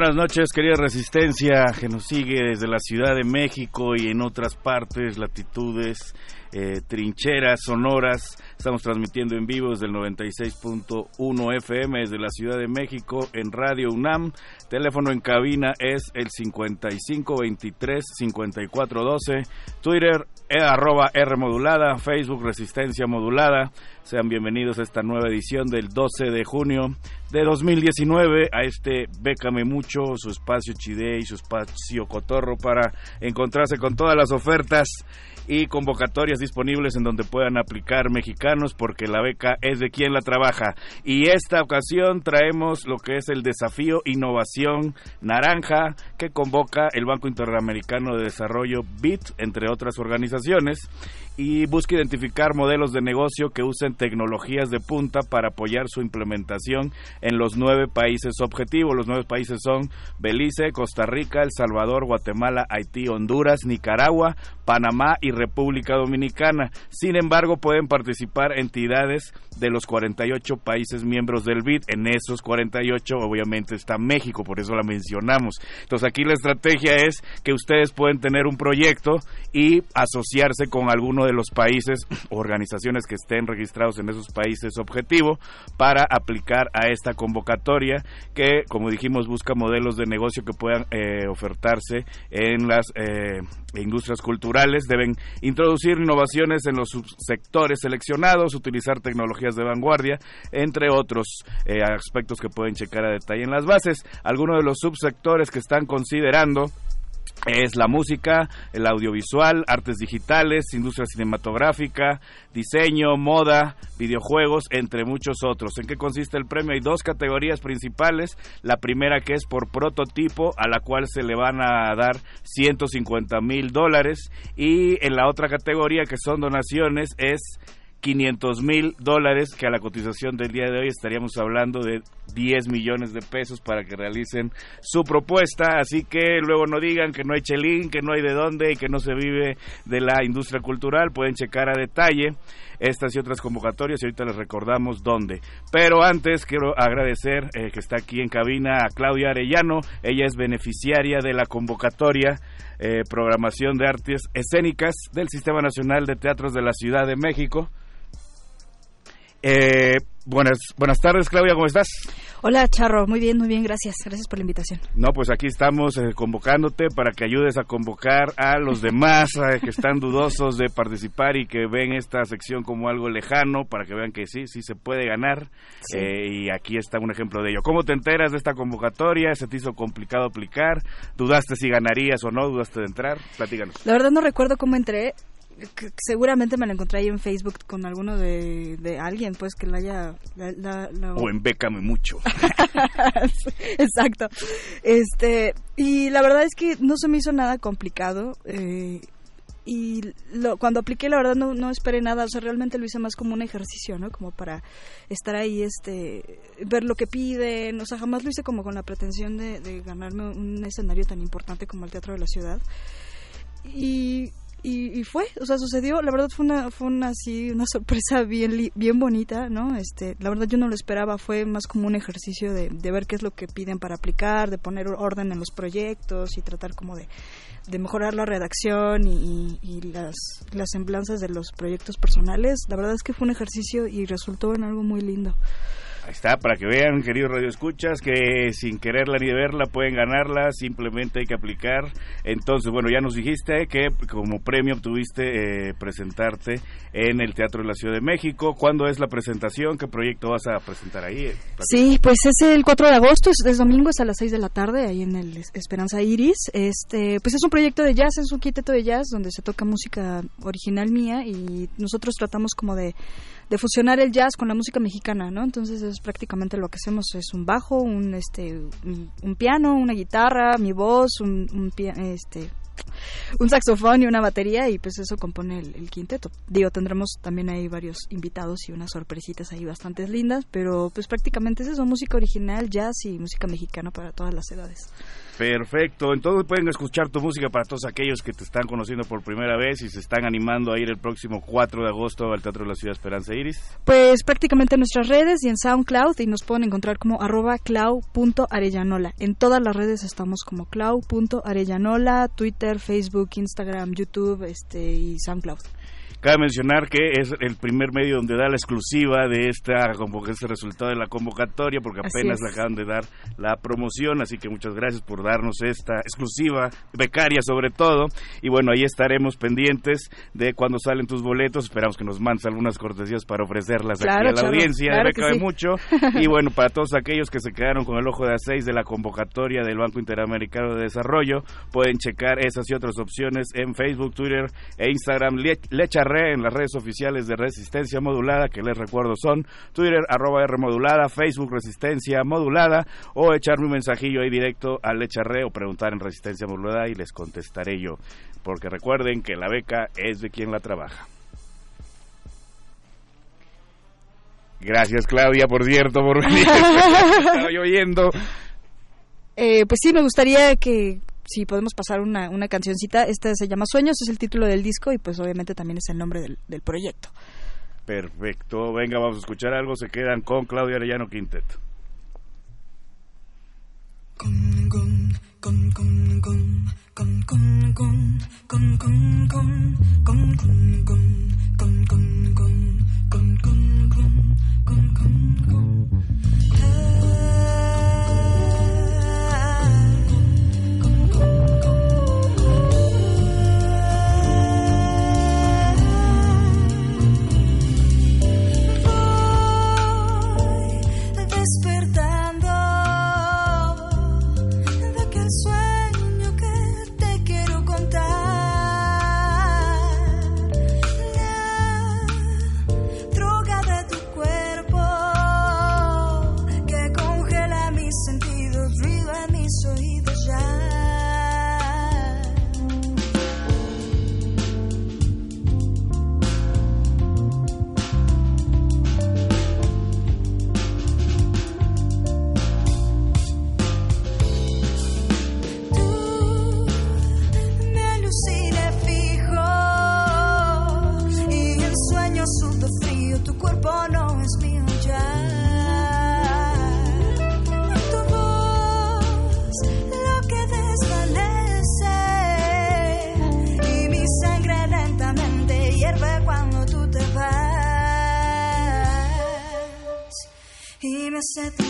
Buenas noches, querida Resistencia, que nos sigue desde la Ciudad de México y en otras partes, latitudes, eh, trincheras, sonoras. Estamos transmitiendo en vivo desde el 96.1 FM desde la Ciudad de México en Radio UNAM. Teléfono en cabina es el 5523-5412. Twitter eh, arroba R Facebook Resistencia modulada. Sean bienvenidos a esta nueva edición del 12 de junio de 2019 a este Bécame Mucho, su espacio Chide y su espacio Cotorro para encontrarse con todas las ofertas y convocatorias disponibles en donde puedan aplicar mexicanos porque la beca es de quien la trabaja. Y esta ocasión traemos lo que es el desafío Innovación Naranja que convoca el Banco Interamericano de Desarrollo BIT, entre otras organizaciones y busca identificar modelos de negocio que usen tecnologías de punta para apoyar su implementación en los nueve países objetivos. Los nueve países son Belice, Costa Rica, El Salvador, Guatemala, Haití, Honduras, Nicaragua, Panamá y República Dominicana. Sin embargo, pueden participar entidades de los 48 países miembros del BID. En esos 48 obviamente está México, por eso la mencionamos. Entonces aquí la estrategia es que ustedes pueden tener un proyecto y asociarse con de los países, organizaciones que estén registrados en esos países objetivo, para aplicar a esta convocatoria que, como dijimos, busca modelos de negocio que puedan eh, ofertarse en las eh, industrias culturales. Deben introducir innovaciones en los subsectores seleccionados, utilizar tecnologías de vanguardia, entre otros eh, aspectos que pueden checar a detalle en las bases. Algunos de los subsectores que están considerando es la música, el audiovisual, artes digitales, industria cinematográfica, diseño, moda, videojuegos, entre muchos otros. ¿En qué consiste el premio? Hay dos categorías principales. La primera que es por prototipo, a la cual se le van a dar 150 mil dólares. Y en la otra categoría que son donaciones es 500 mil dólares, que a la cotización del día de hoy estaríamos hablando de 10 millones de pesos para que realicen su propuesta. Así que luego no digan que no hay chelín, que no hay de dónde y que no se vive de la industria cultural. Pueden checar a detalle estas y otras convocatorias y ahorita les recordamos dónde. Pero antes quiero agradecer eh, que está aquí en cabina a Claudia Arellano. Ella es beneficiaria de la convocatoria eh, Programación de Artes Escénicas del Sistema Nacional de Teatros de la Ciudad de México. Eh, buenas, buenas tardes, Claudia, ¿cómo estás? Hola, Charro, muy bien, muy bien, gracias. Gracias por la invitación. No, pues aquí estamos eh, convocándote para que ayudes a convocar a los demás eh, que están dudosos de participar y que ven esta sección como algo lejano, para que vean que sí, sí se puede ganar. Sí. Eh, y aquí está un ejemplo de ello. ¿Cómo te enteras de esta convocatoria? ¿Se te hizo complicado aplicar? ¿Dudaste si ganarías o no? ¿Dudaste de entrar? Platícanos. La verdad no recuerdo cómo entré. Seguramente me la encontré ahí en Facebook con alguno de, de alguien, pues que la haya... la- la- la- O en Bécame Mucho. Exacto. Este, y la verdad es que no se me hizo nada complicado. eh, y lo, cuando apliqué, la verdad, no, no esperé nada. O sea, realmente lo hice más como un ejercicio, ¿no? Como para estar ahí, este, ver lo que piden. O sea, jamás lo hice como con la pretensión de, de ganarme un escenario tan importante como el Teatro de la Ciudad. Y, y, y fue, o sea, sucedió. La verdad fue una, fue una, así, una sorpresa bien, bien bonita, ¿no? Este, la verdad yo no lo esperaba. Fue más como un ejercicio de, de ver qué es lo que piden para aplicar, de poner orden en los proyectos y tratar como de, de mejorar la redacción y, y- y las, las semblanzas de los proyectos personales. La verdad es que fue un ejercicio y resultó en algo muy lindo. Ahí está, para que vean, queridos radioescuchas, que sin quererla ni verla pueden ganarla, simplemente hay que aplicar. Entonces, bueno, ya nos dijiste que como premio obtuviste eh, presentarte en el Teatro de la Ciudad de México. ¿Cuándo es la presentación? ¿Qué proyecto vas a presentar ahí? Sí, pues es el 4 de agosto, es, domingo, es a las 6 de la tarde, ahí en el Es- Esperanza Iris. Este, pues es un proyecto de jazz, es un quinteto de jazz donde se toca música original mía y nosotros tratamos como de, de fusionar el jazz con la música mexicana, ¿no? Entonces es prácticamente lo que hacemos es un bajo, un este un, piano, una guitarra, mi voz, un, un este un saxofón y una batería y pues eso compone el, el quinteto. Digo, tendremos también ahí varios invitados y unas sorpresitas ahí bastante lindas, pero pues prácticamente es eso, música original, jazz y música mexicana para todas las edades. Perfecto, entonces pueden escuchar tu música para todos aquellos que te están conociendo por primera vez y se están animando a ir el próximo 4 de agosto al Teatro de la Ciudad Esperanza Iris. Pues prácticamente en nuestras redes y en SoundCloud y nos pueden encontrar como arroba clau.arellanola. En todas las redes estamos como clau.arellanola, Twitter, Facebook, Instagram, YouTube este, y SoundCloud. Cabe mencionar que es el primer medio donde da la exclusiva de esta este resultado de la convocatoria, porque apenas le acaban de dar la promoción, así que muchas gracias por darnos esta exclusiva, becaria sobre todo, y bueno, ahí estaremos pendientes de cuando salen tus boletos, esperamos que nos mandes algunas cortesías para ofrecerlas Claro, aquí a la audiencia claro sí. Mucho, y bueno, para todos aquellos que se quedaron con el ojo de A6 de la convocatoria del Banco Interamericano de Desarrollo, pueden checar esas y otras opciones en Facebook, Twitter e Instagram. Le, En las redes oficiales de Resistencia Modulada, que les recuerdo son Twitter, arroba R Modulada, Facebook Resistencia Modulada, o echarme un mensajillo ahí directo a Lecharre o preguntar en Resistencia Modulada y les contestaré yo. Porque recuerden que la beca es de quien la trabaja. Gracias Claudia, por cierto, por venir. Estaba oyendo. Eh, pues sí, me gustaría que si podemos pasar una, una cancioncita. Esta se llama Sueños, es el título del disco y pues obviamente también es el nombre del, del proyecto. Perfecto, venga, vamos a escuchar algo. Se quedan con Claudia Arellano Quinteto. Y me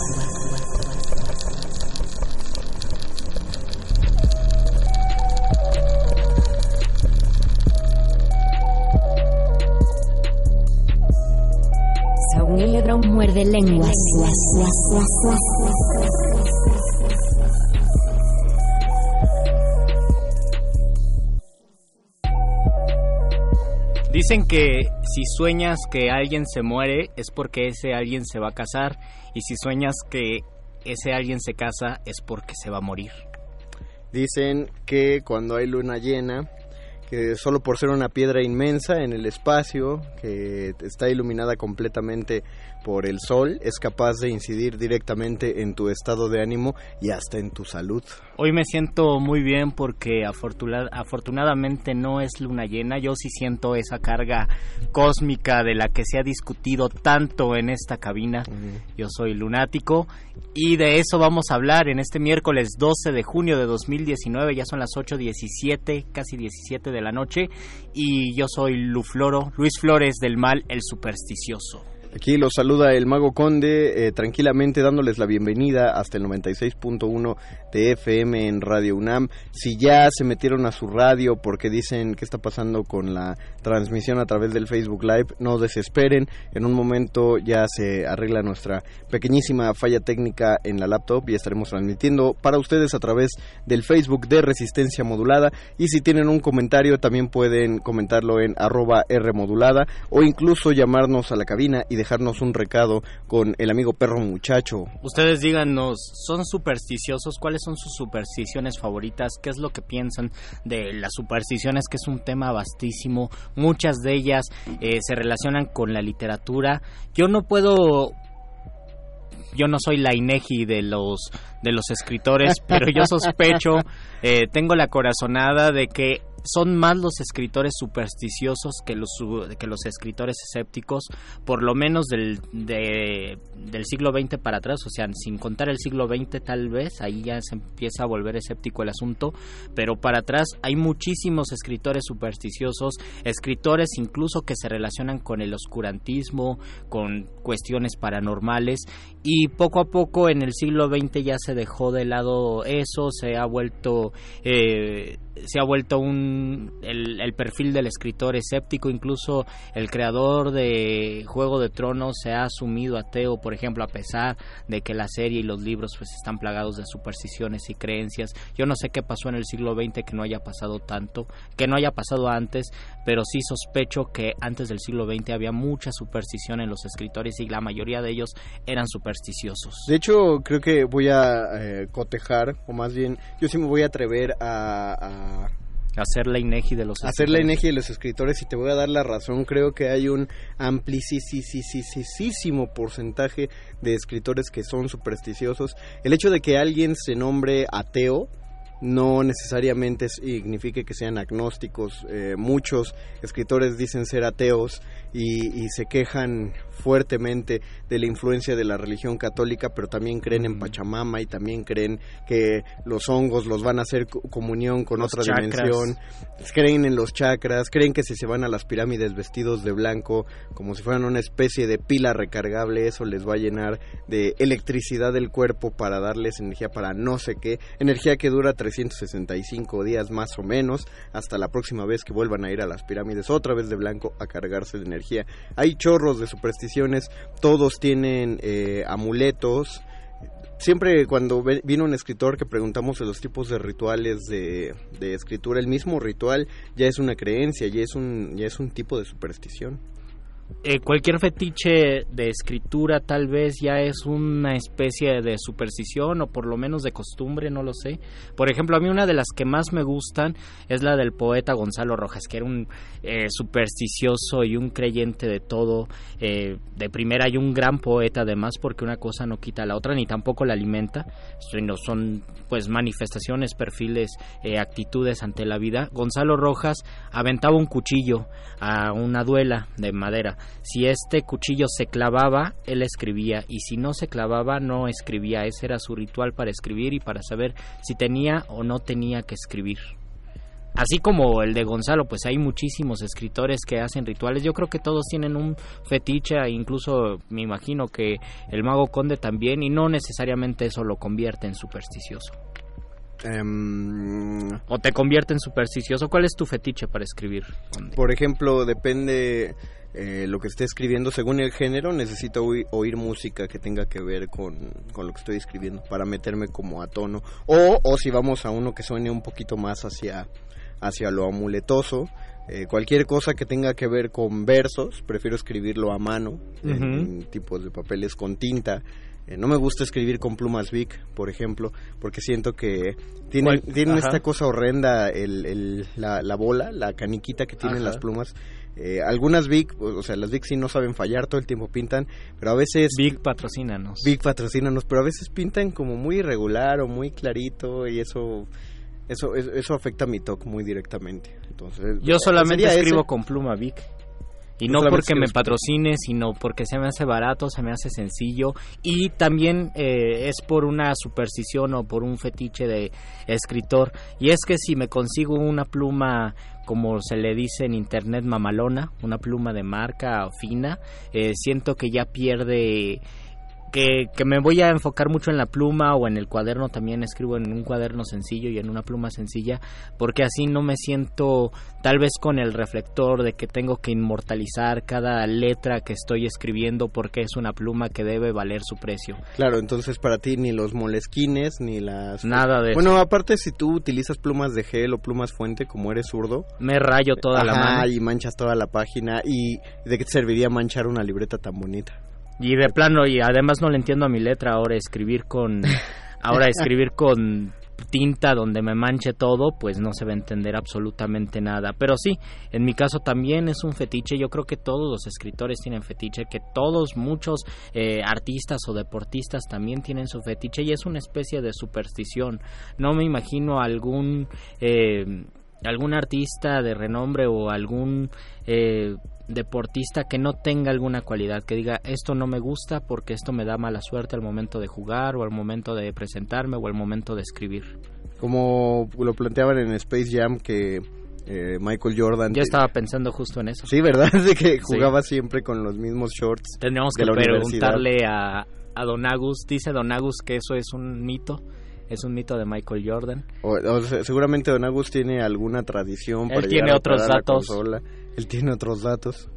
Muerde lenguas. Dicen que si sueñas que alguien se muere es porque ese alguien se va a casar y si sueñas que ese alguien se casa es porque se va a morir. Dicen que cuando hay luna llena, que solo por ser una piedra inmensa en el espacio, que está iluminada completamente por el sol, es capaz de incidir directamente en tu estado de ánimo y hasta en tu salud. Hoy me siento muy bien porque afortuna- afortunadamente no es luna llena. Yo sí siento esa carga cósmica de la que se ha discutido tanto en esta cabina. Yo soy lunático y de eso vamos a hablar en este miércoles 12 de junio de 2019. Ya son las 8.17, casi 17 de la noche. Y yo soy Lufloro, Luis Flores del Mal, el supersticioso. Aquí los saluda el Mago Conde, eh, tranquilamente dándoles la bienvenida hasta el 96.1 de FM en Radio UNAM. Si ya se metieron a su radio porque dicen qué está pasando con la transmisión a través del Facebook Live, no desesperen. En un momento ya se arregla nuestra pequeñísima falla técnica en la laptop y estaremos transmitiendo para ustedes a través del Facebook de Resistencia Modulada. Y si tienen un comentario, también pueden comentarlo en arroba R modulada o incluso llamarnos a la cabina y dejarnos un recado con el amigo perro muchacho. Ustedes díganos, ¿son supersticiosos? ¿Cuáles son sus supersticiones favoritas? ¿Qué es lo que piensan de las supersticiones? Que es un tema vastísimo. Muchas de ellas eh, se relacionan con la literatura. Yo no puedo yo no soy la INEGI de los de los escritores, pero yo sospecho, eh, tengo la corazonada de que son más los escritores supersticiosos que los que los escritores escépticos, por lo menos del de- del siglo XX para atrás, o sea, sin contar el siglo XX tal vez, ahí ya se empieza a volver escéptico el asunto, pero para atrás hay muchísimos escritores supersticiosos, escritores incluso que se relacionan con el oscurantismo, con cuestiones paranormales. Y poco a poco en el siglo XX ya se dejó de lado eso, se ha vuelto eh, se ha vuelto un el, el perfil del escritor escéptico, incluso el creador de Juego de Tronos se ha asumido ateo, por ejemplo, a pesar de que la serie y los libros pues están plagados de supersticiones y creencias. Yo no sé qué pasó en el siglo XX que no haya pasado tanto, que no haya pasado antes, pero sí sospecho que antes del siglo XX había mucha superstición en los escritores y la mayoría de ellos eran supersticiosos. De hecho, creo que voy a eh, cotejar, o más bien, yo sí me voy a atrever a, a hacer la INEGI de los hacer la INEGI de los escritores y te voy a dar la razón. Creo que hay un amplísimo porcentaje de escritores que son supersticiosos. El hecho de que alguien se nombre ateo no necesariamente signifique que sean agnósticos. Eh, muchos escritores dicen ser ateos y, y, se quejan fuertemente de la influencia de la religión católica, pero también creen en Pachamama y también creen que los hongos los van a hacer comunión con Los otra chakras. dimensión, creen en los chakras, creen que si se van a las pirámides vestidos de blanco, como si fueran una especie de pila recargable, eso les va a llenar de electricidad del cuerpo para darles energía para no sé qué, energía que dura 365 días más o menos, hasta la próxima vez que vuelvan a ir a las pirámides otra vez de blanco a cargarse de energía. Hay chorros de supersticiones, todos tienen eh, amuletos, siempre cuando vino un escritor que preguntamos de los tipos de rituales de, de escritura, el mismo ritual ya es una creencia, ya es un, ya es un tipo de superstición. Eh, cualquier fetiche de escritura tal vez ya es una especie de superstición o por lo menos de costumbre, no lo sé. Por ejemplo, a mí una de las que más me gustan es la del poeta Gonzalo Rojas, que era un eh, supersticioso y un creyente de todo, eh, de primera y un gran poeta además, porque una cosa no quita a la otra ni tampoco la alimenta, sino son pues manifestaciones, perfiles, eh, actitudes ante la vida. Gonzalo Rojas aventaba un cuchillo a una duela de madera. Si este cuchillo se clavaba, él escribía y si no se clavaba, no escribía. Ese era su ritual para escribir y para saber si tenía o no tenía que escribir. Así como el de Gonzalo, pues hay muchísimos escritores que hacen rituales. Yo creo que todos tienen un fetiche, e incluso me imagino que el mago conde también, y no necesariamente eso lo convierte en supersticioso. Em, O te convierte en supersticioso. ¿Cuál es tu fetiche para escribir? Por ejemplo, depende eh, lo que esté escribiendo, según el género, necesito oír, oír música que tenga que ver con, con lo que estoy escribiendo para meterme como a tono. O, o si vamos a uno que suene un poquito más hacia, hacia lo amuletoso, eh, cualquier cosa que tenga que ver con versos, prefiero escribirlo a mano, en, tipos de papeles con tinta. Eh, no me gusta escribir con plumas Bic, por ejemplo, porque siento que tienen, esta cosa horrenda, el, el- la, la bola, la caniquita que tienen Ajá. las plumas. Eh, algunas Bic, o sea, las Bic sí no saben fallar, todo el tiempo pintan, pero a veces... Big patrocínanos. Big patrocínanos, pero a veces pintan como muy irregular o muy clarito y eso eso eso, eso afecta mi toque muy directamente. Entonces, Yo solamente sería escribo ese. con pluma Vic. Y no solamente porque me patrocine, sino porque se me hace barato, se me hace sencillo. Y también eh, es por una superstición o por un fetiche de escritor. Y es que si me consigo una pluma, como se le dice en internet, mamalona, una pluma de marca fina, eh, siento que ya pierde que, que me voy a enfocar mucho en la pluma o en el cuaderno, también escribo en un cuaderno sencillo y en una pluma sencilla, porque así no me siento tal vez con el reflector de que tengo que inmortalizar cada letra que estoy escribiendo porque es una pluma que debe valer su precio. Claro, entonces para ti ni los molesquines ni las Nada de Bueno, aparte si tú utilizas plumas de gel o plumas fuente como eres zurdo, Me rayo toda la mano. y manchas toda la página y de qué te serviría manchar una libreta tan bonita. Y de plano, y además no le entiendo a mi letra ahora escribir con... Ahora escribir con tinta donde me manche todo, pues no se va a entender absolutamente nada. Pero sí, en mi caso también es un fetiche. Yo creo que todos los escritores tienen fetiche, que todos, muchos eh, artistas o deportistas también tienen su fetiche y es una especie de superstición. No me imagino algún... Eh, algún artista de renombre o algún eh, deportista que no tenga alguna cualidad, que diga esto no me gusta porque esto me da mala suerte al momento de jugar o al momento de presentarme o al momento de escribir. Como lo planteaban en Space Jam que eh, Michael Jordan... Yo estaba pensando justo en eso. Sí, ¿verdad? De que jugaba siempre con los mismos shorts. Tendríamos que preguntarle a, a Don Agus, dice Don Agus que eso es un mito. es un mito de Michael Jordan. O, o se- seguramente Don Agus tiene alguna tradición Él para tiene a otros la datos. Él tiene otros datos.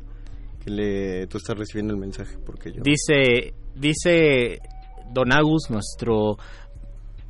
Que le, tú estás recibiendo el mensaje porque yo. Dice, dice Don Agus, nuestro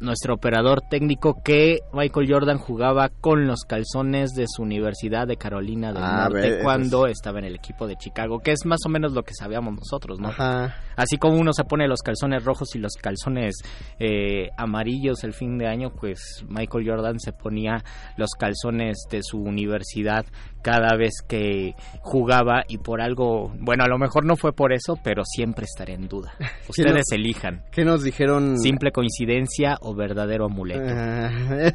nuestro operador técnico, que Michael Jordan jugaba con los calzones de su Universidad de Carolina del Ah, Norte cuando estaba en el equipo de Chicago, que es más o menos lo que sabíamos nosotros, ¿no? Ajá. Así como uno se pone los calzones rojos y los calzones eh, amarillos el fin de año, pues Michael Jordan se ponía los calzones de su universidad cada vez que jugaba y por algo, bueno, a lo mejor no fue por eso, pero siempre estaré en duda. Ustedes nos- elijan. ¿Qué nos dijeron? Simple coincidencia o verdadero amuleto. Ah,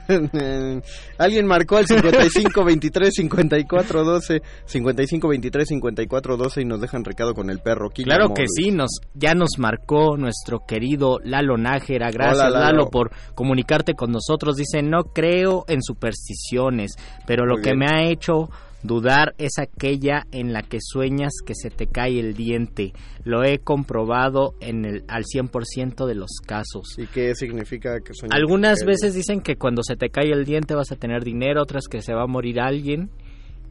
Alguien marcó al 55 23 54 12 55 23 54 12 y nos dejan recado con el perro. Claro que sí, nos ya nos marcó nuestro querido Lalo Nájera. Gracias Hola, Lalo. Lalo. por comunicarte con nosotros. Dice, no creo en supersticiones, pero lo Muy que bien. me ha hecho dudar es aquella en la que sueñas que se te cae el diente. Lo he comprobado en el al 100% de los casos. ¿Y qué significa que sueñas Algunas que- veces dicen que cuando se te cae el diente vas a tener dinero, otras que se va a morir alguien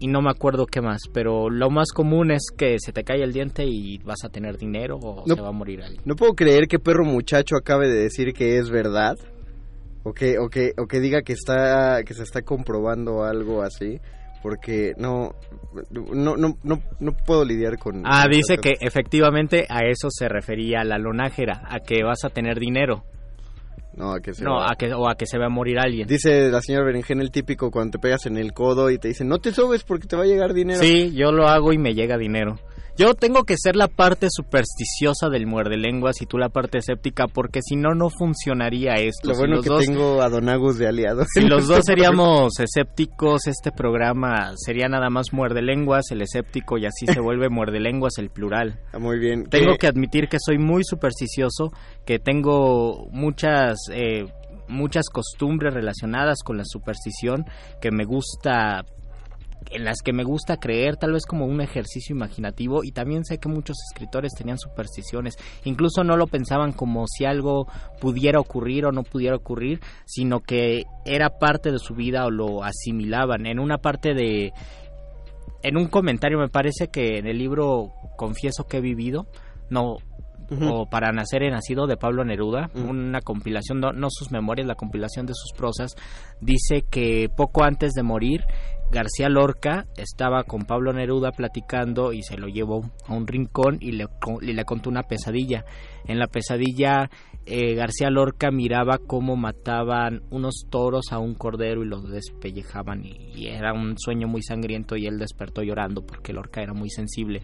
y no me acuerdo qué más, pero lo más común es que se te cae el diente y vas a tener dinero o No. se va a morir alguien. No puedo creer que perro muchacho acabe de decir que es verdad. O que, o que, o que diga que está, que se está comprobando algo así. Porque no, no, no, no, no puedo lidiar con. Ah, dice que efectivamente a eso se refería la lonájera, a que vas a tener dinero. No, a que se no, va. a que o a que se va a morir alguien. Dice la señora Berenjena el típico cuando te pegas en el codo y te dicen no te subes porque te va a llegar dinero. Sí, yo lo hago y me llega dinero. Yo tengo que ser la parte supersticiosa del muerde lenguas y tú la parte escéptica porque si no no funcionaría esto. Lo Si bueno los que dos- tengo a Don Agus de aliado. Si los dos seríamos escépticos, este programa sería nada más muerde lenguas, el escéptico, y así se vuelve muerde lenguas el plural. Ah, Muy bien. Tengo ¿Qué- que admitir que soy muy supersticioso, que tengo muchas eh, muchas costumbres relacionadas con la superstición que me gusta en las que me gusta creer, tal vez como un ejercicio imaginativo, y también sé que muchos escritores tenían supersticiones, incluso no lo pensaban como si algo pudiera ocurrir o no pudiera ocurrir, sino que era parte de su vida o lo asimilaban. En una parte de... En un comentario me parece que en el libro Confieso que he vivido, no, o Para nacer he nacido de Pablo Neruda, una compilación, no, no sus memorias, la compilación de sus prosas, dice que poco antes de morir, García Lorca estaba con Pablo Neruda platicando y se lo llevó a un rincón y le, le contó una pesadilla. En la pesadilla, eh, García Lorca miraba cómo mataban unos toros a un cordero y los despellejaban y, y era un sueño muy sangriento y él despertó llorando porque Lorca era muy sensible.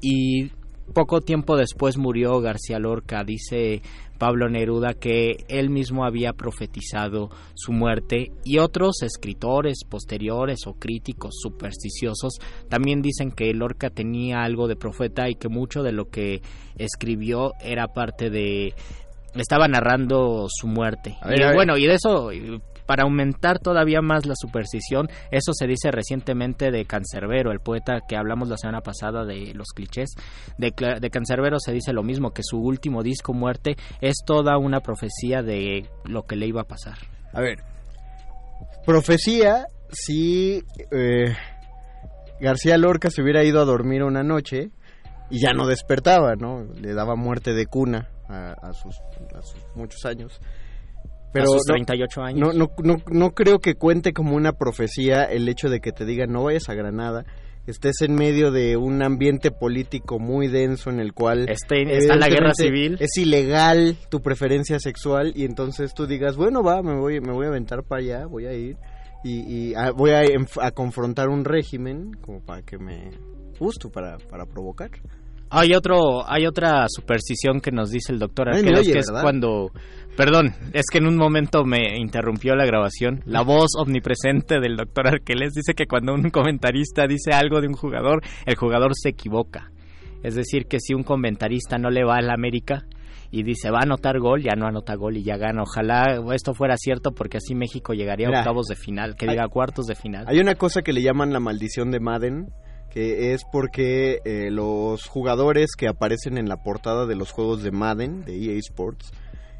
Y poco tiempo después murió García Lorca, dice Pablo Neruda que él mismo había profetizado su muerte y otros escritores posteriores o críticos supersticiosos también dicen que Lorca tenía algo de profeta y que mucho de lo que escribió era parte de estaba narrando su muerte. Ver, y bueno, y de eso para aumentar todavía más la superstición, eso se dice recientemente de Cancerbero, el poeta que hablamos la semana pasada de los clichés. De, de Cancerbero se dice lo mismo, que su último disco, Muerte, es toda una profecía de lo que le iba a pasar. A ver, profecía si eh, García Lorca se hubiera ido a dormir una noche y ya no despertaba, ¿no? Le daba muerte de cuna a sus muchos años. Pero a sus no- 38 años. No, no, no, no creo que cuente como una profecía el hecho de que te digan no vayas a Granada, estés en medio de un ambiente político muy denso en el cual Este- está la guerra civil. es ilegal tu preferencia sexual y entonces tú digas bueno va me voy me voy a aventar para allá voy a ir y, y, ah, voy a, a confrontar un régimen como para que me justo para, para provocar Hay otro, hay otra superstición que nos dice el doctor Ay, oye, que es ¿verdad? cuando, perdón, es que en un momento me interrumpió la grabación. La voz omnipresente del doctor Arqueles dice que cuando un comentarista dice algo de un jugador, el jugador se equivoca. Es decir, que si un comentarista no le va al América y dice va a anotar gol, ya no anota gol y ya gana. Ojalá esto fuera cierto porque así México llegaría a octavos de final, que hay- diga cuartos de final. Hay una cosa que le llaman la maldición de Madden, que es porque eh, los jugadores que aparecen en la portada de los juegos de Madden, de EA Sports,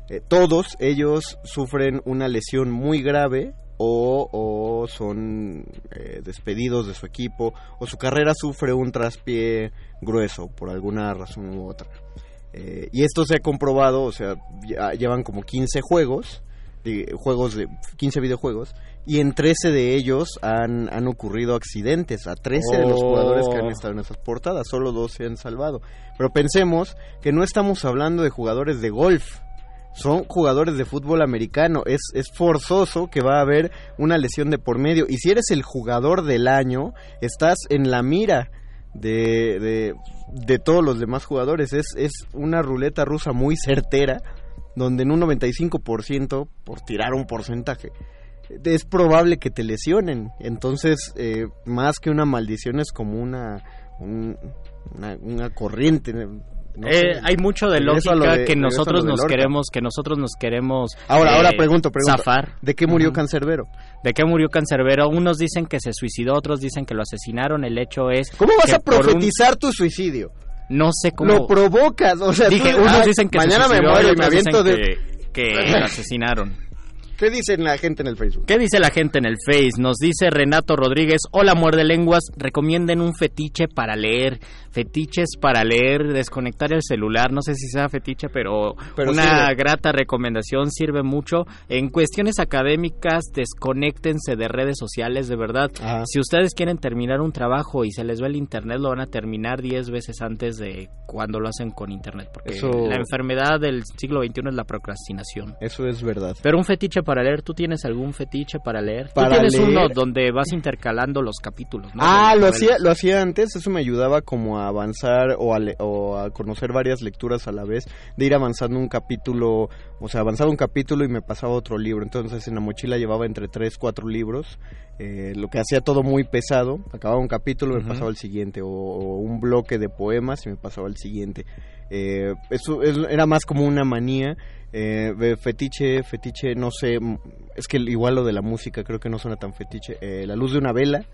eh, todos ellos sufren una lesión muy grave o, o son eh, despedidos de su equipo o su carrera sufre un traspié grueso por alguna razón u otra. Eh, y esto se ha comprobado, o sea, ya llevan como 15 juegos, de- juegos de 15 videojuegos, y en 13 de ellos han, han ocurrido accidentes, a 13 de los Oh. jugadores que han estado en esas portadas, solo dos se han salvado. Pero pensemos que no estamos hablando de jugadores de golf, son jugadores de fútbol americano. Es, es forzoso que va a haber una lesión de por medio. Y si eres el jugador del año, estás en la mira de, de, de todos los demás jugadores. Es, es una ruleta rusa muy certera, donde en un 95%, por tirar un porcentaje, es probable que te lesionen. Entonces, eh, más que una maldición, es como una, un- una, una corriente. No Eh, sé. hay mucho de lógica lo de- que nosotros nos queremos, que nosotros nos queremos. Ahora, eh, ahora pregunto, pregunto. Zafar. ¿De qué murió Ujú. Cancerbero? ¿De qué murió Cancerbero? Unos dicen que se suicidó, otros dicen que lo asinaron. El hecho es. ¿Cómo vas a un- profetizar tu suicidio? No sé cómo. Lo provocas, o sea, Dije, tú- unos ay, dicen que mañana se me suicidó muero y me aviento de que, que lo asesinaron. ¿Qué dice la gente en el Facebook? ¿Qué dice la gente en el Face? Nos dice Renato Rodríguez, hola muerde lenguas, recomienden un fetiche para leer, fetiches para leer, desconectar el celular, no sé si sea fetiche, pero, Pero una sirve. grata recomendación, sirve mucho. En cuestiones académicas, desconéctense de redes sociales, de verdad. Ajá. Si ustedes quieren terminar un trabajo y se les va el internet, lo van a terminar 10 veces antes de cuando lo hacen con internet, porque Eso- la enfermedad del siglo XXI es la procrastinación. Eso es verdad. Pero un fetiche para leer, ¿tú tienes algún fetiche para leer? Para Tú tienes leer- uno donde vas intercalando los capítulos, ¿no? Ah, lo hacía, lo hacía antes, eso me ayudaba como a avanzar o a, le- o a conocer varias lecturas a la vez, de ir avanzando un capítulo, o sea, avanzaba un capítulo y me pasaba otro libro, entonces en la mochila llevaba entre tres, cuatro libros, eh, lo que hacía todo muy pesado, acababa un capítulo y me pasaba el siguiente, o, o un bloque de poemas y me pasaba el siguiente. Eh, eso es- era más como una manía. Eh, fetiche, fetiche, no sé, es que igual lo de la música creo que no suena tan fetiche. Eh, la luz de una vela,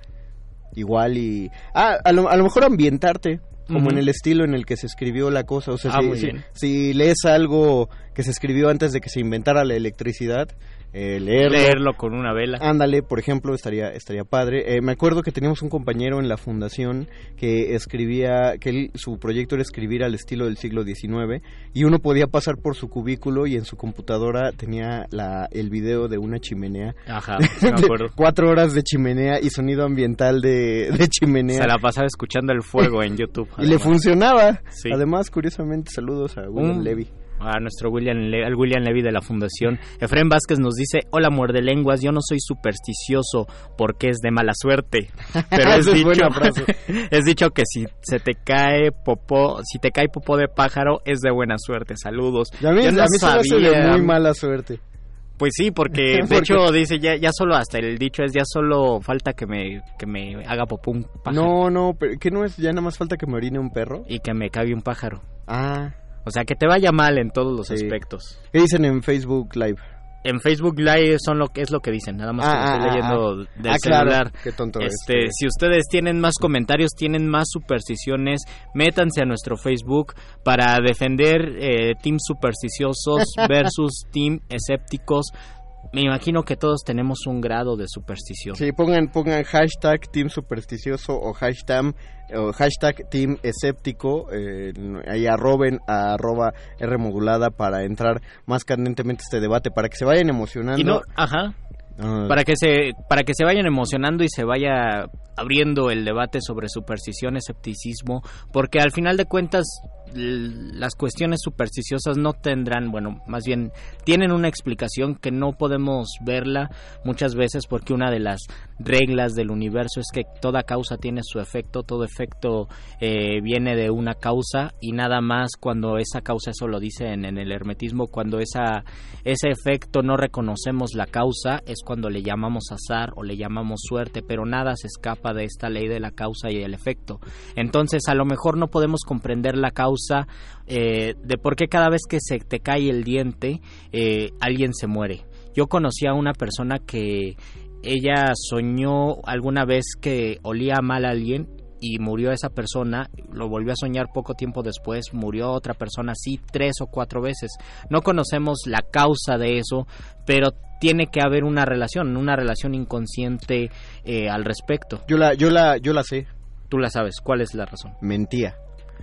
igual y... Ah, a lo, a lo mejor ambientarte, como en el estilo en el que se escribió la cosa. O sea, Ah, si, si lees algo que se escribió antes de que se inventara la electricidad, eh, leerlo. Leerlo con una vela. Ándale, por ejemplo, estaría estaría padre. Eh, me acuerdo que teníamos un compañero en la fundación que escribía, que él, su proyecto era escribir al estilo del siglo XIX y uno podía pasar por su cubículo y en su computadora tenía la, el video de una chimenea. Ajá, sí me acuerdo. Cuatro horas de chimenea y sonido ambiental de, de chimenea. Se la pasaba escuchando el fuego en YouTube. y le funcionaba. Sí. Además, curiosamente, saludos a William Un- Levy. A nuestro William, Le- al William Levy de la Fundación. Efraín Vázquez nos dice, hola muerde lenguas, yo no soy supersticioso porque es de mala suerte. Pero es dicho, buena frase. es dicho que si se te cae popó, si te cae popó de pájaro es de buena suerte. Saludos. Y a mí, Yo no a mí se me hace de sabía- muy mala suerte. Pues sí, porque de hecho dice ya ya solo hasta el dicho es ya solo falta que me que me haga popó un pájaro No, no, pero ¿qué no es? Ya nada más falta que me orine un perro. y que me cague un pájaro. Ah, O sea, que te vaya mal en todos los Sí. aspectos. ¿qué dicen en Facebook Live? En Facebook Live son lo que es lo que dicen, nada más que Ah, estoy ah, leyendo del Ah, claro, celular. qué tonto Este, es. si ustedes tienen más comentarios, tienen más supersticiones, métanse a nuestro Facebook para defender eh, Team Supersticiosos versus Team Escépticos. Me imagino que todos tenemos un grado de superstición. Sí, pongan, pongan hashtag Team Supersticioso o hashtag, o hashtag Team Escéptico. eh, ahí arroben a arroba R modulada para entrar más candentemente a este debate, para que se vayan emocionando. Y no, ajá, Ah, para que se para que se vayan emocionando y se vaya abriendo el debate sobre superstición, escepticismo, porque al final de cuentas las cuestiones supersticiosas no tendrán, bueno, más bien tienen una explicación que no podemos verla muchas veces porque una de las reglas del universo es que toda causa tiene su efecto, todo efecto eh, viene de una causa y nada más cuando esa causa, eso lo dicen en el hermetismo, cuando esa, ese efecto no reconocemos la causa es cuando le llamamos azar o le llamamos suerte, pero nada se escapa de esta ley de la causa y el efecto. Entonces a lo mejor no podemos comprender la causa eh, de por qué cada vez que se te cae el diente eh, alguien se muere. Yo conocí a una persona que ella soñó alguna vez que olía mal a alguien y murió esa persona, lo volvió a soñar poco tiempo después, murió otra persona así tres o cuatro veces. No conocemos la causa de eso, pero tiene que haber una relación, una relación inconsciente eh, al respecto. Yo la, yo la, yo la sé. Tú la sabes. ¿Cuál es la razón? Mentía.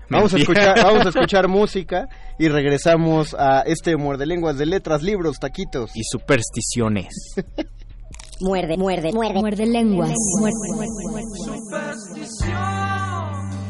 Vamos a escuchar, vamos a escuchar música y regresamos a este muerde lenguas de letras, libros, taquitos y supersticiones. muerde, muerde, muerde, muerde lenguas. Muerde, muerde, Superstición.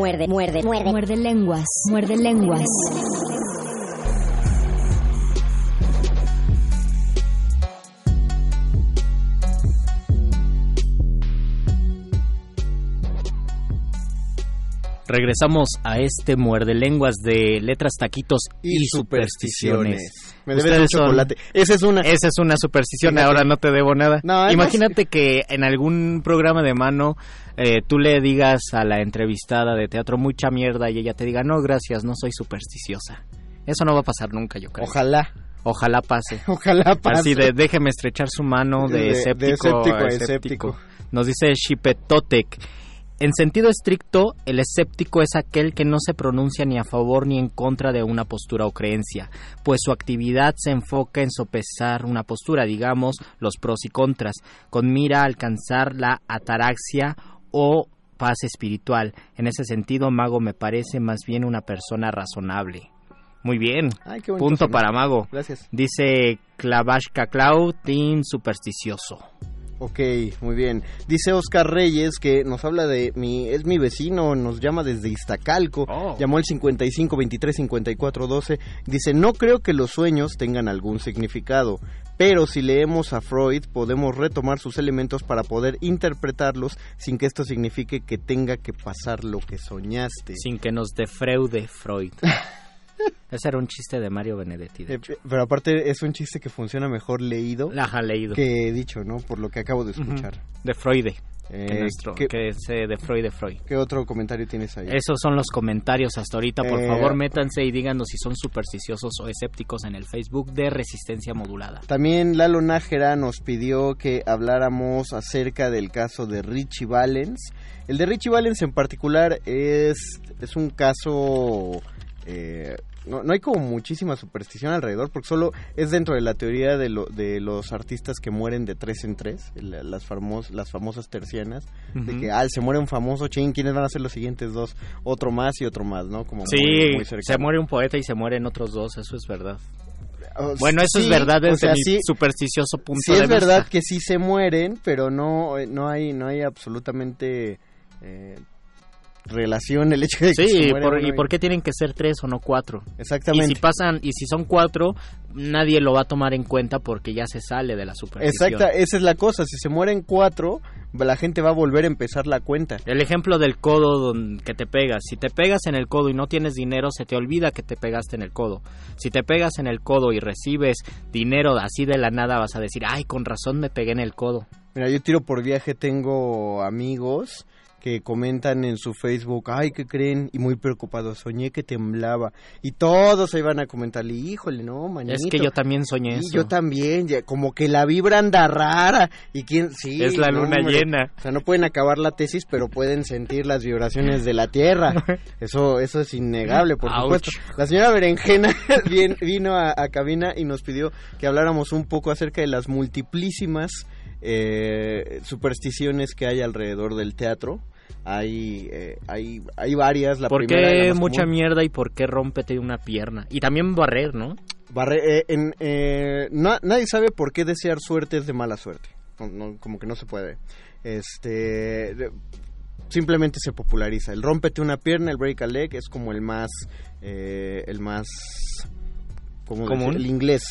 Muerde, muerde, muerde. Muerde lenguas. Muerde lenguas. Regresamos a este muerde lenguas de letras, taquitos y, supersticiones. Me debes un son- chocolate. Esa es una. Esa es una superstición, Fíjate. ahora no te debo nada. No, Imagínate que en algún programa de mano eh, tú le digas a la entrevistada de teatro mucha mierda y ella te diga, no, gracias, no soy supersticiosa. Eso no va a pasar nunca, yo creo. Ojalá. Ojalá pase. Ojalá pase. Así de déjeme estrechar su mano de, De- de escéptico, escéptico a a escéptico. escéptico. Nos dice Shipetotec. En sentido estricto, el escéptico es aquel que no se pronuncia ni a favor ni en contra de una postura o creencia, pues su actividad se enfoca en sopesar una postura, digamos, los pros y contras, con mira a alcanzar la ataraxia o paz espiritual. En ese sentido, Mago me parece más bien una persona razonable. Muy bien. Ay, qué Punto para Mago. Gracias. Dice Clavashka Clau, team supersticioso. Ok, muy bien. Dice Oscar Reyes que nos habla de mi es mi vecino, nos llama desde Iztacalco, Oh. llamó el 55 23 54 12. Dice, "No creo que los sueños tengan algún significado, pero si leemos a Freud podemos retomar sus elementos para poder interpretarlos sin que esto signifique que tenga que pasar lo que soñaste." Sin que nos defraude Freud. Ese era un chiste de Mario Benedetti. de Eh, pero aparte es un chiste que funciona mejor leído Ajá, leído. que dicho, ¿no? Por lo que acabo de escuchar. De Freud. Eh, que, nuestro, ¿qué, que se de Freud de Freud. qué otro comentario tienes ahí? Esos son los comentarios hasta ahorita. Por Eh, favor, métanse y díganos si son supersticiosos o escépticos en el Facebook de Resistencia Modulada. También Lalo Nájera nos pidió que habláramos acerca del caso de Richie Valens. El de Richie Valens en particular es, es un caso... no, no hay como muchísima superstición alrededor, porque solo es dentro de la teoría de, lo- de los artistas que mueren de tres en tres, la- las, famos, las famosas tercianas, de que al se muere un famoso, ching, ¿quiénes van a ser los siguientes dos? Otro más y otro más, ¿no? Como Sí, muy- muy se muere un poeta y se mueren otros dos, eso es verdad. O- Bueno, eso sí, es verdad o desde sea, mi sí- supersticioso punto sí de es vista. verdad que sí se mueren, pero no, no hay, no hay absolutamente eh, relación el hecho de que se Sí, muere por- ¿y por qué tienen que ser tres o no cuatro? Exactamente. Y si pasan, y si son cuatro, nadie lo va a tomar en cuenta porque ya se sale de la superstición. Exacta, esa es la cosa. Si se mueren cuatro, la gente va a volver a empezar la cuenta. El ejemplo del codo que te pegas. Si te pegas en el codo y no tienes dinero, se te olvida que te pegaste en el codo. Si te pegas en el codo y recibes dinero así de la nada, vas a decir, ay, con razón me pegué en el codo. Mira, yo tiro por viaje, tengo amigos que comentan en su Facebook, ay, ¿qué creen? Y muy preocupados, soñé que temblaba. Y todos ahí van a comentarle, híjole, no, manito. Es que yo también soñé Y eso. yo también, ya, como que la vibra anda rara. Y quién, sí. Es la no, luna hombre. llena. O sea, no pueden acabar la tesis, pero pueden sentir las vibraciones de la Tierra. Eso, eso es innegable, por Ouch. supuesto. La señora Berenjena bien- vino a, a cabina y nos pidió que habláramos un poco acerca de las multiplísimas eh, supersticiones que hay alrededor del teatro. Hay, eh, hay, hay varias. La ¿Por primera, qué mucha común, mierda y por qué rómpete una pierna? Y también barrer, ¿no? barre- eh, en, eh, nadie sabe por qué desear suerte es de mala suerte. No- no, como que no se puede. Este. simplemente se populariza. El rómpete una pierna, el break a leg, es como el más. el más. ¿cómo Común. decir? El inglés.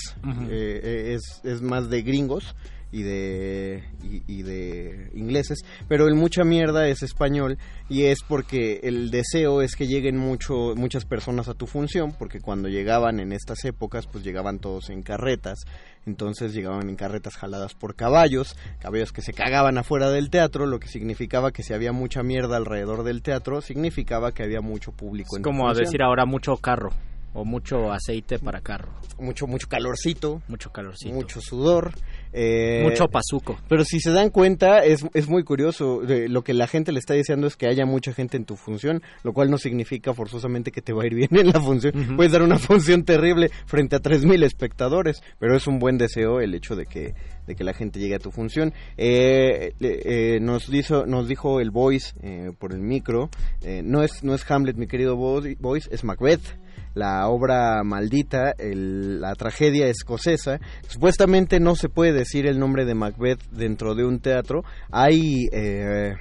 Es, es más de gringos y de y, y de ingleses pero el mucha mierda es español y es porque el deseo es que lleguen mucho muchas personas a tu función porque cuando llegaban en estas épocas pues llegaban todos en carretas entonces llegaban en carretas jaladas por caballos caballos que se cagaban afuera del teatro lo que significaba que si había mucha mierda alrededor del teatro significaba que había mucho público Es en como a decir ahora mucho carro o mucho aceite para carro, mucho mucho calorcito. Mucho calorcito, mucho sudor eh, mucho pazuco. Pero si se dan cuenta, es, es muy curioso. lo que la gente le está diciendo es que haya mucha gente en tu función, lo cual no significa forzosamente que te va a ir bien en la función. Puedes dar una función terrible frente a 3.000 espectadores, pero es un buen deseo el hecho de que, de que la gente llegue a tu función. Eh, eh, nos, dijo, nos dijo el Voice eh, por el micro, eh, no, es, no es Hamlet, mi querido Vo- Voice, es Macbeth la obra maldita, el- la tragedia escocesa. Supuestamente no se puede decir el nombre de Macbeth dentro de un teatro. Hay, eh,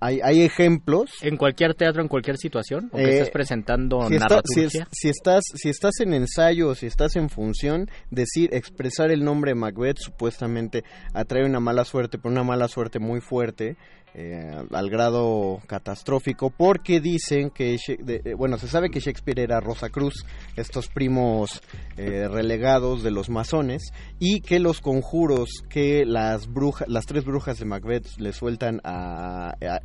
hay, hay ejemplos. En cualquier teatro, en cualquier situación, o que Eh, estés presentando Si, está- si, es- si estás, si estás en ensayo o si estás en función, decir, expresar el nombre Macbeth supuestamente atrae una mala suerte, pero una mala suerte muy fuerte. Eh, al grado catastrófico porque dicen que, eh, bueno, se sabe que Shakespeare era Rosa Cruz, estos primos eh, relegados de los masones, y que los conjuros que las brujas, las tres brujas de Macbeth le sueltan a, a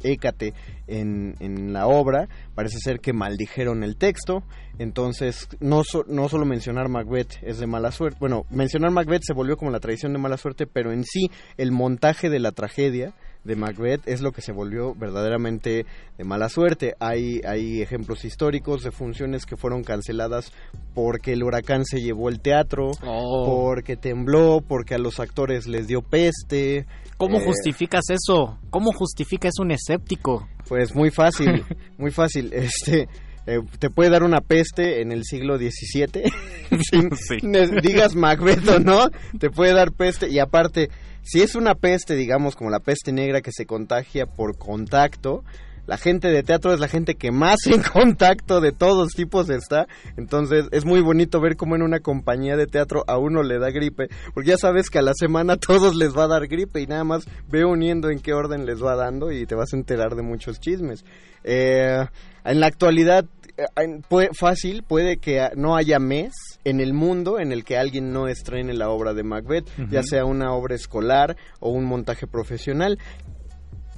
en, en la obra, parece ser que maldijeron el texto, entonces no, so- no solo mencionar Macbeth es de mala suerte, bueno, mencionar Macbeth se volvió como la tradición de mala suerte, pero en sí el montaje de la tragedia de Macbeth es lo que se volvió verdaderamente de mala suerte. Hay, hay ejemplos históricos de funciones que fueron canceladas porque el huracán se llevó el teatro, Oh. porque tembló, porque a los actores les dio peste. ¿Cómo Eh, justificas eso? ¿Cómo justificas un escéptico? Pues muy fácil, muy fácil. Este, eh, te puede dar una peste en el siglo XVII, Sí. digas Macbeth o no, te puede dar peste y aparte, si es una peste, digamos como la peste negra que se contagia por contacto, la gente de teatro es la gente que más en contacto de todos tipos está, entonces es muy bonito ver cómo en una compañía de teatro a uno le da gripe, porque ya sabes que a la semana a todos les va a dar gripe y nada más ve uniendo en qué orden les va dando y te vas a enterar de muchos chismes. Eh, en la actualidad, eh, fácil, puede que no haya mes en el mundo en el que alguien no estrene la obra de Macbeth, ya sea una obra escolar o un montaje profesional.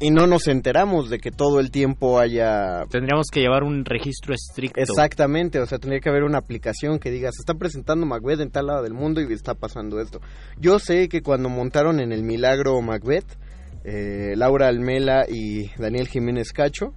Y no nos enteramos de que todo el tiempo haya Tendríamos que llevar un registro estricto. Exactamente, o sea, tendría que haber una aplicación que diga, se está presentando Macbeth en tal lado del mundo y está pasando esto. Yo sé que cuando montaron en el Milagro Macbeth, eh, Laura Almela y Daniel Jiménez Cacho,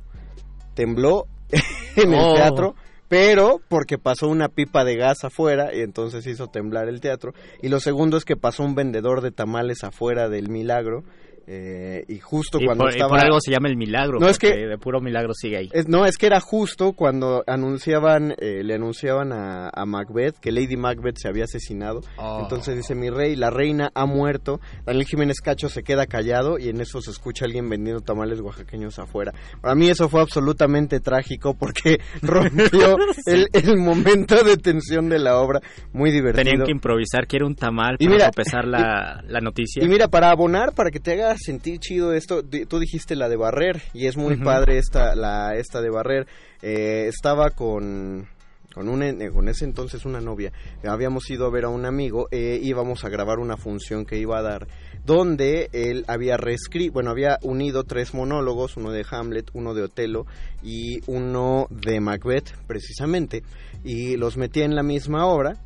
tembló en Oh. el teatro, pero porque pasó una pipa de gas afuera y entonces hizo temblar el teatro. Y lo segundo es que pasó un vendedor de tamales afuera del Milagro. Eh, y justo Y cuando por, y estaba por algo se llama el milagro. No, es que- de puro milagro sigue ahí. es- no, es que era justo cuando anunciaban, eh, le anunciaban a, a Macbeth que Lady Macbeth se había asesinado. Oh. Entonces dice, mi rey, la reina ha muerto. Daniel Jiménez Cacho se queda callado y en eso se escucha alguien vendiendo tamales oaxaqueños afuera. Para mí eso fue absolutamente trágico porque rompió el, el momento de tensión de la obra. Muy divertido. Tenían que improvisar, quiere un tamal Y para mira- sopesar la, la noticia. Y mira, para abonar, para que te sentir chido esto, tú dijiste la de barrer, y es muy padre esta, la, esta de barrer. Eh, estaba con, con, un, con ese entonces una novia, habíamos ido a ver a un amigo, eh, íbamos a grabar una función que iba a dar, donde él había reescrito, bueno, había unido tres monólogos, uno de Hamlet, uno de Otelo y uno de Macbeth, precisamente, y los metía en la misma obra.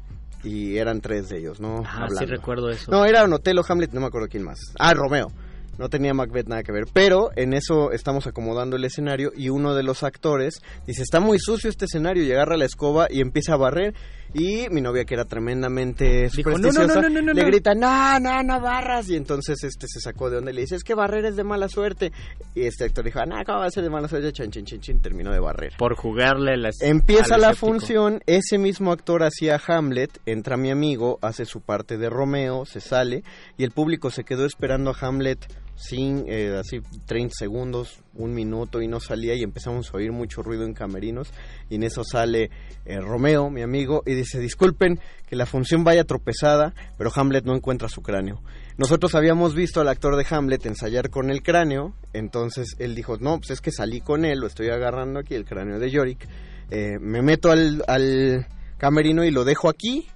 Y eran tres de ellos, ¿no? Ah, sí recuerdo eso. No, era Otelo, Hamlet, no me acuerdo quién más. Ah, Romeo. No tenía Macbeth nada que ver. Pero en eso estamos acomodando el escenario y uno de los actores dice, está muy sucio este escenario y agarra la escoba y empieza a barrer. Y mi novia, que era tremendamente Dijo, "No, no, supersticiosa, no, no, no, le no". grita, no, no, no barras. Y entonces este se sacó de onda y le dice, es que barrer es de mala suerte. Y este actor dijo, no, ¿cómo va a ser de mala suerte? Chin, chin, chin, chin, terminó de barrer. Por jugarle las... Empieza la escéptico. función, ese mismo actor hacía Hamlet, entra mi amigo, hace su parte de Romeo, se sale y el público se quedó esperando a Hamlet sin eh, así 30 segundos, un minuto y no salía y empezamos a oír mucho ruido en camerinos y en eso sale eh, Romeo, mi amigo, y dice, disculpen que la función vaya tropezada, pero Hamlet no encuentra su cráneo. Nosotros habíamos visto al actor de Hamlet ensayar con el cráneo, entonces él dijo, no, pues es que salí con él, lo estoy agarrando aquí, el cráneo de Yorick, eh, me meto al, al camerino y lo dejo aquí.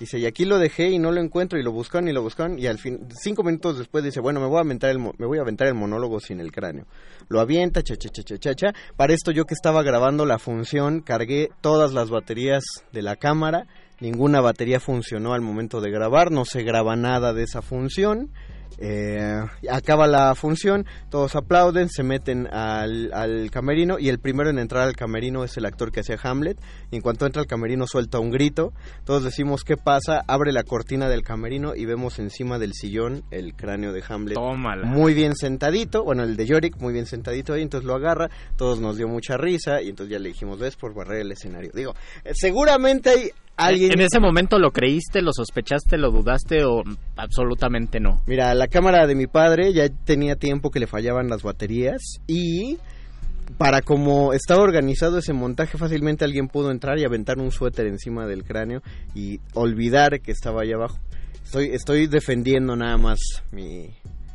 Dice, y aquí lo dejé y no lo encuentro y lo buscan y lo buscan y al fin, cinco minutos después dice, bueno, me voy a aventar el, me voy a aventar el monólogo sin el cráneo. Lo avienta, cha, cha, cha, cha, cha, cha. Para esto yo que estaba grabando la función, cargué todas las baterías de la cámara, ninguna batería funcionó al momento de grabar, no se graba nada de esa función. Eh, acaba la función, todos aplauden, se meten al, al camerino y el primero en entrar al camerino es el actor que hacía Hamlet. Y en cuanto entra al camerino suelta un grito, todos decimos qué pasa, abre la cortina del camerino y vemos encima del sillón el cráneo de Hamlet. Tómala. Muy bien sentadito, bueno, el de Yorick muy bien sentadito ahí, entonces lo agarra, todos nos dio mucha risa y entonces ya le dijimos, ves por barrer el escenario. Digo, eh, seguramente hay alguien... ¿En ese momento lo creíste, lo sospechaste, lo dudaste o absolutamente no? Mira, la cámara de mi padre ya tenía tiempo que le fallaban las baterías y para como estaba organizado ese montaje fácilmente alguien pudo entrar y aventar un suéter encima del cráneo y olvidar que estaba ahí abajo. Estoy, estoy defendiendo nada más mi,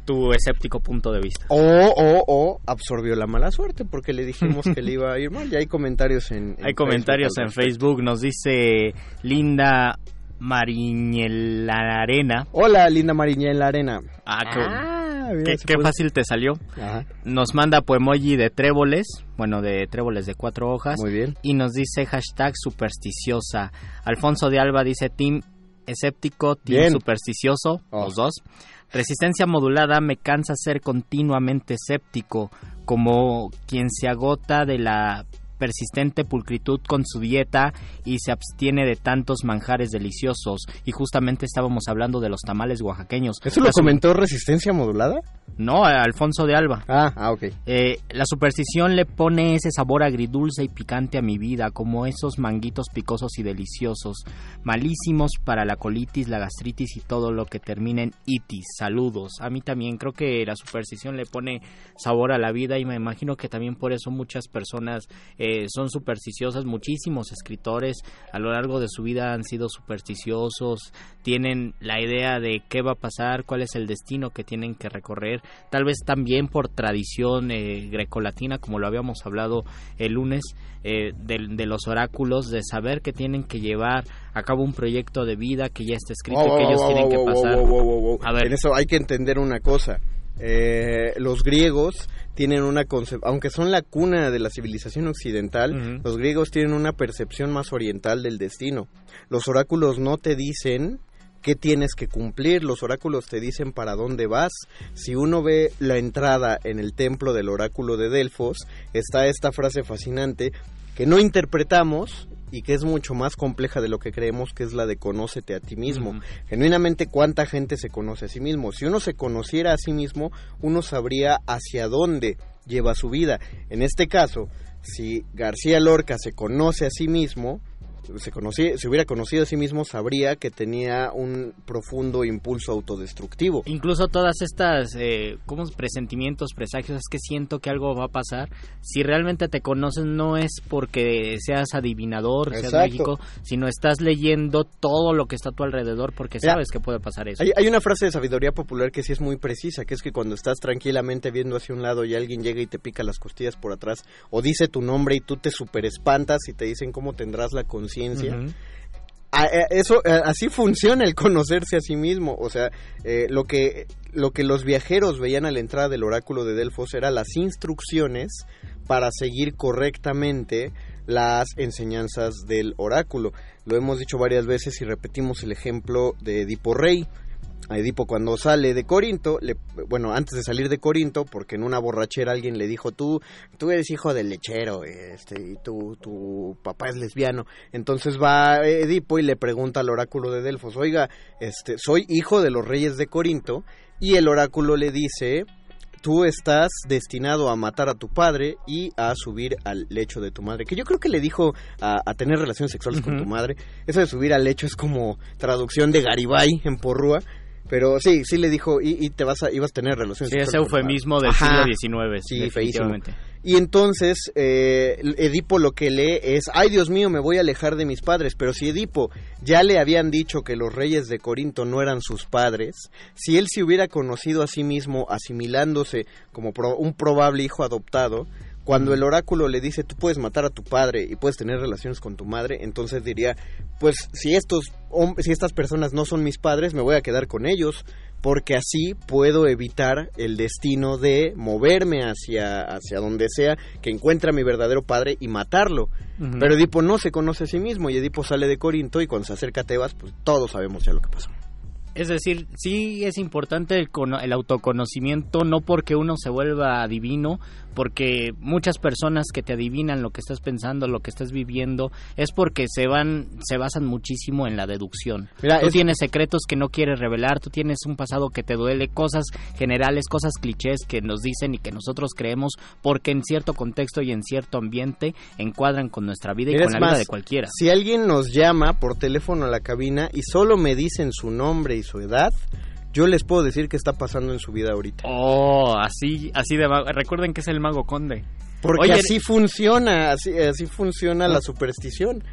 tu escéptico punto de vista. O, o, o absorbió la mala suerte porque le dijimos que le iba a ir mal. Ya hay comentarios en, en Hay comentarios Facebook en. Facebook, nos dice Linda Mariñelarena. Hola, linda Mariña en la arena. Ah, qué, Ah, mira, qué- se qué puede- fácil te salió. Ajá, Nos manda poemoji de tréboles, bueno, de tréboles de cuatro hojas. muy bien. Y nos dice hashtag supersticiosa. Alfonso de Alba dice team escéptico, team Bien. supersticioso, Oh. los dos. Resistencia modulada me cansa ser continuamente escéptico, como quien se agota de la persistente pulcritud con su dieta y se abstiene de tantos manjares deliciosos. Y justamente estábamos hablando de los tamales oaxaqueños. ¿Eso lo La comentó Resistencia Modulada? No, Alfonso de Alba. Ah, ah, ok. Eh, la superstición le pone ese sabor agridulce y picante a mi vida, como esos manguitos picosos y deliciosos, malísimos para la colitis, la gastritis y todo lo que termina en itis. Saludos. A mí también creo que la superstición le pone sabor a la vida y me imagino que también por eso muchas personas eh, son supersticiosas. Muchísimos escritores a lo largo de su vida han sido supersticiosos, tienen la idea de qué va a pasar, cuál es el destino que tienen que recorrer tal vez también por tradición eh, grecolatina, como lo habíamos hablado el lunes, eh, de, de los oráculos, de saber que tienen que llevar a cabo un proyecto de vida que ya está escrito y que wow, ellos wow, tienen que pasar. A ver. En eso hay que entender una cosa. Eh, los griegos tienen una concepción, aunque son la cuna de la civilización occidental, los griegos tienen una percepción más oriental del destino. Los oráculos no te dicen qué tienes que cumplir, los oráculos te dicen para dónde vas. Si uno ve la entrada en el templo del oráculo de Delfos, está esta frase fascinante que no interpretamos y que es mucho más compleja de lo que creemos, que es la de conócete a ti mismo. Genuinamente, ¿cuánta gente se conoce a sí mismo? Si uno se conociera a sí mismo, uno sabría hacia dónde lleva su vida. En este caso, si García Lorca se conoce a sí mismo, se, conocí- se hubiera conocido a sí mismo, sabría que tenía un profundo impulso autodestructivo. Incluso todas estas eh, como presentimientos, presagios, es que siento que algo va a pasar. Si realmente te conoces no es porque seas adivinador, seas Exacto. mágico, sino estás leyendo todo lo que está a tu alrededor porque sabes que puede pasar eso. Hay, hay una frase de sabiduría popular que sí es muy precisa, que es que cuando estás tranquilamente viendo hacia un lado y alguien llega y te pica las costillas por atrás o dice tu nombre y tú te super espantas y te dicen cómo tendrás la conciencia. A- eso a- así funciona el conocerse a sí mismo. O sea eh, lo que lo que los viajeros veían a la entrada del oráculo de Delfos era las instrucciones para seguir correctamente las enseñanzas del oráculo. Lo hemos dicho varias veces y repetimos el ejemplo de Edipo Rey a Edipo cuando sale de Corinto, le- bueno, antes de salir de Corinto, porque en una borrachera alguien le dijo, tú, tú eres hijo del lechero, este, y tu, tu papá es lesbiano. Entonces va Edipo y le pregunta al oráculo de Delfos, oiga, este, soy hijo de los reyes de Corinto, y el oráculo le dice, tú estás destinado a matar a tu padre y a subir al lecho de tu madre. Que yo creo que le dijo a, a tener relaciones sexuales con tu madre. Eso de subir al lecho es como traducción de Garibay en Porrúa. Pero sí, sí le dijo, y, y te vas a, ibas a tener relaciones Sí, ese eufemismo del Ajá. siglo XIX, Sí, definitivamente. Y entonces eh, Edipo lo que lee es, ay Dios mío, me voy a alejar de mis padres. Pero si Edipo ya le habían dicho que los reyes de Corinto no eran sus padres, si él se hubiera conocido a sí mismo asimilándose como pro- un probable hijo adoptado, cuando el oráculo le dice tú puedes matar a tu padre y puedes tener relaciones con tu madre, entonces diría, pues si estos si estas personas no son mis padres, me voy a quedar con ellos, porque así puedo evitar el destino de moverme hacia hacia donde sea que encuentre a mi verdadero padre y matarlo. Pero Edipo no se conoce a sí mismo y Edipo sale de Corinto y cuando se acerca a Tebas, pues todos sabemos ya lo que pasó. Es decir, sí es importante el, el autoconocimiento, no porque uno se vuelva adivino, porque muchas personas que te adivinan lo que estás pensando, lo que estás viviendo, es porque se van, se basan muchísimo en la deducción. Mira, tú es- tienes secretos que no quieres revelar, tú tienes un pasado que te duele, cosas generales, cosas clichés que nos dicen y que nosotros creemos porque en cierto contexto y en cierto ambiente encuadran con nuestra vida y con la vida de cualquiera. Si alguien nos llama por teléfono a la cabina y solo me dicen su nombre y su edad, yo les puedo decir qué está pasando en su vida ahorita. Oh, así, así de mago. Recuerden que es el mago conde. Porque Oye, así funciona, así, así funciona la superstición.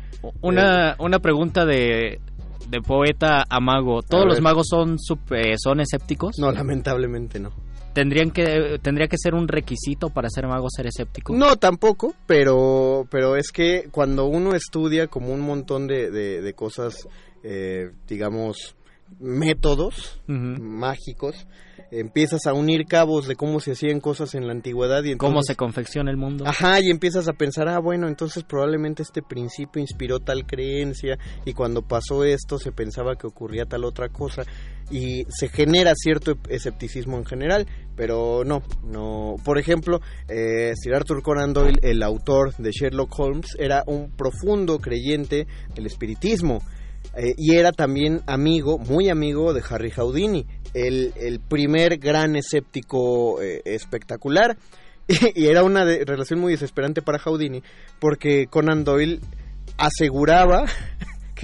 Una, una pregunta de de poeta a mago, ¿todos A los magos son eh, son escépticos? No, lamentablemente no. ¿Tendrían que, ¿Tendría que ser un requisito para ser mago ser escéptico? No, tampoco, pero, pero es que cuando uno estudia como un montón de, de, de cosas, eh, digamos, métodos mágicos, empiezas a unir cabos de cómo se hacían cosas en la antigüedad y ¿Cómo entonces... se confecciona el mundo? Ajá, y empiezas a pensar, ah, bueno, entonces probablemente este principio inspiró tal creencia y cuando pasó esto se pensaba que ocurría tal otra cosa y se genera cierto escepticismo en general, pero no, no. Por ejemplo, eh, Sir Arthur Conan Doyle, el autor de Sherlock Holmes, era un profundo creyente del espiritismo. Eh, y era también amigo, muy amigo de Harry Houdini, el, el primer gran escéptico eh, espectacular. Y, era una de- relación muy desesperante para Houdini, porque Conan Doyle aseguraba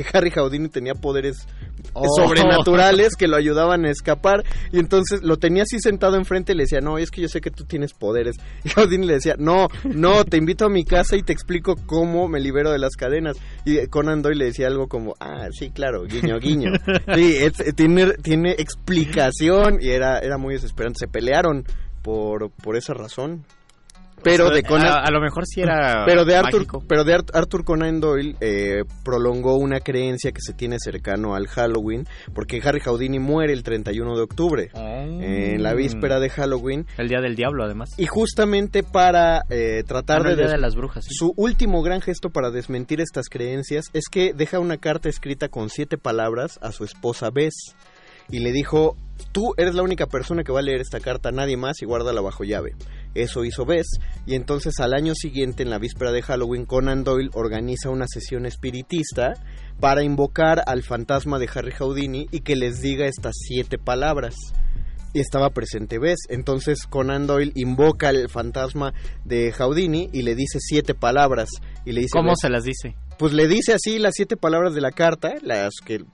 que Harry Houdini tenía poderes Oh. sobrenaturales que lo ayudaban a escapar y entonces lo tenía así sentado enfrente y le decía, no, es que yo sé que tú tienes poderes. Y Houdini le decía, no, no, te invito a mi casa y te explico cómo me libero de las cadenas. Y Conan Doyle le decía algo como, ah, sí, claro, guiño, guiño. Sí, es- tiene, tiene explicación y era, era muy desesperante. Se pelearon por, por esa razón. Pero de Conan... a, a lo mejor sí era Pero de Arthur, mágico. pero de Art- Arthur Conan Doyle eh, prolongó una creencia que se tiene cercano al Halloween, porque Harry Houdini muere el 31 de octubre, en la víspera de Halloween, El día del diablo, además. y justamente para eh, tratar Ah, no, de, el día des- de las brujas. sí. su último gran gesto para desmentir estas creencias es que deja una carta escrita con siete palabras a su esposa Bess y le dijo, tú eres la única persona que va a leer esta carta, nadie más, y guárdala bajo llave. Eso hizo Bess, y entonces al año siguiente, en la víspera de Halloween, Conan Doyle organiza una sesión espiritista para invocar al fantasma de Harry Houdini y que les diga estas siete palabras. Y estaba presente Bess. Entonces Conan Doyle invoca al fantasma de Houdini y le dice siete palabras. Y le dice ¿Cómo Bess, se las dice? Pues le dice así las siete palabras de la carta, las que...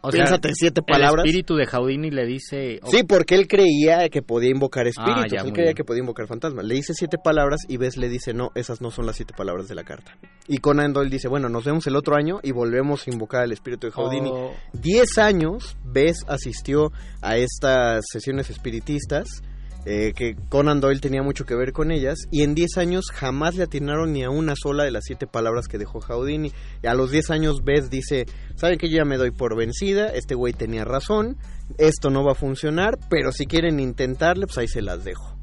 O sea, piénsate siete palabras. El espíritu de Houdini le dice... Sí, porque él creía que podía invocar espíritus, Ah, ya, él creía bien. que podía invocar fantasmas. Le dice siete palabras y Bess le dice, no, esas no son las siete palabras de la carta. Y Conan Doyle dice, bueno, nos vemos el otro año y volvemos a invocar al espíritu de Houdini. Oh. Diez años Bess asistió a estas sesiones espiritistas, eh, que Conan Doyle tenía mucho que ver con ellas, y en diez años jamás le atinaron ni a una sola de las siete palabras que dejó Houdini. Y a los diez años Bess dice, ¿saben que yo ya me doy por vencida? Este güey tenía razón, esto no va a funcionar, pero si quieren intentarle, pues ahí se las dejo.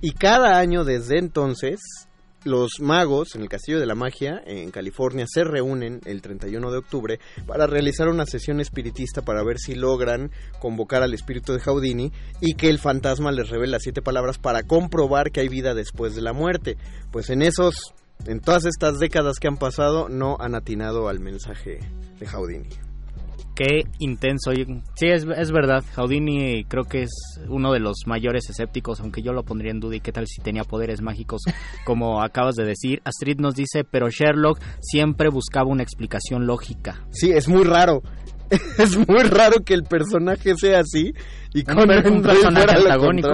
Y cada año desde entonces, los magos en el Castillo de la Magia, en California, se reúnen el 31 de octubre para realizar una sesión espiritista para ver si logran convocar al espíritu de Houdini y que el fantasma les revele siete palabras para comprobar que hay vida después de la muerte. Pues en esos, en todas estas décadas que han pasado, no han atinado al mensaje de Houdini. Qué intenso. Sí, es, es verdad. Houdini creo que es uno de los mayores escépticos, aunque yo lo pondría en duda. ¿Y qué tal si tenía poderes mágicos, como acabas de decir? Astrid nos dice, pero Sherlock siempre buscaba una explicación lógica. Sí, es muy raro. Es muy raro que el personaje sea así y Un, per- un Doyle personaje antagónico.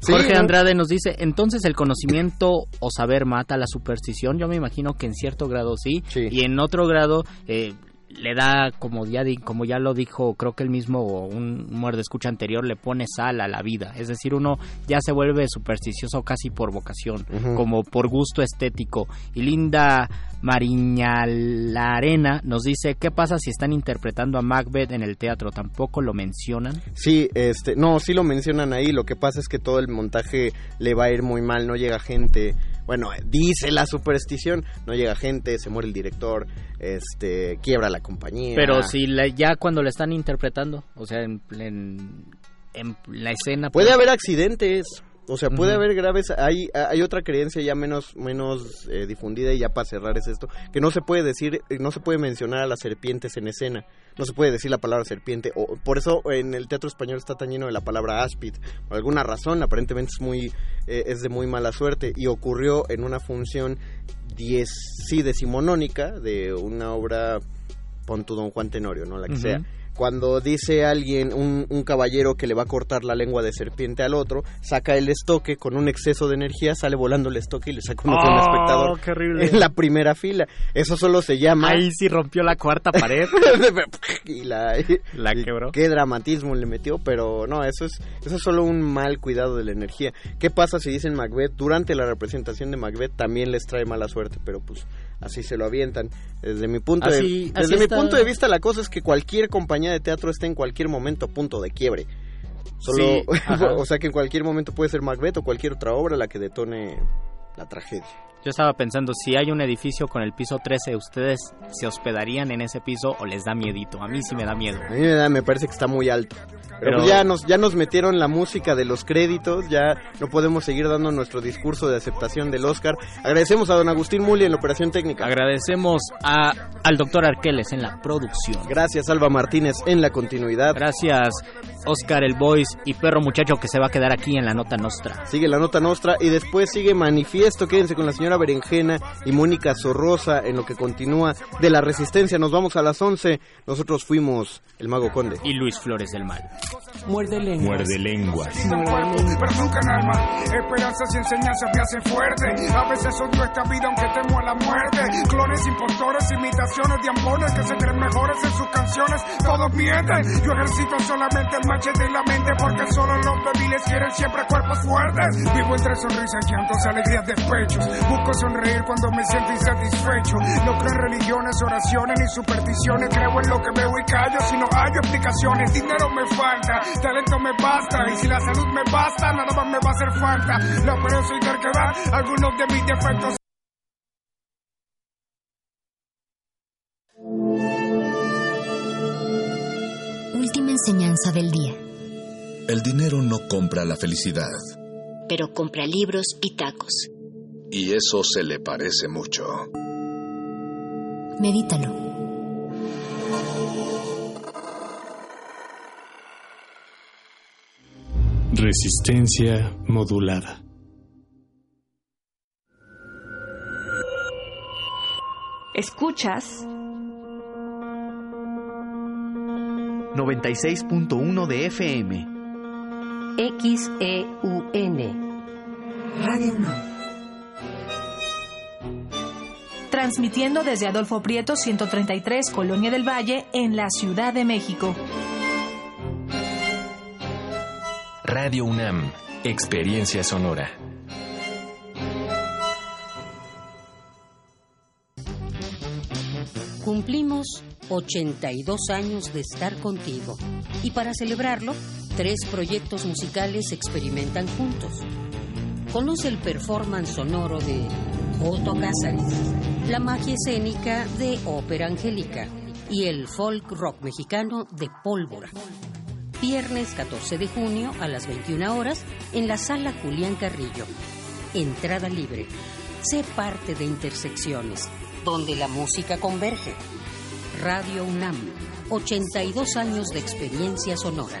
Sí, Jorge. Andrade nos dice, entonces el conocimiento o saber mata la superstición. Yo me imagino que en cierto grado sí, Sí. y en otro grado eh, le da, como ya, como ya lo dijo, creo que el mismo un muerde escucha anterior, le pone sal a la vida. Es decir, uno ya se vuelve supersticioso casi por vocación, como por gusto estético. Y Linda Mariñalarena nos dice, ¿qué pasa si están interpretando a Macbeth en el teatro? ¿Tampoco lo mencionan? Sí, este, no, sí lo mencionan ahí. Lo que pasa es que todo el montaje le va a ir muy mal, no llega gente. Bueno, dice la superstición, no llega gente, se muere el director, este, quiebra la compañía. Pero si la- ya cuando la están interpretando, o sea, en, en, en la escena... Puede pues, haber accidentes. O sea, puede haber graves. Hay, hay otra creencia ya menos, menos eh, difundida y ya para cerrar es esto: que no se puede decir, no se puede mencionar a las serpientes en escena. No se puede decir la palabra serpiente. O, por eso en el teatro español está tan lleno de la palabra áspid. Por alguna razón, aparentemente es, muy, eh, es de muy mala suerte. Y ocurrió en una función diez, sí, decimonónica de una obra pon tu Don Juan Tenorio, ¿no? La que sea. Cuando dice alguien, un, un caballero que le va a cortar la lengua de serpiente al otro, saca el estoque con un exceso de energía, sale volando el estoque y le saca uno con el Oh, espectador qué horrible. en la primera fila. Eso solo se llama... Ahí sí rompió la cuarta pared. y la, La quebró. Qué dramatismo le metió, pero no, eso es, eso es solo un mal cuidado de la energía. ¿Qué pasa si dicen Macbeth? Durante la representación de Macbeth también les trae mala suerte, pero pues así se lo avientan. Desde mi punto, Así- de, desde mi está. punto de vista la cosa es que cualquier compañía de teatro está en cualquier momento a punto de quiebre. Solo, Sí, o sea que en cualquier momento puede ser Macbeth o cualquier otra obra la que detone la tragedia. Yo estaba pensando, si hay un edificio con el piso 13, ¿ustedes se hospedarían en ese piso o les da miedito? A mí sí me da miedo. A mí me, da- me parece que está muy alto. Pero, Pero- pues ya nos ya nos metieron la música de los créditos, ya no podemos seguir dando nuestro discurso de aceptación del Oscar. Agradecemos a don Agustín Muli en la operación técnica. Agradecemos a, al doctor Arqueles en la producción. Gracias Alba Martínez en la continuidad. Gracias Oscar el Boys y Perro Muchacho que se va a quedar aquí en la nota nostra. Sigue la nota nostra y después sigue Manifiesto. Quédense con la señora Berenjena y Mónica Sorrosa en lo que continúa de la resistencia. Nos vamos a las 11. Nosotros fuimos el Mago Conde. Y Luis Flores del Mal. Muerde lenguas. Muerde lenguas. pero nunca en alma. Esperanzas y enseñanzas me hacen fuerte. A veces odio esta vida aunque temo a la muerte. Clones, impostores, imitaciones de ambones que se creen mejores en sus canciones. Todos mienten. Yo ejercito solamente el machete y la mente porque solo los débiles quieren siempre cuerpos fuertes. Vivo entre sonrisas, llantos, alegrías, despechos. Busco sonreír cuando me siento insatisfecho. No creo en religiones, oraciones ni supersticiones. Creo en lo que veo y callo si no hay explicaciones. Dinero me falta, talento me basta. Y si la salud me basta, nada más me va a hacer falta. La pereza y terquedad, algunos de mis defectos. Última enseñanza del día. El dinero no compra la felicidad. Pero compra libros y tacos. Y eso se le parece mucho. Medítalo. Resistencia modulada. Escuchas 96.1 de FM. XEUN. Radio Transmitiendo desde Adolfo Prieto 133, Colonia del Valle, en la Ciudad de México. Radio UNAM, Experiencia Sonora. Cumplimos 82 años de estar contigo y para celebrarlo, tres proyectos musicales experimentan juntos. Conoce el performance sonoro de Otto Cázares, la magia escénica de Ópera Angélica y el folk rock mexicano de Pólvora. Viernes 14 de junio a las 21 horas en la sala Julián Carrillo. Entrada libre. Sé parte de Intersecciones, donde la música converge. Radio UNAM, 82 años de experiencia sonora.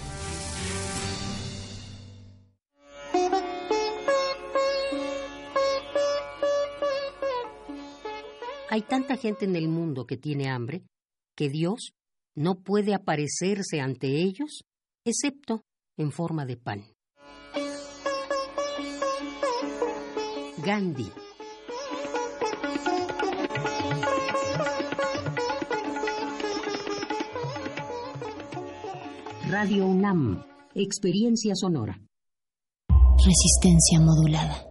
Hay tanta gente en el mundo que tiene hambre que Dios no puede aparecerse ante ellos excepto en forma de pan. Gandhi. Radio UNAM, experiencia sonora. Resistencia modulada.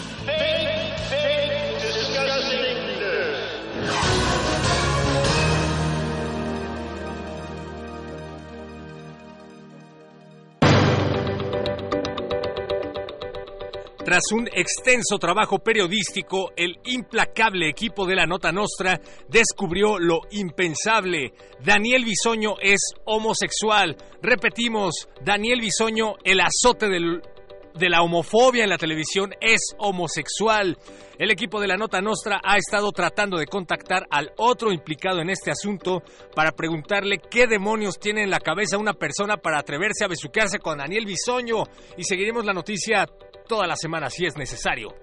Tras un extenso trabajo periodístico, el implacable equipo de la Nota Nostra descubrió lo impensable. Daniel Bisoño es homosexual. Repetimos, Daniel Bisoño, el azote de la homofobia en la televisión, es homosexual. El equipo de la Nota Nostra ha estado tratando de contactar al otro implicado en este asunto para preguntarle qué demonios tiene en la cabeza una persona para atreverse a besuquearse con Daniel Bisoño. Y seguiremos la noticia toda la semana si es necesario.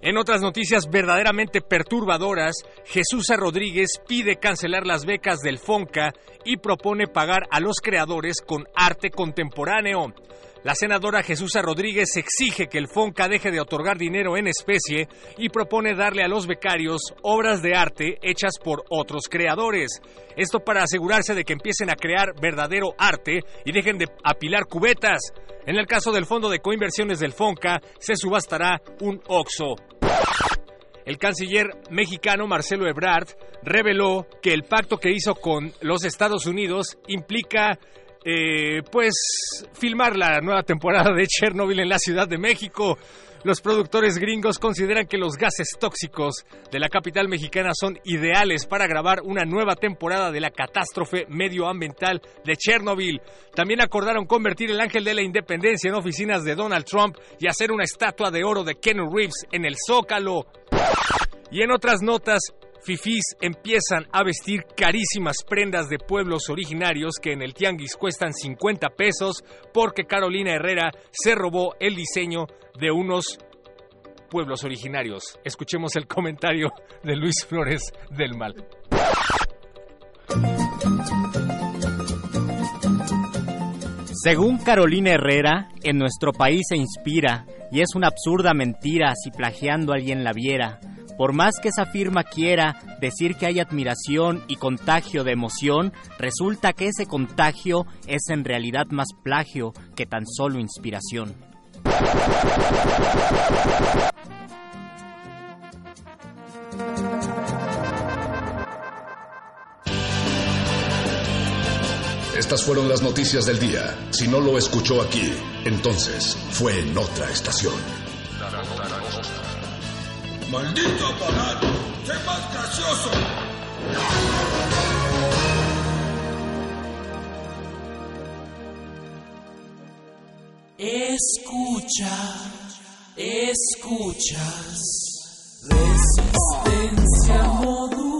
En otras noticias verdaderamente perturbadoras, Jesús Rodríguez pide cancelar las becas del FONCA y propone pagar a los creadores con arte contemporáneo. La senadora Jesús Rodríguez exige que el FONCA deje de otorgar dinero en especie y propone darle a los becarios obras de arte hechas por otros creadores. Esto para asegurarse de que empiecen a crear verdadero arte y dejen de apilar cubetas. En el caso del Fondo de Coinversiones del FONCA, se subastará un OXO. El canciller mexicano Marcelo Ebrard reveló que el pacto que hizo con los Estados Unidos implica eh, pues filmar la nueva temporada de Chernobyl en la Ciudad de México. Los productores gringos consideran que los gases tóxicos de la capital mexicana son ideales para grabar una nueva temporada de la catástrofe medioambiental de Chernobyl. También acordaron convertir el Ángel de la Independencia en oficinas de Donald Trump y hacer una estatua de oro de Ken Reeves en el Zócalo. Y en otras notas, fifís empiezan a vestir carísimas prendas de pueblos originarios que en el tianguis cuestan 50 pesos porque Carolina Herrera se robó el diseño de unos pueblos originarios. Escuchemos el comentario de Luis Flores del Mal. Según Carolina Herrera, en nuestro país se inspira, y es una absurda mentira si plagiando alguien la viera. Por más que esa firma quiera decir que hay admiración y contagio de emoción, resulta que ese contagio es en realidad más plagio que tan solo inspiración. Estas fueron las noticias del día. Si no lo escuchó aquí, entonces fue en otra estación. ¡Maldito aparato! ¡Sé más gracioso! Escucha, escuchas. Resistencia modulada.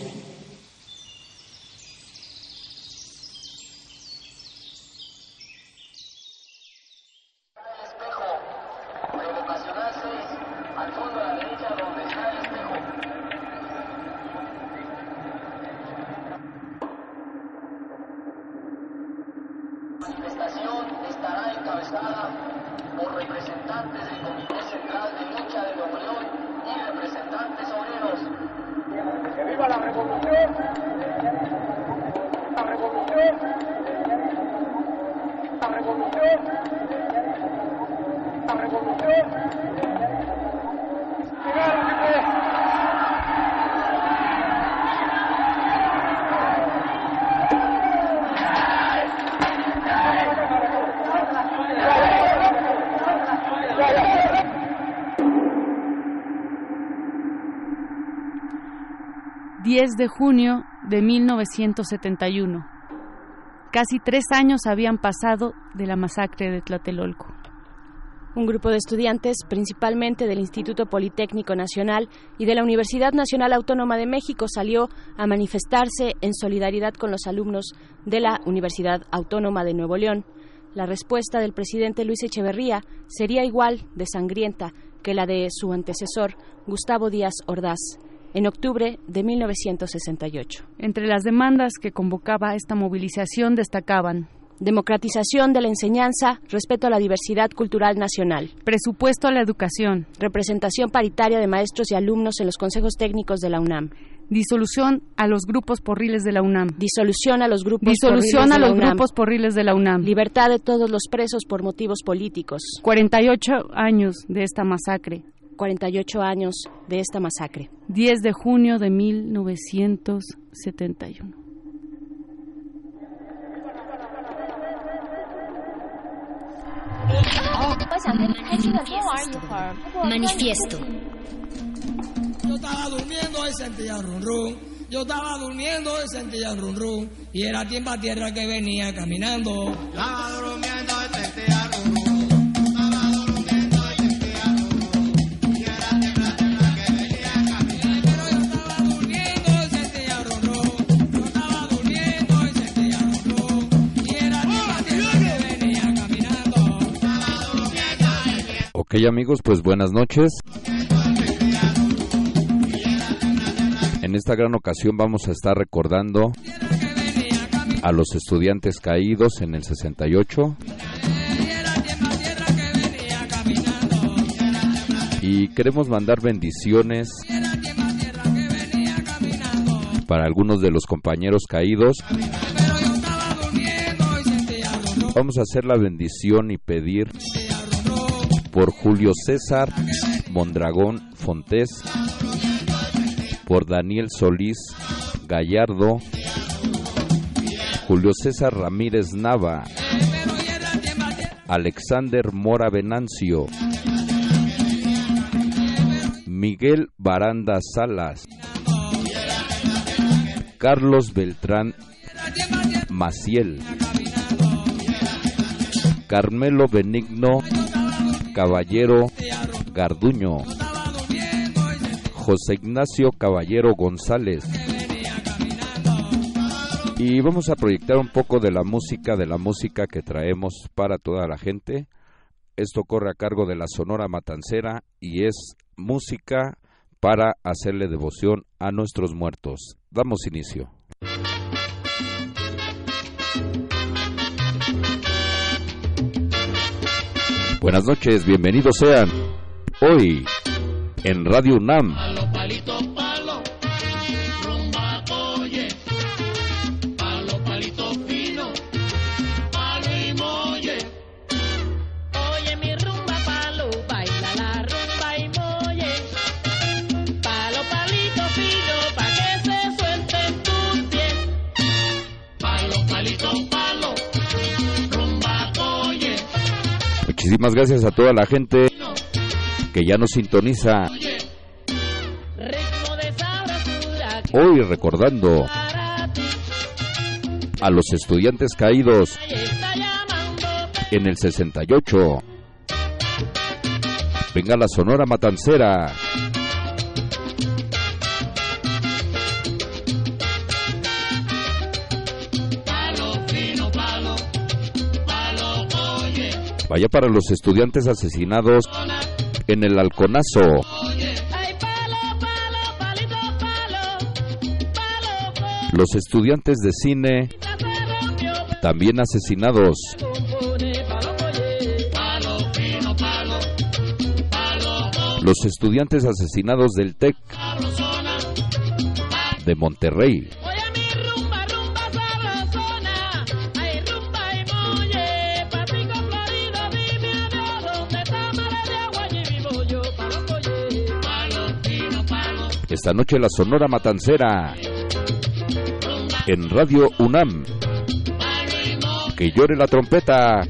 10 de junio de 1971. Casi tres años habían pasado de la masacre de Tlatelolco. Un grupo de estudiantes, principalmente del Instituto Politécnico Nacional y de la Universidad Nacional Autónoma de México, salió a manifestarse en solidaridad con los alumnos de la Universidad Autónoma de Nuevo León. La respuesta del presidente Luis Echeverría sería igual de sangrienta que la de su antecesor, Gustavo Díaz Ordaz, en octubre de 1968. Entre las demandas que convocaba esta movilización destacaban Democratización de la enseñanza, respeto a la diversidad cultural nacional. Presupuesto a la educación. Representación paritaria de maestros y alumnos en los consejos técnicos de la UNAM. Disolución a los grupos porriles de la UNAM. Disolución a los grupos Disolución porriles a de la UNAM. grupos porriles de la UNAM. Libertad de todos los presos por motivos políticos. 48 años de esta masacre. 48 años de esta masacre. 10 de junio de 1971. Manifiesto. Yo estaba durmiendo y sentía rum rum. Yo estaba durmiendo y sentía rum rum. Y era tiempo a tierra que venía caminando. Estaba durmiendo y sentía Ok amigos, pues buenas noches. En esta gran ocasión vamos a estar recordando a los estudiantes caídos en el 68. Y queremos mandar bendiciones para algunos de los compañeros caídos. Vamos a hacer la bendición y pedir por Julio César Mondragón Fontés, por Daniel Solís Gallardo, Julio César Ramírez Nava, Alexander Mora Venancio, Miguel Baranda Salas, Carlos Beltrán Maciel, Carmelo Benigno Caballero Garduño, José Ignacio Caballero González. Y vamos a proyectar un poco de la música, de la música que traemos para toda la gente. Esto corre a cargo de la Sonora Matancera y es música para hacerle devoción a nuestros muertos. Damos inicio. Buenas noches, bienvenidos sean hoy en Radio UNAM. Muchísimas gracias a toda la gente que ya nos sintoniza. Hoy recordando a los estudiantes caídos en el 68. Venga la Sonora Matancera. Vaya para los estudiantes asesinados en el Halconazo. Los estudiantes de cine también asesinados. Los estudiantes asesinados del TEC de Monterrey. Esta noche la Sonora Matancera en Radio UNAM. Que llore la trompeta.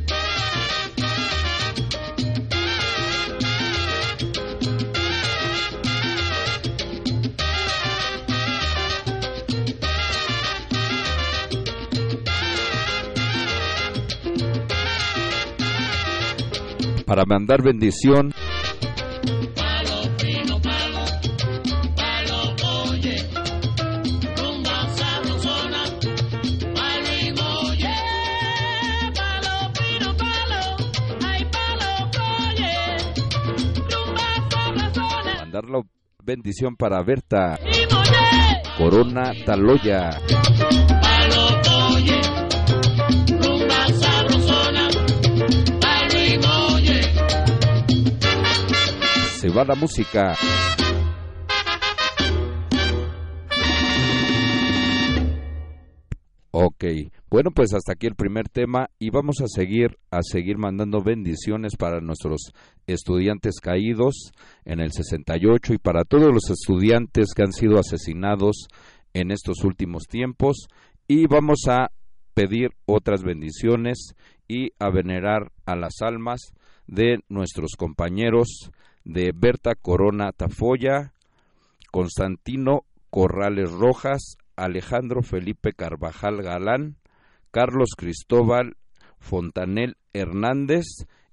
Para mandar bendición Bendición para Berta. Corona Taloya. Se va la música. Ok bueno pues hasta aquí el primer tema y vamos a seguir a seguir mandando bendiciones para nuestros estudiantes caídos en el 68 y para todos los estudiantes que han sido asesinados en estos últimos tiempos. Y vamos a pedir otras bendiciones y a venerar a las almas de nuestros compañeros de Berta Corona Tafoya, Constantino Corrales Rojas, Alejandro Felipe Carvajal Galán, Carlos Cristóbal Fontanel Hernández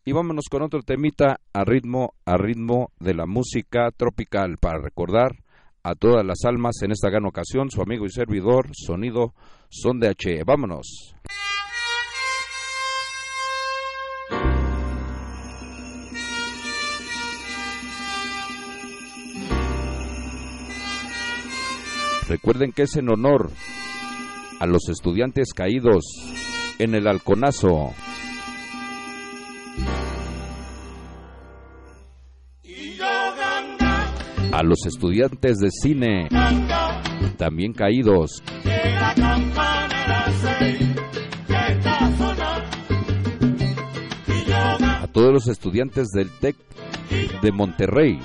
y vámonos con otro temita a ritmo a ritmo de la música tropical para recordar a todas las almas en esta gran ocasión su amigo y servidor Sonido Son de H. Vámonos. Recuerden que es en honor a los estudiantes caídos en el halconazo. A los estudiantes de cine también caídos. A todos los estudiantes del TEC de Monterrey.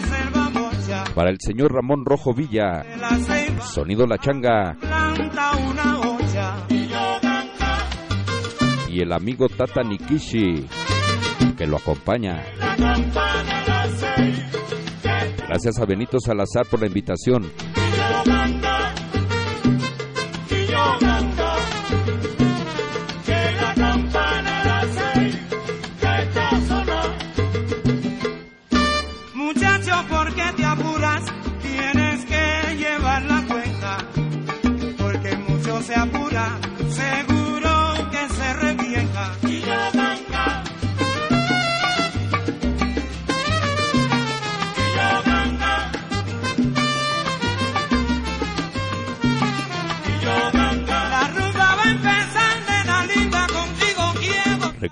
Selva mocha. Para el señor Ramón Rojo Villa. Sonido La Changa. Y el amigo Tata Nikishi. Que lo acompaña. Gracias a Benito Salazar por la invitación.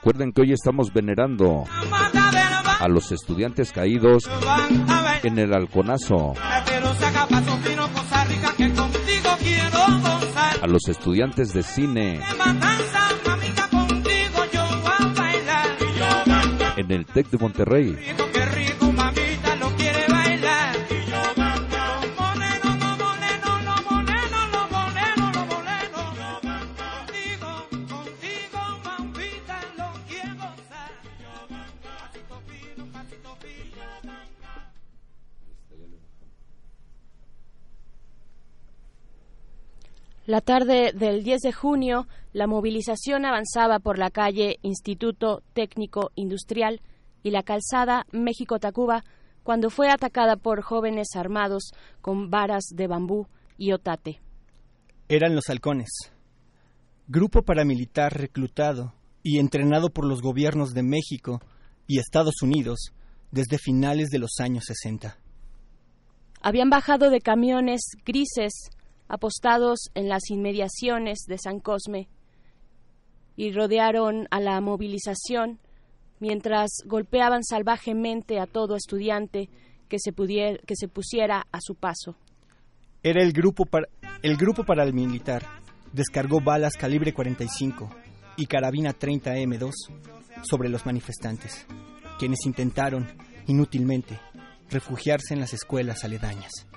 Recuerden que hoy estamos venerando a los estudiantes caídos en el gozar. A los estudiantes de cine en el TEC de Monterrey. La tarde del 10 de junio, la movilización avanzaba por la calle Instituto Técnico Industrial y la calzada México-Tacuba cuando fue atacada por jóvenes armados con varas de bambú y otate. Eran los halcones, grupo paramilitar reclutado y entrenado por los gobiernos de México y Estados Unidos desde finales de los años 60. Habían bajado de camiones grises apostados en las inmediaciones de San Cosme y rodearon a la movilización mientras golpeaban salvajemente a todo estudiante que se, que se pusiera a su paso. Era el grupo, para, el grupo paramilitar. Descargó balas calibre 45 y carabina 30M2 sobre los manifestantes, quienes intentaron, inútilmente, refugiarse en las escuelas aledañas.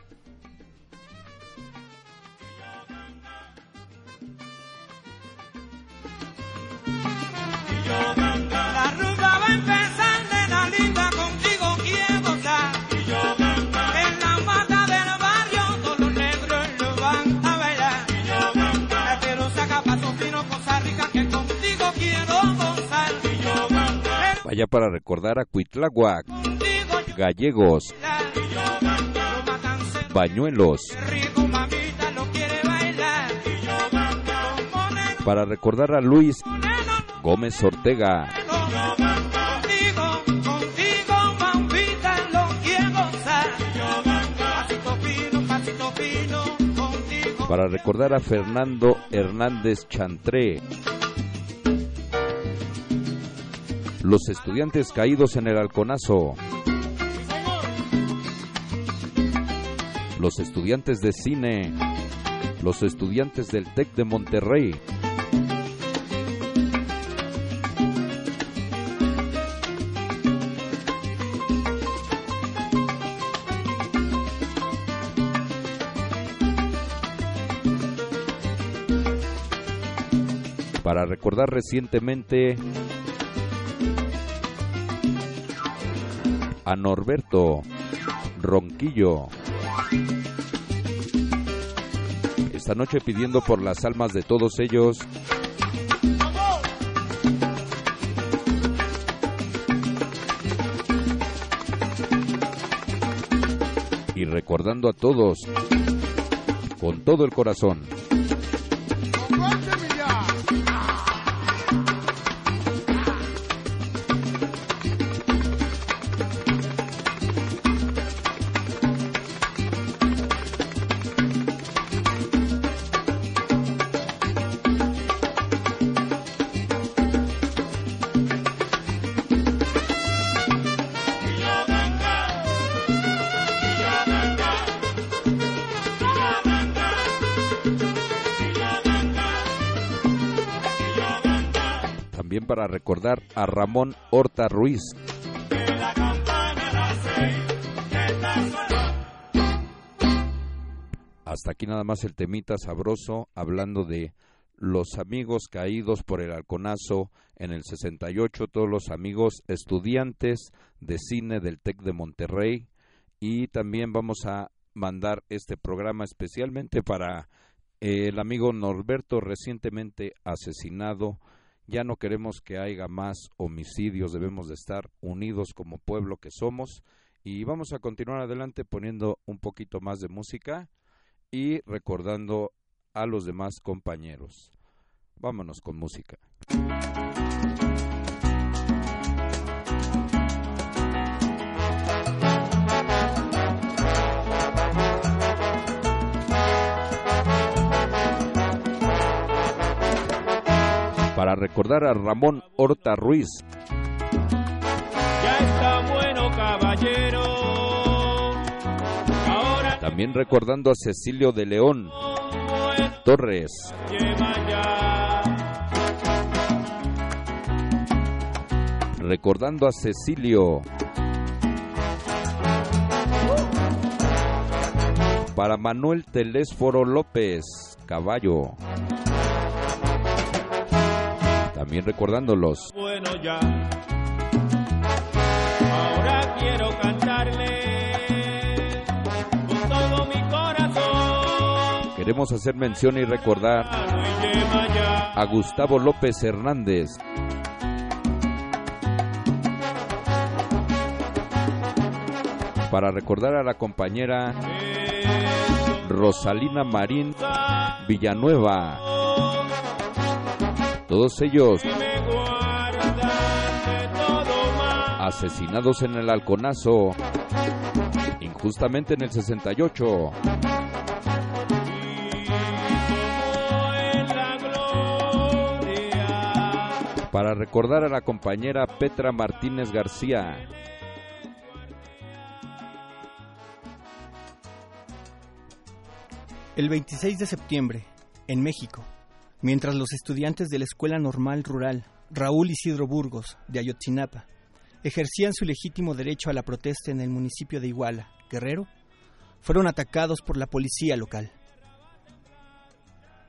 Vaya para recordar a Cuitláhuac, Gallegos, Bañuelos, para recordar a Luis Gómez Ortega. Para recordar a Fernando Hernández Chantré. Los estudiantes caídos en el halconazo. Los estudiantes de cine. Los estudiantes del TEC de Monterrey. Para recordar recientemente a Norberto Ronquillo. Esta noche pidiendo por las almas de todos ellos. Y recordando a todos con todo el corazón. A Ramón Horta Ruiz. Hasta aquí nada más el temita sabroso hablando de los amigos caídos por el halconazo en el 68, todos los amigos estudiantes de cine del TEC de Monterrey y también vamos a mandar este programa especialmente para el amigo Norberto recientemente asesinado. Ya no queremos que haya más homicidios, debemos de estar unidos como pueblo que somos y vamos a continuar adelante poniendo un poquito más de música y recordando a los demás compañeros. Vámonos con música. Para recordar a Ramón Horta Ruiz, Ya está bueno, caballero. Ahora también recordando a Cecilio de León Torres, recordando a Cecilio. Para Manuel Telésforo López Caballo. También recordándolos. Bueno ya. Ahora quiero cantarle con todo mi corazón. Queremos hacer mención y recordar a Gustavo López Hernández. Para recordar a la compañera Rosalina Marín Villanueva. Todos ellos. Asesinados en el halconazo, injustamente en el 68. Para recordar a la compañera Petra Martínez García. El 26 de septiembre, en México, mientras los estudiantes de la Escuela Normal Rural Raúl Isidro Burgos de Ayotzinapa ejercían su legítimo derecho a la protesta en el municipio de Iguala, Guerrero, fueron atacados por la policía local.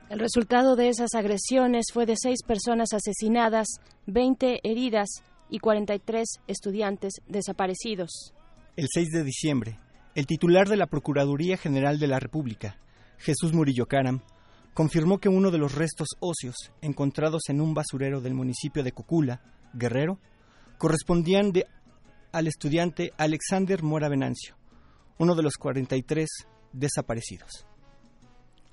El resultado de esas agresiones fue de seis personas asesinadas, 20 heridas y 43 estudiantes desaparecidos. El 6 de diciembre, el titular de la Procuraduría General de la República, Jesús Murillo Caram, confirmó que uno de los restos óseos encontrados en un basurero del municipio de Cocula, Guerrero, correspondían al estudiante Alexander Mora Venancio, uno de los 43 desaparecidos.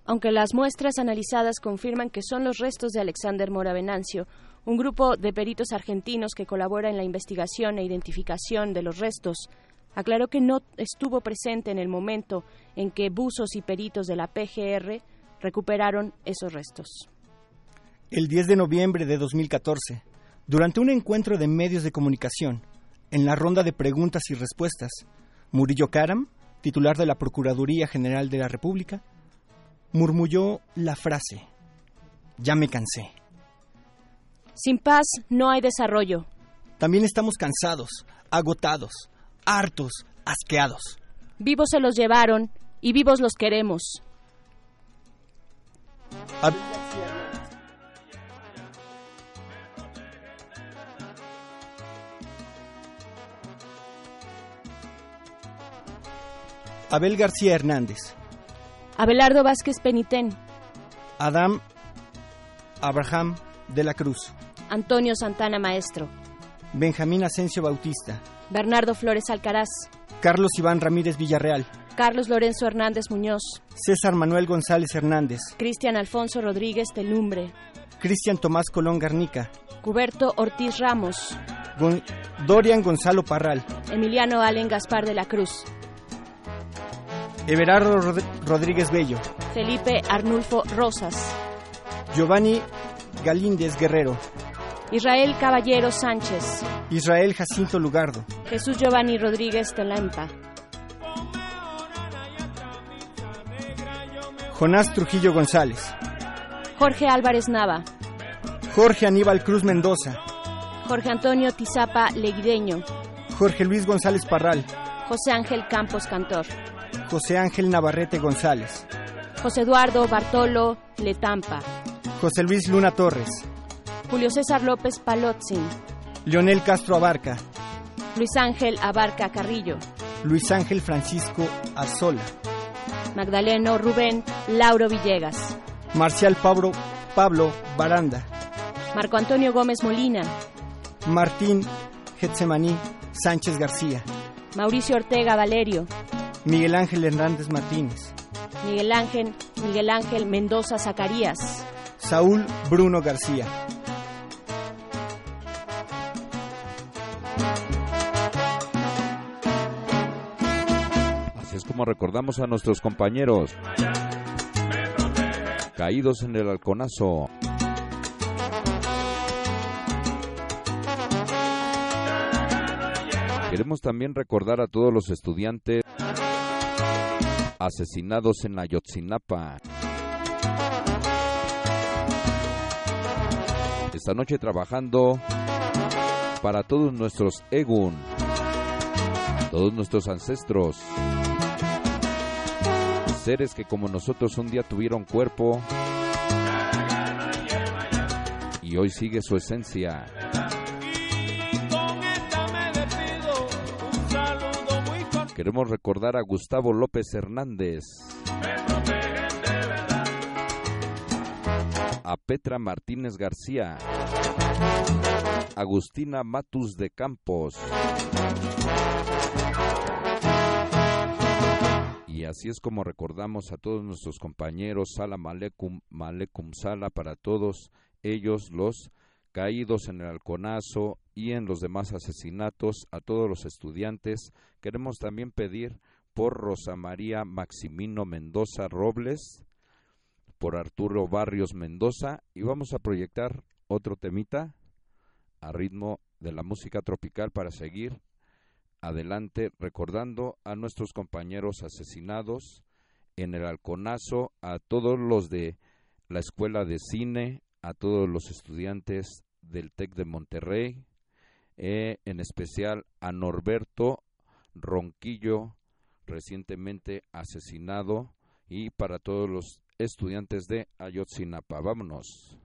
Aunque las muestras analizadas confirman que son los restos de Alexander Mora Venancio, un grupo de peritos argentinos que colabora en la investigación e identificación de los restos aclaró que no estuvo presente en el momento en que buzos y peritos de la PGR recuperaron esos restos. El 10 de noviembre de 2014, durante un encuentro de medios de comunicación, en la ronda de preguntas y respuestas, Murillo Karam, titular de la Procuraduría General de la República, murmulló la frase, ya me cansé. Sin paz no hay desarrollo. También estamos cansados, agotados, hartos, asqueados. Vivos se los llevaron y vivos los queremos. Ab- Abel García Hernández, Abelardo Vázquez Penitén, Adam Abraham de la Cruz, Antonio Santana Maestro, Benjamín Asensio Bautista, Bernardo Flores Alcaraz, Carlos Iván Ramírez Villarreal, Carlos Lorenzo Hernández Muñoz, César Manuel González Hernández, Cristian Alfonso Rodríguez Telumbre, Cristian Tomás Colón Garnica, Cuberto Ortiz Ramos, Gon- Dorian Gonzalo Parral, Emiliano Allen Gaspar de la Cruz, Everardo Rod- Rodríguez Bello, Felipe Arnulfo Rosas, Giovanni Galíndez Guerrero, Israel Caballero Sánchez, Israel Jacinto Lugardo, Jesús Giovanni Rodríguez Telampa, Jonás Trujillo González, Jorge Álvarez Nava, Jorge Aníbal Cruz Mendoza, Jorge Antonio Tizapa Leguideño, Jorge Luis González Parral, José Ángel Campos Cantor, José Ángel Navarrete González, José Eduardo Bartolo Letampa, José Luis Luna Torres, Julio César López Palotzin, Leonel Castro Abarca, Luis Ángel Abarca Carrillo, Luis Ángel Francisco Arzola, Magdaleno Rubén Lauro Villegas, Marcial Pablo, Pablo Baranda, Marco Antonio Gómez Molina, Martín Getsemaní Sánchez García, Mauricio Ortega Valerio, Miguel Ángel Hernández Martínez, Miguel Ángel, Miguel Ángel Mendoza Zacarías, Saúl Bruno García. Así es como recordamos a nuestros compañeros caídos en el halconazo. Queremos también recordar a todos los estudiantes asesinados en Ayotzinapa. Esta noche trabajando para todos nuestros Egun, todos nuestros ancestros, seres que como nosotros un día tuvieron cuerpo y hoy sigue su esencia. Queremos recordar a Gustavo López Hernández, a Petra Martínez García, Agustina Matus de Campos. Y así es como recordamos a todos nuestros compañeros, Salam Aleikum, Malekum Sala para todos ellos, los caídos en el halconazo y en los demás asesinatos, a todos los estudiantes. Queremos también pedir por Rosa María Maximino Mendoza Robles, por Arturo Barrios Mendoza, y vamos a proyectar otro temita a ritmo de la música tropical para seguir adelante recordando a nuestros compañeros asesinados en el halconazo, a todos los de la escuela de cine, a todos los estudiantes del TEC de Monterrey, eh, en especial a Norberto Ronquillo, recientemente asesinado, y para todos los estudiantes de Ayotzinapa. Vámonos.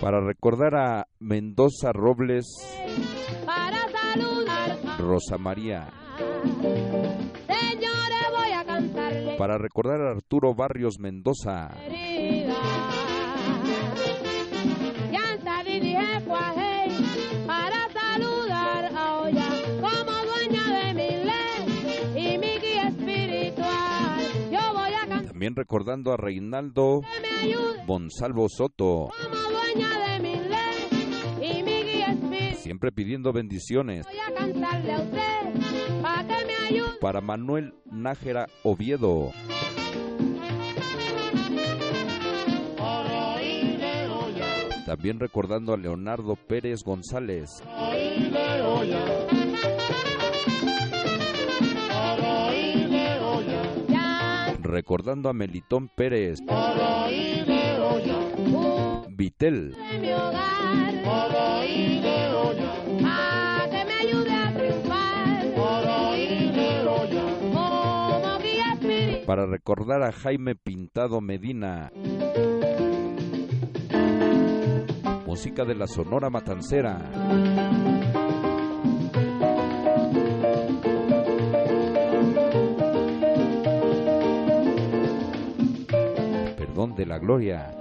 Para recordar a Mendoza Robles, Para saludar a Rosa María. Señores, voy a cantarle Para recordar a Arturo Barrios Mendoza. cuajé para saludar a Oya como dueña de mi ley y mi guía espiritual. Yo voy a cantar. También recordando a Reinaldo Monsalvo Soto, como siempre pidiendo bendiciones. Voy a cantarle a usted para que me ayude. Para Manuel Nájera Oviedo, también recordando a Leonardo Pérez González, recordando a Melitón Pérez, Para oírle olla, Vitel, para recordar a Jaime Pintado Medina. Música de la Sonora Matancera. Perdón de la Gloria.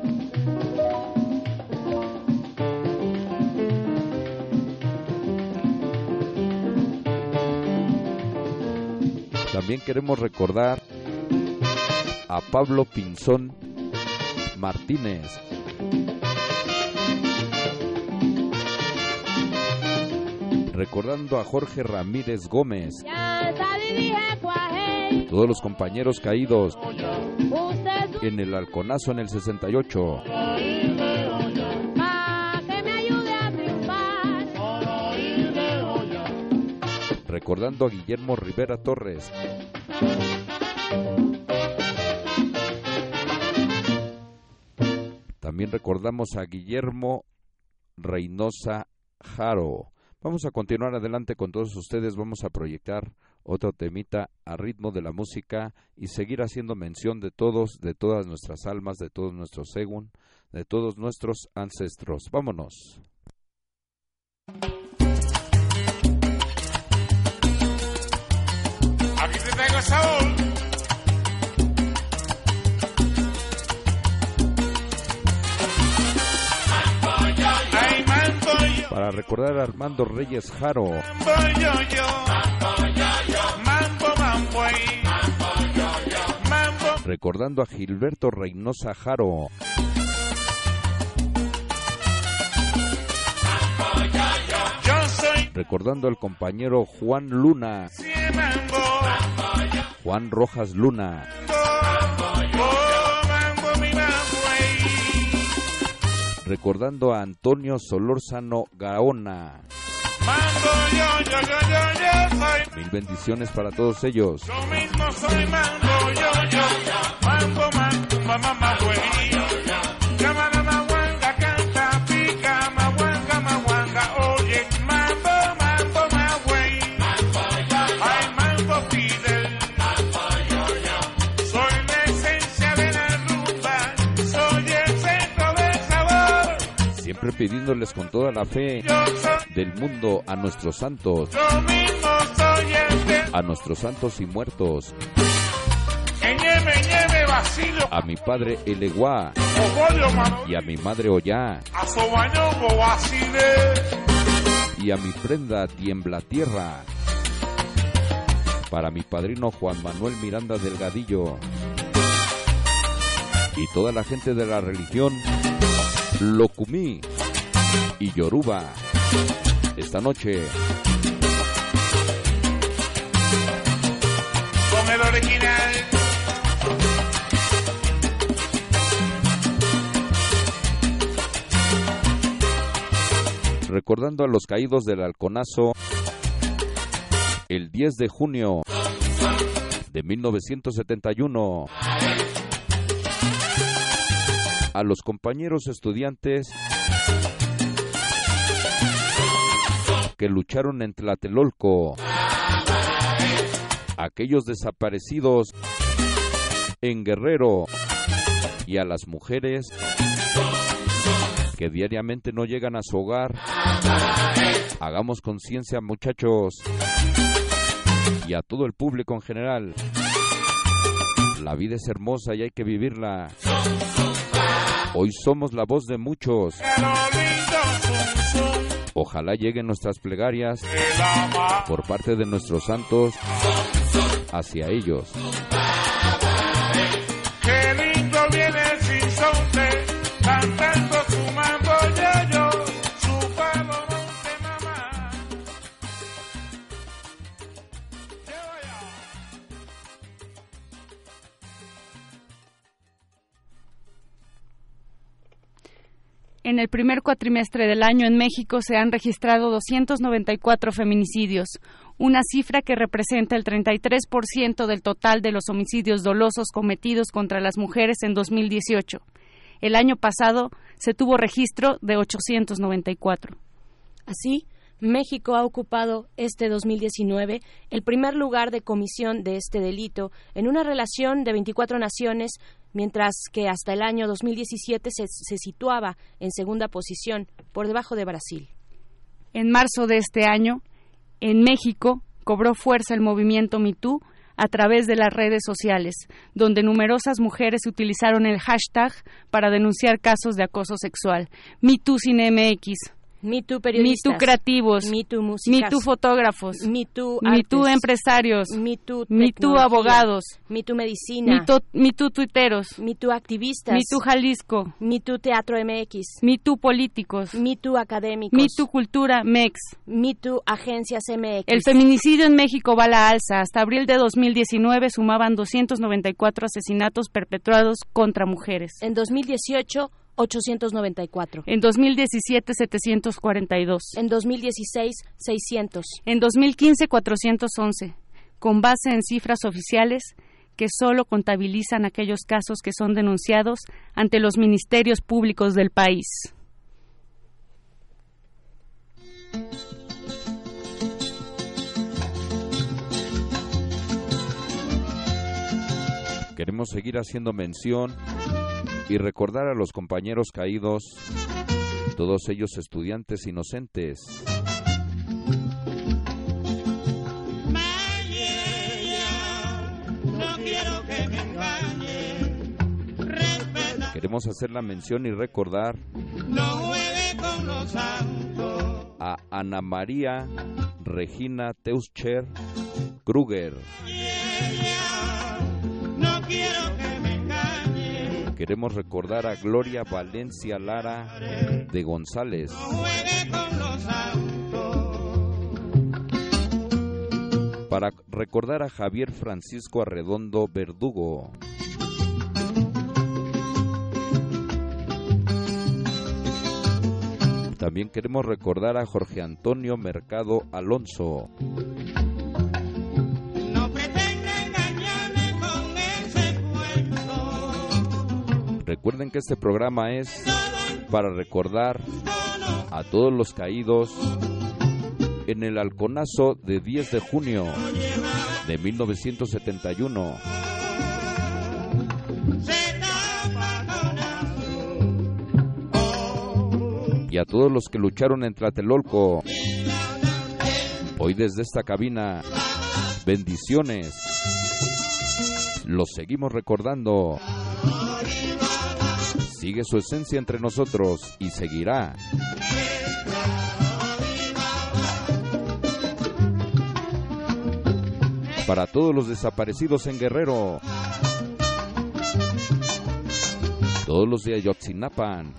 También queremos recordar a Pablo Pinzón Martínez. Recordando a Jorge Ramírez Gómez, todos los compañeros caídos en el halconazo en el 68. oírle olla, para que me ayude a triunfar. Para oírle olla, Recordando a Guillermo Rivera Torres. También recordamos a Guillermo Reynosa Jaro. Vamos a continuar adelante con todos ustedes. Vamos a proyectar otro temita a ritmo de la música y seguir haciendo mención de todos, de todas nuestras almas, de todos nuestros según, de todos nuestros ancestros. Vámonos. Aquí sabor. Para recordar a Armando Reyes Jaro, recordando a Gilberto Reynosa Jaro, recordando al compañero Juan Luna. Juan Rojas Luna, recordando a Antonio Solórzano Gaona. Mambo, yo, yo, yo, yo, yo soy. Mil bendiciones para todos ellos. Yo mismo soy mambo, yo, yo. Mambo, mambo, mamá, mamá, Pidiéndoles con toda la fe del mundo a nuestros santos, a nuestros santos y muertos, a mi padre Eleguá y a mi madre Ollá. Y a mi prenda Tiembla Tierra. Para mi padrino Juan Manuel Miranda Delgadillo. Y toda la gente de la religión Locumí y Yoruba. Esta noche Con el original. recordando a los caídos del halconazo el 10 de junio de 1971 a los compañeros estudiantes que lucharon en Tlatelolco aquellos desaparecidos en Guerrero y a las mujeres que diariamente no llegan a su hogar. Hagamos conciencia, muchachos, y a todo el público en general. La vida es hermosa y hay que vivirla. Hoy somos la voz de muchos. Ojalá lleguen nuestras plegarias por parte de nuestros santos hacia ellos. En el primer cuatrimestre del año en México se han registrado 294 feminicidios, una cifra que representa el 33% del total de los homicidios dolosos cometidos contra las mujeres en 2018. El año pasado se tuvo registro de 894. Así, México ha ocupado este 2019 el primer lugar de comisión de este delito en una relación de 24 naciones, mientras que hasta el año 2017 se, se situaba en segunda posición, por debajo de Brasil. En marzo de este año, en México cobró fuerza el movimiento MeToo a través de las redes sociales, donde numerosas mujeres utilizaron el hashtag para denunciar casos de acoso sexual. MeToo sin MX. Me Too Me periodistas. Too creativos. Me Too músicas. Me Too fotógrafos. Me Too Me Too artes. empresarios. Me Too Me Too abogados. Me Too medicina. Me Too, Me Too tuiteros. Me Too activistas. Me Too Jalisco. Me Too Teatro MX. Me Too políticos. Me Too académicos. Me Too cultura MEX. Me Too agencias MX. El feminicidio en México va a la alza. Hasta abril de 2019 sumaban 294 asesinatos perpetrados contra mujeres. En 2018, 894. En 2017, 742. En 2016, 600. En 2015, 411. Con base en cifras oficiales que solo contabilizan aquellos casos que son denunciados ante los ministerios públicos del país. Queremos seguir haciendo mención y recordar a los compañeros caídos, todos ellos estudiantes inocentes. Queremos hacer la mención y recordar a Ana María Regina Teuscher Kruger. Queremos recordar a Gloria Valencia Lara de González. Para recordar a Javier Francisco Arredondo Verdugo. También queremos recordar a Jorge Antonio Mercado Alonso. Recuerden que este programa es para recordar a todos los caídos en el halconazo de 10 de junio de 1971. Y a todos los que lucharon en Tlatelolco. Hoy desde esta cabina, bendiciones. Los seguimos recordando. Sigue su esencia entre nosotros y seguirá. Para todos los desaparecidos en Guerrero. Todos los de Ayotzinapan.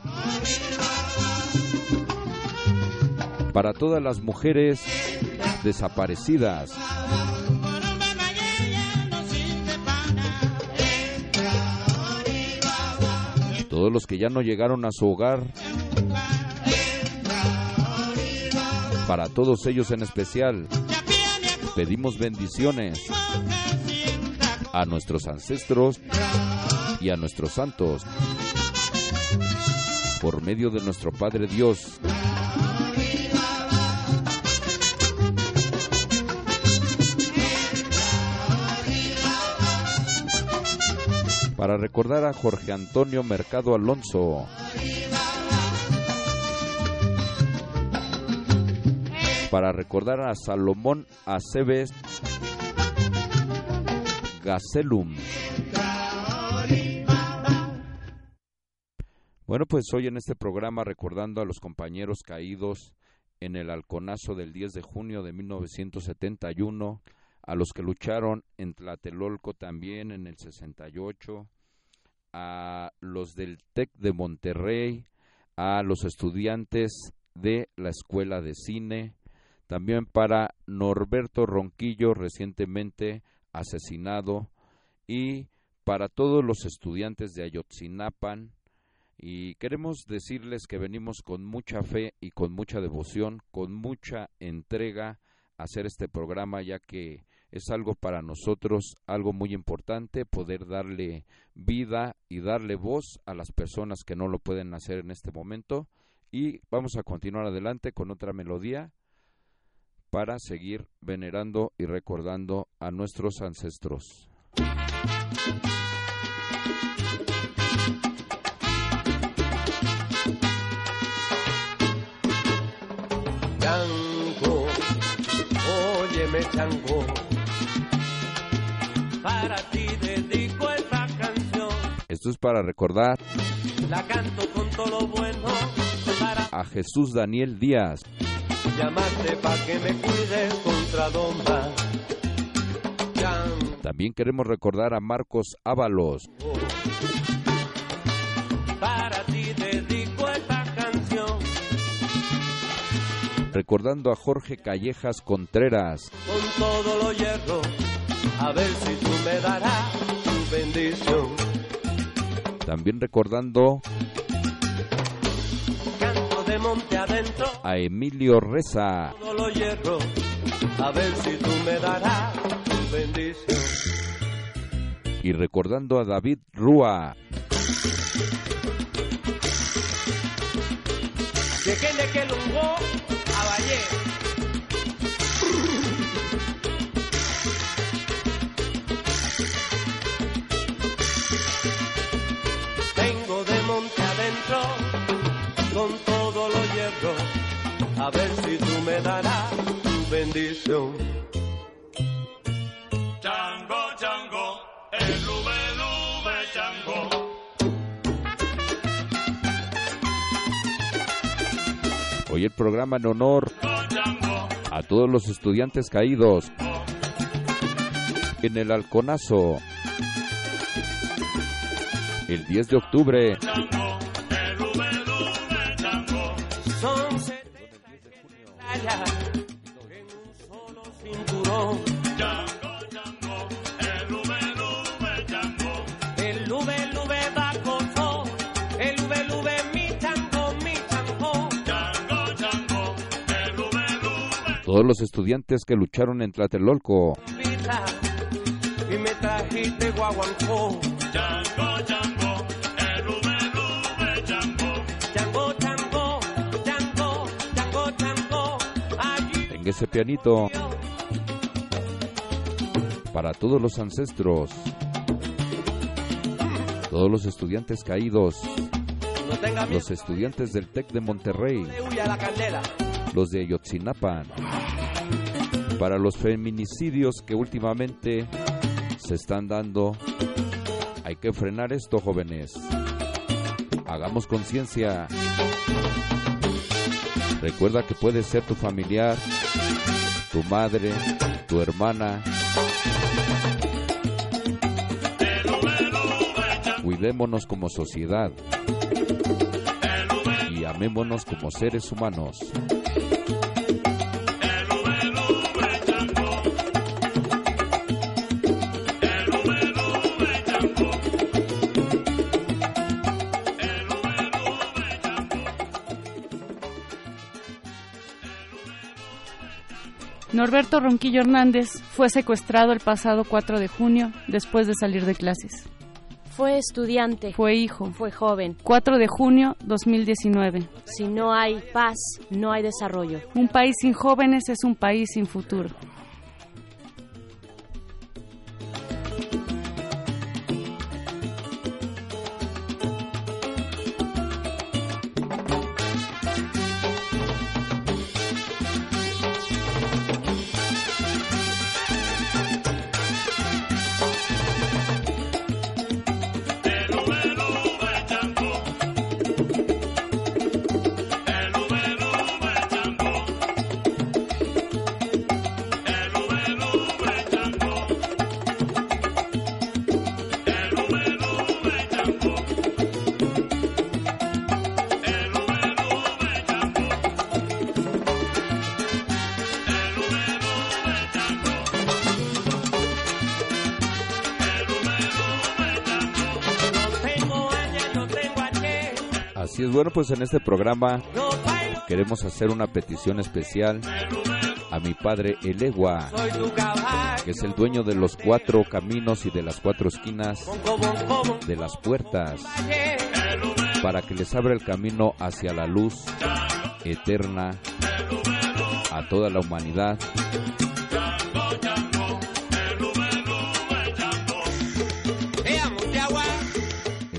Para todas las mujeres desaparecidas. Todos los que ya no llegaron a su hogar. Para todos ellos en especial. Pedimos bendiciones a nuestros ancestros y a nuestros santos por medio de nuestro Padre Dios. Para recordar a Jorge Antonio Mercado Alonso. Para recordar a Salomón Aceves Gacelum. Bueno, pues hoy en este programa recordando a los compañeros caídos en el halconazo del 10 de junio de 1971, a los que lucharon en Tlatelolco también en el 68, a los del TEC de Monterrey, a los estudiantes de la Escuela de Cine, también para Norberto Ronquillo, recientemente asesinado, y para todos los estudiantes de Ayotzinapan, Y queremos decirles que venimos con mucha fe y con mucha devoción, con mucha entrega a hacer este programa, ya que es algo para nosotros, algo muy importante, poder darle vida y darle voz a las personas que no lo pueden hacer en este momento. Y vamos a continuar adelante con otra melodía para seguir venerando y recordando a nuestros ancestros. Chango, óyeme Chango, para ti dedico esta canción, Esto es para recordar la canto con todo lo bueno, para a Jesús Daniel Díaz, llamarte pa' que me cuides contra domba. También queremos recordar a Marcos Ábalos, para recordando a Jorge Callejas Contreras, con todo lo hierro, a ver si tú me darás tu bendición. también recordando Canto de monte adentro, a Emilio Reza, todo lo hierro, a ver si tú me darás tu bendición. y recordando a David Rúa. A ver si tú me darás tu bendición. Chango, chango, el lube, lube, chango. Hoy el programa en honor a todos los estudiantes caídos en el Halconazo. El 10 de octubre, todos los estudiantes que lucharon en Tlatelolco, Pita, Y me trajiste guaguancó. Chango, chango, chango, chango, chango. Allí. En ese pianito, para todos los ancestros, todos los estudiantes caídos, no los estudiantes del TEC de Monterrey, los de Ayotzinapan, para los feminicidios que últimamente se están dando. Hay que frenar esto, jóvenes. Hagamos conciencia. Recuerda que puede ser tu familiar, tu madre, tu hermana. Cuidémonos como sociedad y amémonos como seres humanos. Norberto Ronquillo Hernández fue secuestrado el pasado 4 de junio después de salir de clases. Fue estudiante. Fue hijo. Fue joven. 4 de junio 2019. Si no hay paz, no hay desarrollo. Un país sin jóvenes es un país sin futuro. Bueno, pues en este programa queremos hacer una petición especial a mi padre Elegua, que es el dueño de los cuatro caminos y de las cuatro esquinas de las puertas, para que les abra el camino hacia la luz eterna a toda la humanidad.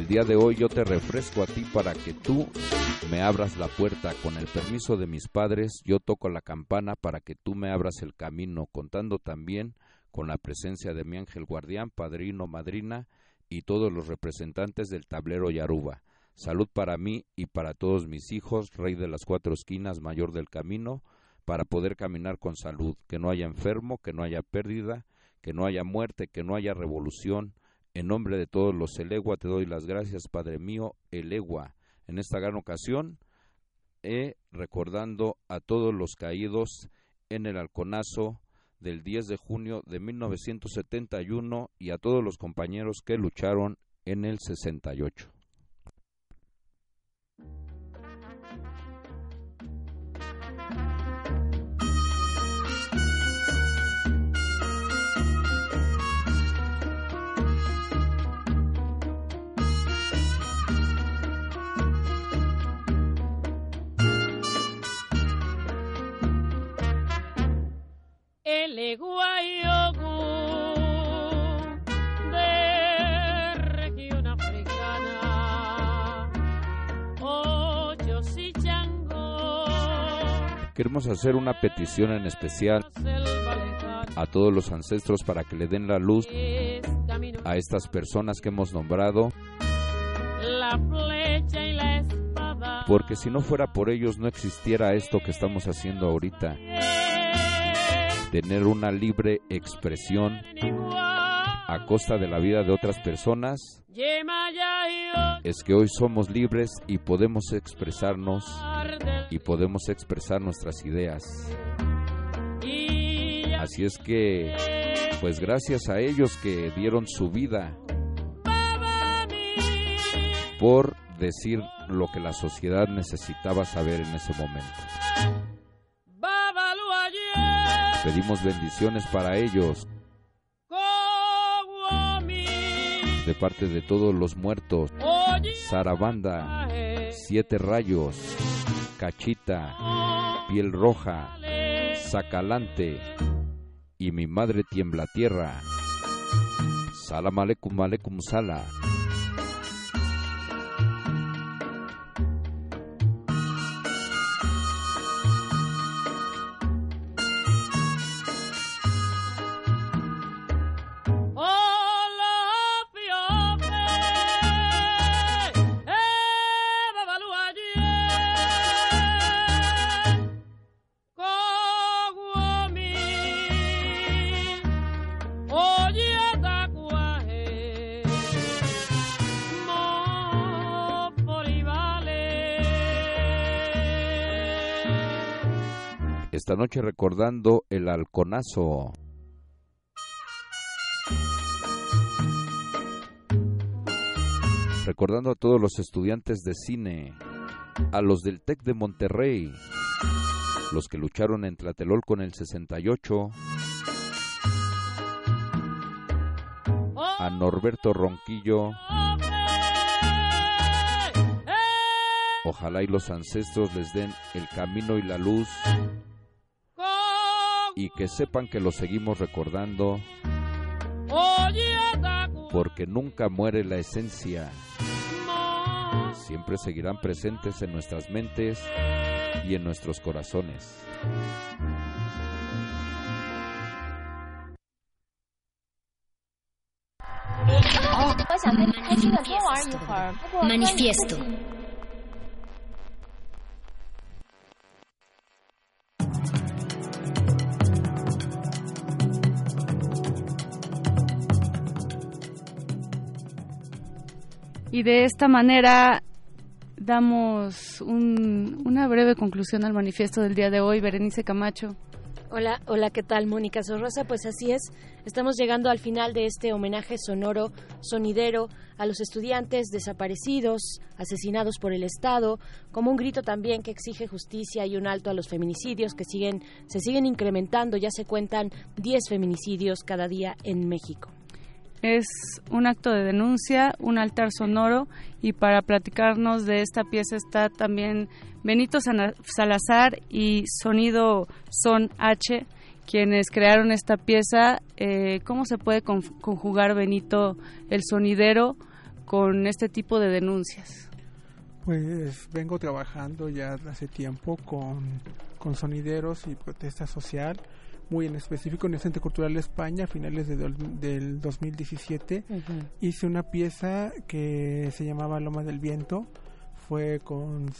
Día de hoy yo te refresco a ti para que tú me abras la puerta. Con el permiso de mis padres, yo toco la campana para que tú me abras el camino, contando también con la presencia de mi ángel guardián, padrino, madrina y todos los representantes del tablero Yaruba. Salud para mí y para todos mis hijos, rey de las cuatro esquinas, mayor del camino, para poder caminar con salud, que no haya enfermo, que no haya pérdida, que no haya muerte, que no haya revolución. En nombre de todos los Elegua te doy las gracias, Padre mío, Elegua. En esta gran ocasión, eh, recordando a todos los caídos en el halconazo del 10 de junio de 1971 y a todos los compañeros que lucharon en el 68. El Eguayogu de región africana, Ocho si chango, Queremos hacer una petición en especial a todos los ancestros para que le den la luz a estas personas que hemos nombrado, la flecha y la espada. porque si no fuera por ellos no existiera esto que estamos haciendo ahorita. Tener una libre expresión a costa de la vida de otras personas es que hoy somos libres y podemos expresarnos y podemos expresar nuestras ideas. Así es que, pues gracias a ellos que dieron su vida por decir lo que la sociedad necesitaba saber en ese momento. Pedimos bendiciones para ellos de parte de todos los muertos. Sarabanda, Siete Rayos, Cachita, Piel Roja, Sacalante y mi madre tiembla tierra. Salam aleikum aleikum sala. Esta noche recordando el halconazo. Recordando a todos los estudiantes de cine, a los del TEC de Monterrey, los que lucharon en Tlatelolco en el 68, a Norberto Ronquillo, ojalá y los ancestros les den el camino y la luz y que sepan que los seguimos recordando porque nunca muere la esencia. Siempre seguirán presentes en nuestras mentes y en nuestros corazones. Manifiesto. Y de esta manera damos un- una breve conclusión al manifiesto del día de hoy. Berenice Camacho. Hola, hola, ¿qué tal, Mónica Sorrosa? Pues así es, estamos llegando al final de este homenaje sonoro, sonidero a los estudiantes desaparecidos, asesinados por el Estado, como un grito también que exige justicia y un alto a los feminicidios que siguen, se siguen incrementando, ya se cuentan 10 feminicidios cada día en México. Es un acto de denuncia, un altar sonoro y para platicarnos de esta pieza está también Benito Salazar y Sonido Son H, quienes crearon esta pieza. Eh, ¿Cómo se puede con- conjugar, Benito, el sonidero con este tipo de denuncias? Pues vengo trabajando ya hace tiempo con sonideros y protesta social, muy en específico en el Centro Cultural de España a finales de del 2017. Hice una pieza que se llamaba Loma del Viento, fue con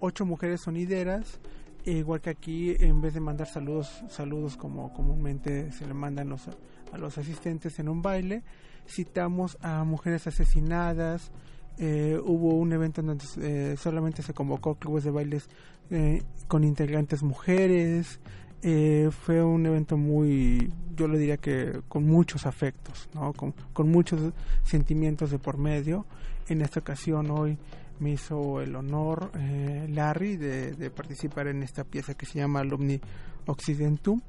ocho mujeres sonideras, e igual que aquí, en vez de mandar saludos, saludos como comúnmente se le mandan los, a los asistentes en un baile, citamos a mujeres asesinadas, eh, hubo un evento en donde eh, solamente se convocó clubes de bailes eh, con integrantes mujeres. Eh, fue un evento muy, yo lo diría que con muchos afectos, ¿no? con, con muchos sentimientos de por medio. En esta ocasión hoy me hizo el honor eh, Larry de, de participar en esta pieza que se llama Alumni Occidentum.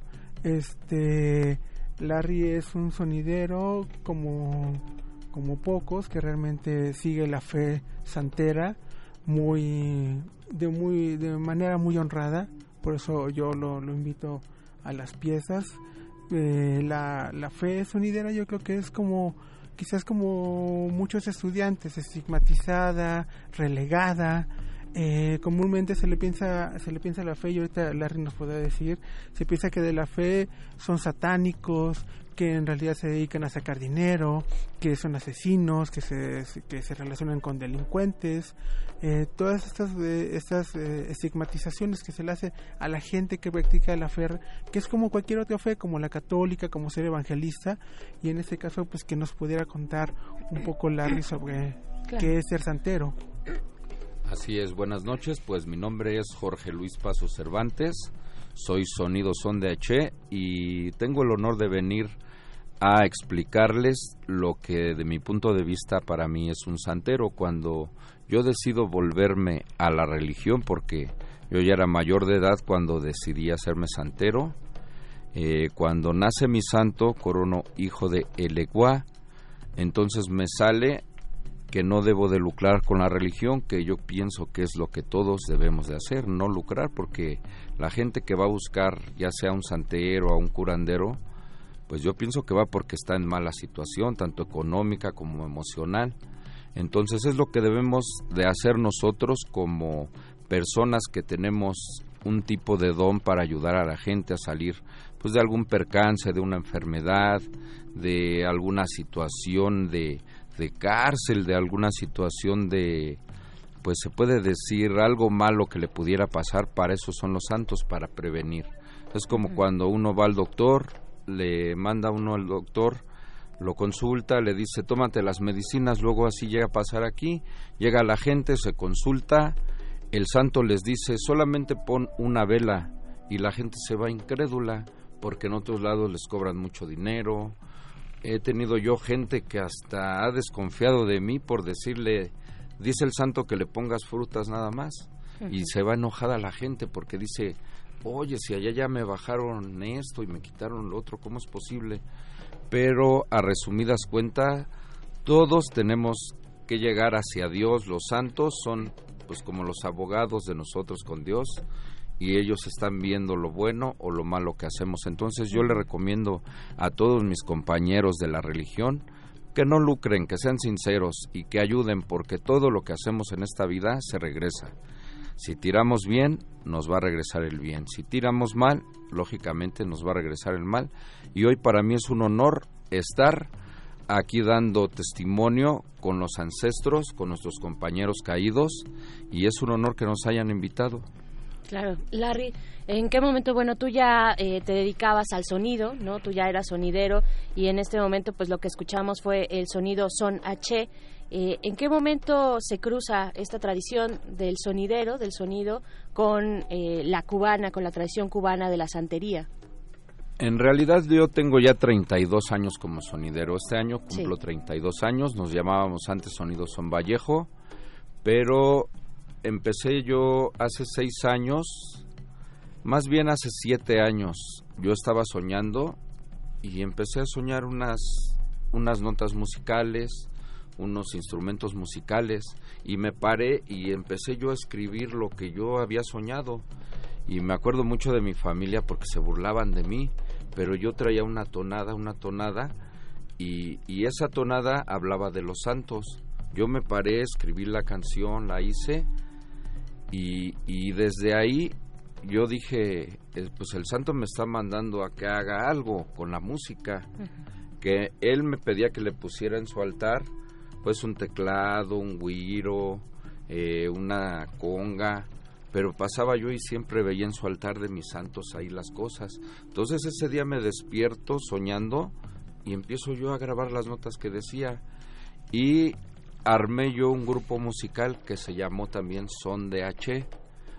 Este Larry es un sonidero como como pocos que realmente sigue la fe santera muy de muy de manera muy honrada por eso yo lo, invito a las piezas. Eh, la, la fe sonidera yo creo que es como quizás como muchos estudiantes estigmatizada relegada. Eh, comúnmente se le piensa se le piensa la fe y ahorita Larry nos podrá decir se piensa que de la fe son satánicos que en realidad se dedican a sacar dinero, que son asesinos, que se, que se relacionan con delincuentes, eh, todas estas, eh, estas eh, estigmatizaciones que se le hace a la gente que practica la fe, que es como cualquier otra fe, como la católica, como ser evangelista, y en este caso pues que nos pudiera contar un poco Larry sobre Claro. qué es ser santero. Así es, buenas noches, pues mi nombre es Jorge Luis Paso Cervantes, soy Sonido Son de H y tengo el honor de venir a explicarles lo que de mi punto de vista para mí es un santero cuando yo decido volverme a la religión porque yo ya era mayor de edad cuando decidí hacerme santero eh, cuando nace mi santo corono hijo de Eleguá entonces me sale que no debo de lucrar con la religión, que yo pienso que es lo que todos debemos de hacer, no lucrar, porque la gente que va a buscar, ya sea un santero o un curandero, pues yo pienso que va porque está en mala situación, tanto económica como emocional. Entonces es lo que debemos de hacer nosotros como personas que tenemos un tipo de don para ayudar a la gente a salir pues de algún percance, de una enfermedad, de alguna situación de, de cárcel, de alguna situación de pues se puede decir algo malo que le pudiera pasar, para eso son los santos, para prevenir. Es como cuando uno va al doctor, le manda uno al doctor, lo consulta, le dice, tómate las medicinas, luego así llega a pasar aquí, llega la gente, se consulta, el santo les dice, solamente pon una vela y la gente se va incrédula porque en otros lados les cobran mucho dinero. He tenido yo gente que hasta ha desconfiado de mí por decirle, dice el santo que le pongas frutas nada más. Y se va enojada la gente porque dice, oye, si allá ya me bajaron esto y me quitaron lo otro, ¿cómo es posible? Pero a resumidas cuentas, todos tenemos que llegar hacia Dios. Los santos son pues como los abogados de nosotros con Dios y ellos están viendo lo bueno o lo malo que hacemos. Entonces yo le recomiendo a todos mis compañeros de la religión que no lucren, que sean sinceros y que ayuden porque todo lo que hacemos en esta vida se regresa. Si tiramos bien, nos va a regresar el bien. Si tiramos mal, lógicamente nos va a regresar el mal. Y hoy para mí es un honor estar aquí dando testimonio con los ancestros, con nuestros compañeros caídos, y es un honor que nos hayan invitado. Claro, Larry, ¿en qué momento, bueno, tú ya eh, te dedicabas al sonido, ¿no? Tú ya eras sonidero y en este momento pues lo que escuchamos fue el sonido son H. Eh, ¿En qué momento se cruza esta tradición del sonidero, del sonido, con eh, la cubana, con la tradición cubana de la santería? En realidad yo tengo ya 32 años como sonidero. Este año cumplo 32 años. Nos llamábamos antes Sonido Son Vallejo, pero empecé yo hace seis años, más bien hace siete años. Yo estaba soñando y empecé a soñar unas unas notas musicales, unos instrumentos musicales y me paré y empecé yo a escribir lo que yo había soñado y me acuerdo mucho de mi familia porque se burlaban de mí, pero yo traía una tonada, una tonada y, y esa tonada hablaba de los santos. Yo me paré, escribí la canción, la hice y, y desde ahí yo dije, eh, pues el santo me está mandando a que haga algo con la música, que él me pedía que le pusiera en su altar pues un teclado, un guiro, eh, una conga, pero pasaba yo y siempre veía en su altar de mis santos ahí las cosas. Entonces ese día me despierto soñando y empiezo yo a grabar las notas que decía y armé yo un grupo musical que se llamó también Son de H.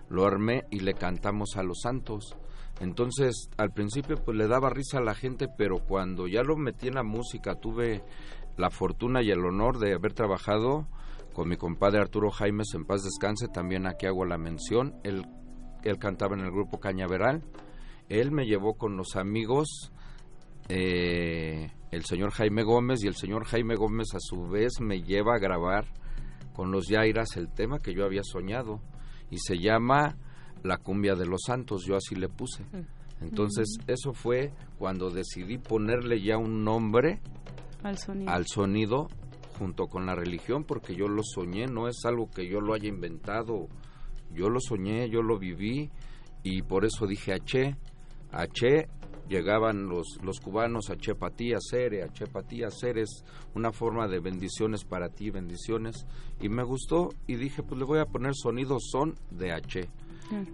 Lo armé y le cantamos a los santos. Entonces, al principio pues le daba risa a la gente, pero cuando ya lo metí en la música, tuve la fortuna y el honor de haber trabajado con mi compadre Arturo Jaimes en paz descanse, también aquí hago la mención, él, él cantaba en el grupo Cañaveral, él me llevó con los amigos eh, el señor Jaime Gómez y el señor Jaime Gómez a su vez me lleva a grabar con los Yairas el tema que yo había soñado y se llama La cumbia de los santos, yo así le puse. Entonces eso fue cuando decidí ponerle ya un nombre Al sonido. al sonido junto con la religión porque yo lo soñé, no es algo que yo lo haya inventado, yo lo soñé, yo lo viví y por eso dije H, H, llegaban los, los cubanos ti, Acere, H para ti, Acere es una forma de bendiciones para ti, bendiciones y me gustó y dije pues le voy a poner sonido son de H. Claro.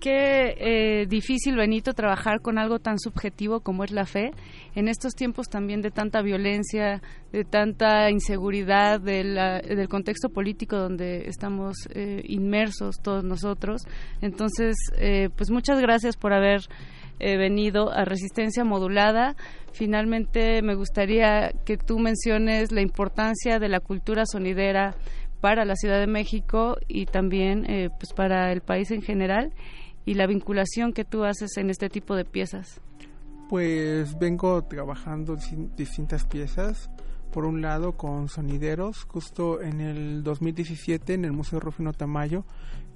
Qué eh, difícil, Benito, trabajar con algo tan subjetivo como es la fe, en estos tiempos también de tanta violencia, de tanta inseguridad, de la- del contexto político donde estamos eh, inmersos todos nosotros. Entonces, eh, pues muchas gracias por haber eh, venido a Resistencia Modulada. Finalmente, me gustaría que tú menciones la importancia de la cultura sonidera para la Ciudad de México y también eh, pues para el país en general y la vinculación que tú haces en este tipo de piezas. Pues vengo trabajando distin- distintas piezas. Por un lado con sonideros, justo en el 2017 en el Museo Rufino Tamayo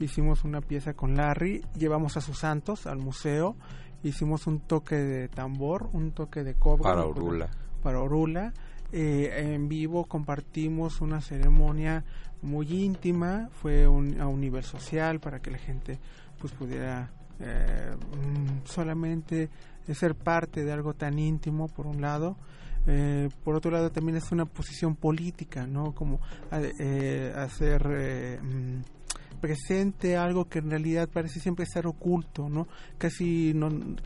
hicimos una pieza con Larry, llevamos a sus santos al museo, hicimos un toque de tambor, un toque de cobra Para Orula. para Orula. Eh, en vivo compartimos una ceremonia muy íntima, fue un, a un nivel social para que la gente pues pudiera eh, mm, solamente ser parte de algo tan íntimo por un lado. Eh, por otro lado también es una posición política, ¿no? Como eh, eh, hacer eh, mm, presente algo que en realidad parece siempre estar oculto, ¿no? Casi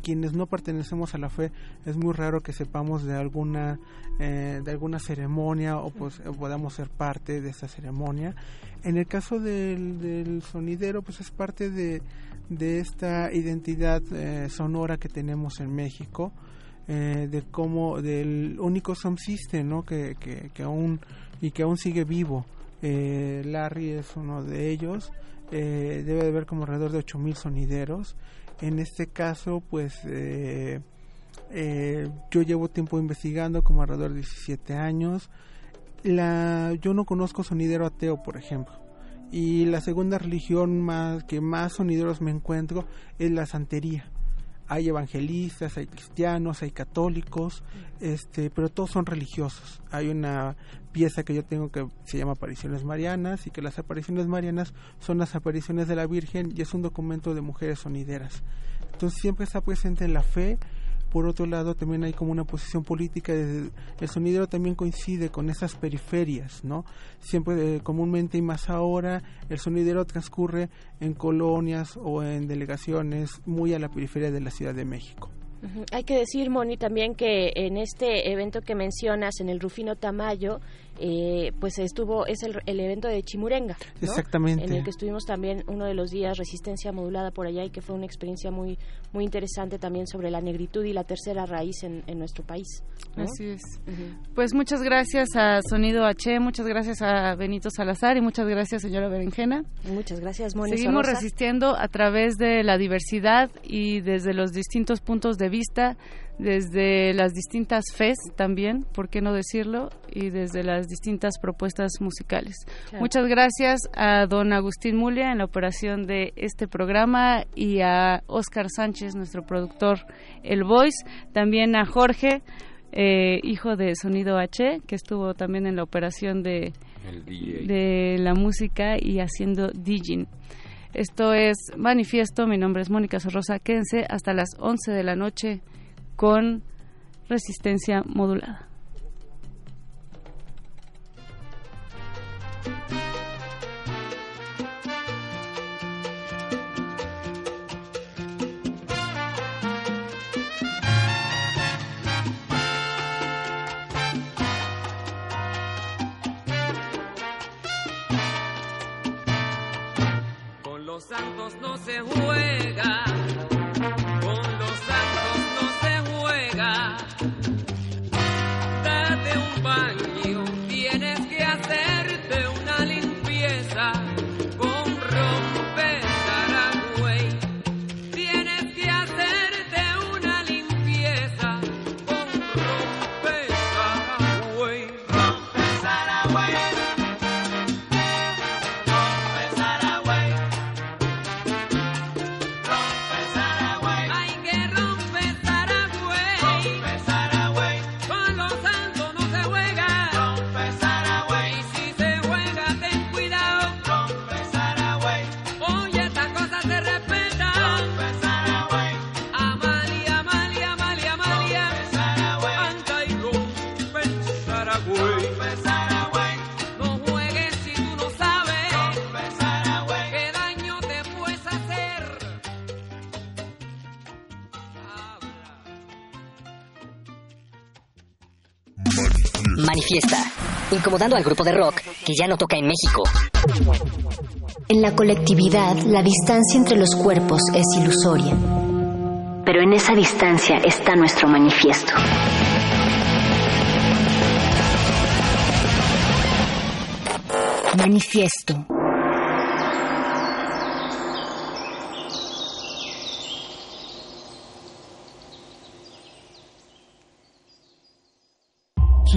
quienes no pertenecemos a la fe es muy raro que sepamos de alguna eh, de alguna ceremonia o pues podamos ser parte de esa ceremonia. En el caso del, del sonidero, pues es parte de, de esta identidad eh, sonora que tenemos en México. eh, de cómo del único sound system ¿no? que, que, que aún y que aún sigue vivo eh, Larry es uno de ellos. Eh, debe de haber como alrededor de 8000 sonideros. En este caso pues eh, eh, yo llevo tiempo investigando como alrededor de 17 años. La yo no conozco sonidero ateo por ejemplo. Y la segunda religión más que más sonideros me encuentro es la santería. Hay evangelistas, hay cristianos, hay católicos, este, pero todos son religiosos. Hay una pieza que yo tengo que se llama Apariciones Marianas y que las apariciones marianas son las apariciones de la Virgen y es un documento de mujeres sonideras. Entonces siempre está presente en la fe. Por otro lado, también hay como una posición política. de- el sonidero también coincide con esas periferias, ¿no? Siempre, eh, comúnmente y más ahora, el sonidero transcurre en colonias o en delegaciones muy a la periferia de la Ciudad de México. Hay que decir, Moni, también que en este evento que mencionas, en el Rufino Tamayo, eh, pues estuvo, es el, el evento de Chimurenga. ¿no? Exactamente. En el que estuvimos también uno de los días, resistencia modulada por allá, y que fue una experiencia muy, muy interesante también sobre la negritud y la tercera raíz en, en nuestro país. ¿no? Así es. Pues muchas gracias a Sonido H, muchas gracias a Benito Salazar y muchas gracias, señora Berenjena. Muchas gracias, Moni. Seguimos resistiendo a través de la diversidad y desde los distintos puntos de vista, desde las distintas fes también, ¿por qué no decirlo? Y desde las distintas propuestas musicales. Claro. Muchas gracias a don Agustín Mulia en la operación de este programa y a Oscar Sánchez, nuestro productor El Voice, también a Jorge, eh, hijo de Sonido H, que estuvo también en la operación de, de la música y haciendo DJing. Esto es Manifiesto, mi nombre es Mónica Sorrosa, quédense hasta las 11 de la noche con resistencia modulada. Con los santos no se juega, Manifiesta, incomodando al grupo de rock que ya no toca en México. En la colectividad, la distancia entre los cuerpos es ilusoria. Pero en esa distancia está nuestro manifiesto. Manifiesto.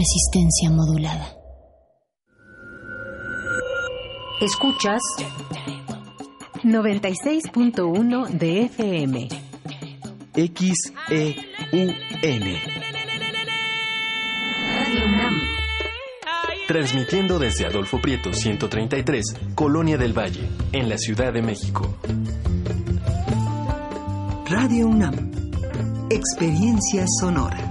Resistencia modulada. Escuchas 96.1 de FM. XEUN. Transmitiendo desde Adolfo Prieto 133, Colonia del Valle, en la Ciudad de México. Radio UNAM. Experiencia sonora.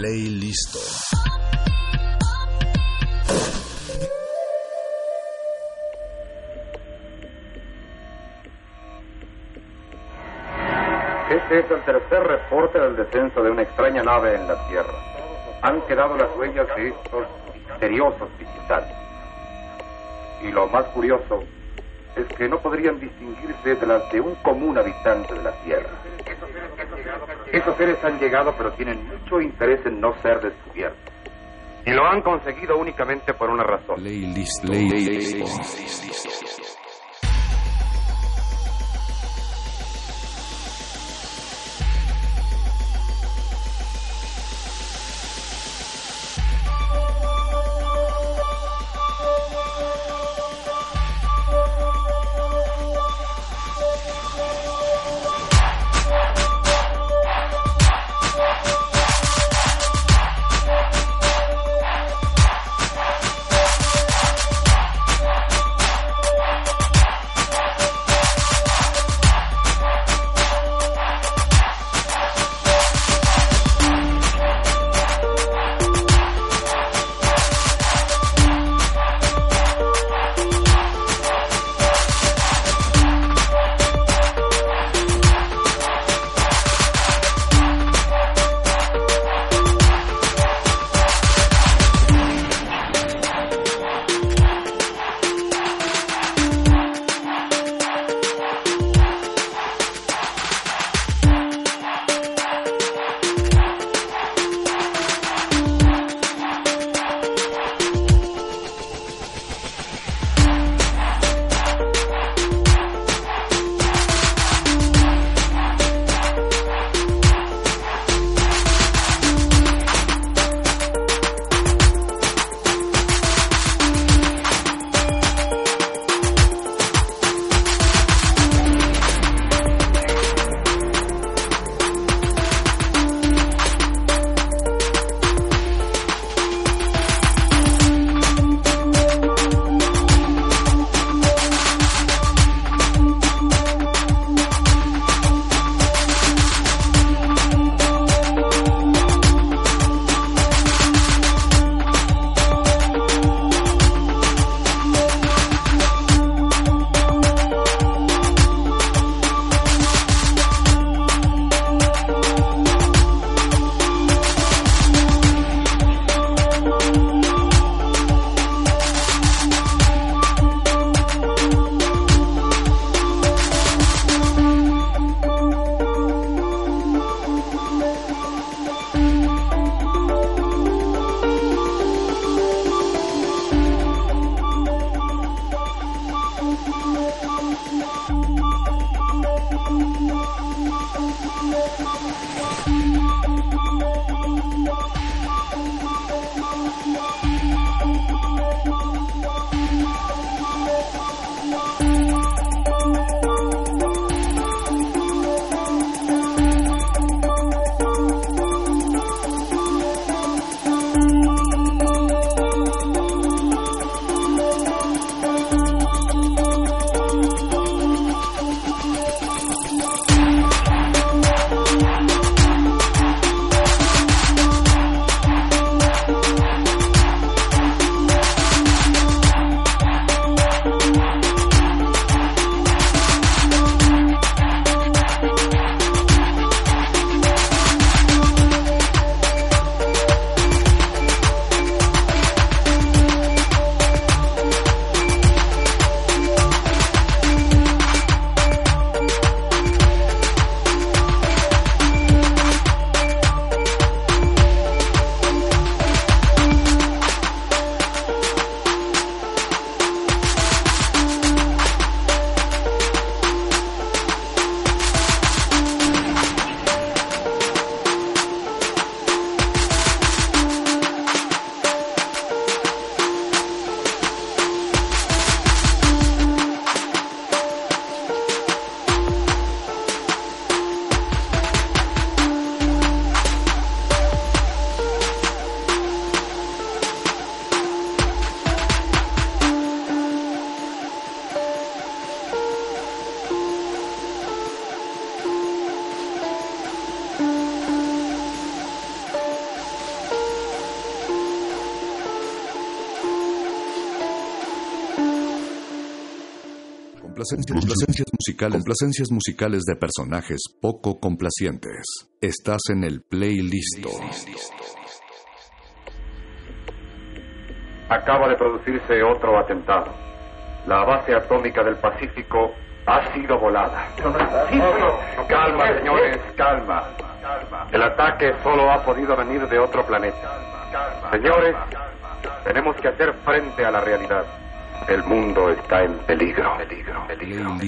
Listo. Este es el tercer reporte del descenso de una extraña nave en la Tierra. Han quedado las huellas de estos misteriosos visitantes. Y lo más curioso es que no podrían distinguirse de las de un común habitante de la Tierra. Esos seres han llegado pero tienen mucho interés en no ser descubiertos. Y lo han conseguido únicamente por una razón. Playlist. Musicales, complacencias musicales de personajes poco complacientes. Estás en el playlist. Acaba de producirse otro atentado. La base atómica del Pacífico ha sido volada. Calma, señores, calma. El ataque solo ha podido venir de otro planeta. Señores, tenemos que hacer frente a la realidad. El mundo está en peligro. Peligro,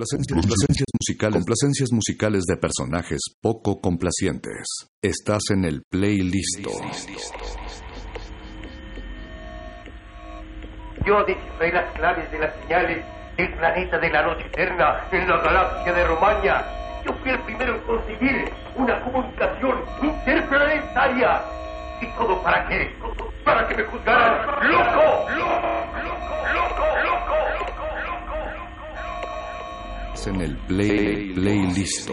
Complacencias, complacencias musicales, complacencias musicales de personajes poco complacientes. Estás en el playlist. Yo descifré las claves de las señales del planeta de la noche eterna en la galaxia de Romaña. Yo fui el primero en conseguir una comunicación interplanetaria. ¿Y todo para qué? Para que me juzgaran loco, en el play, playlist.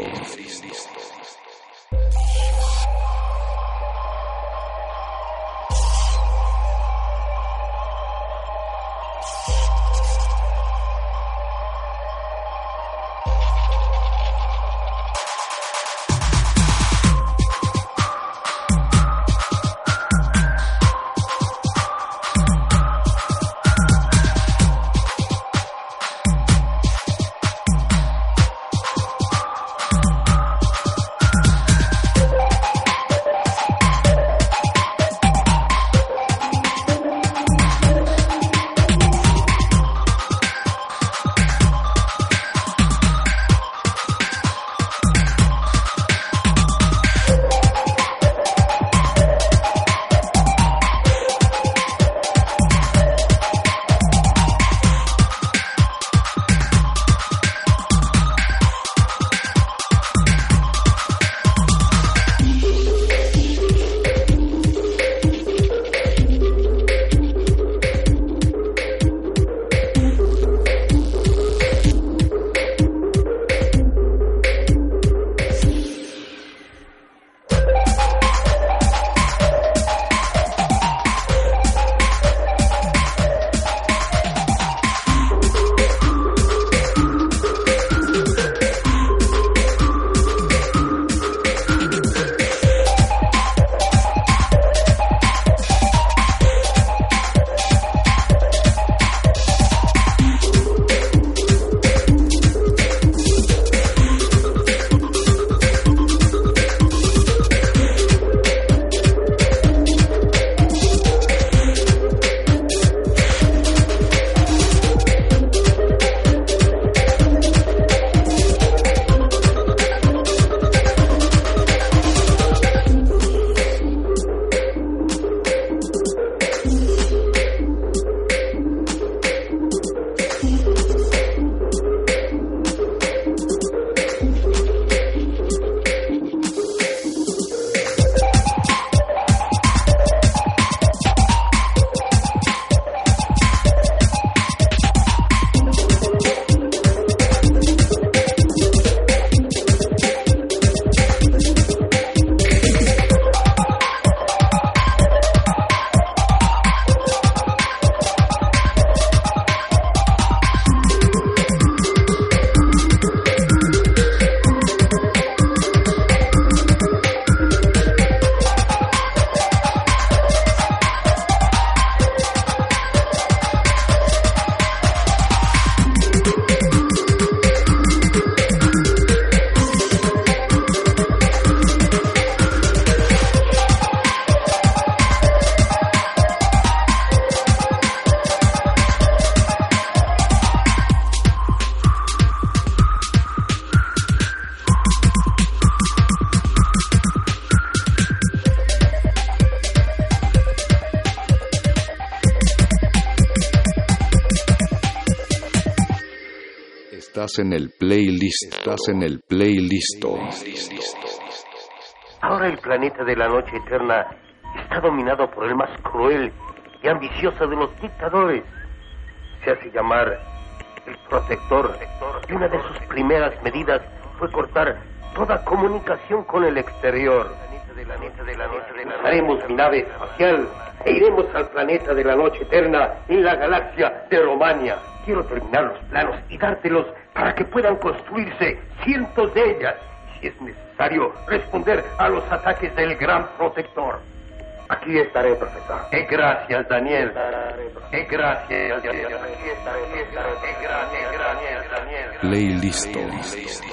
En el playlist. Estás en el playlist. Ahora el planeta de la noche eterna está dominado por el más cruel y ambicioso de los dictadores. Se hace llamar el protector. Y una de sus primeras medidas fue cortar toda comunicación con el exterior. Usaremos mi nave espacial e iremos al planeta de la noche eterna en la galaxia de Romania. Quiero terminar los planos y dártelos que puedan construirse cientos de ellas. Si es necesario, responder a los ataques del gran protector. Aquí estaré, profesor. Eh, gracias, Daniel. Eh, gracias, Daniel. Aquí estaré, aquí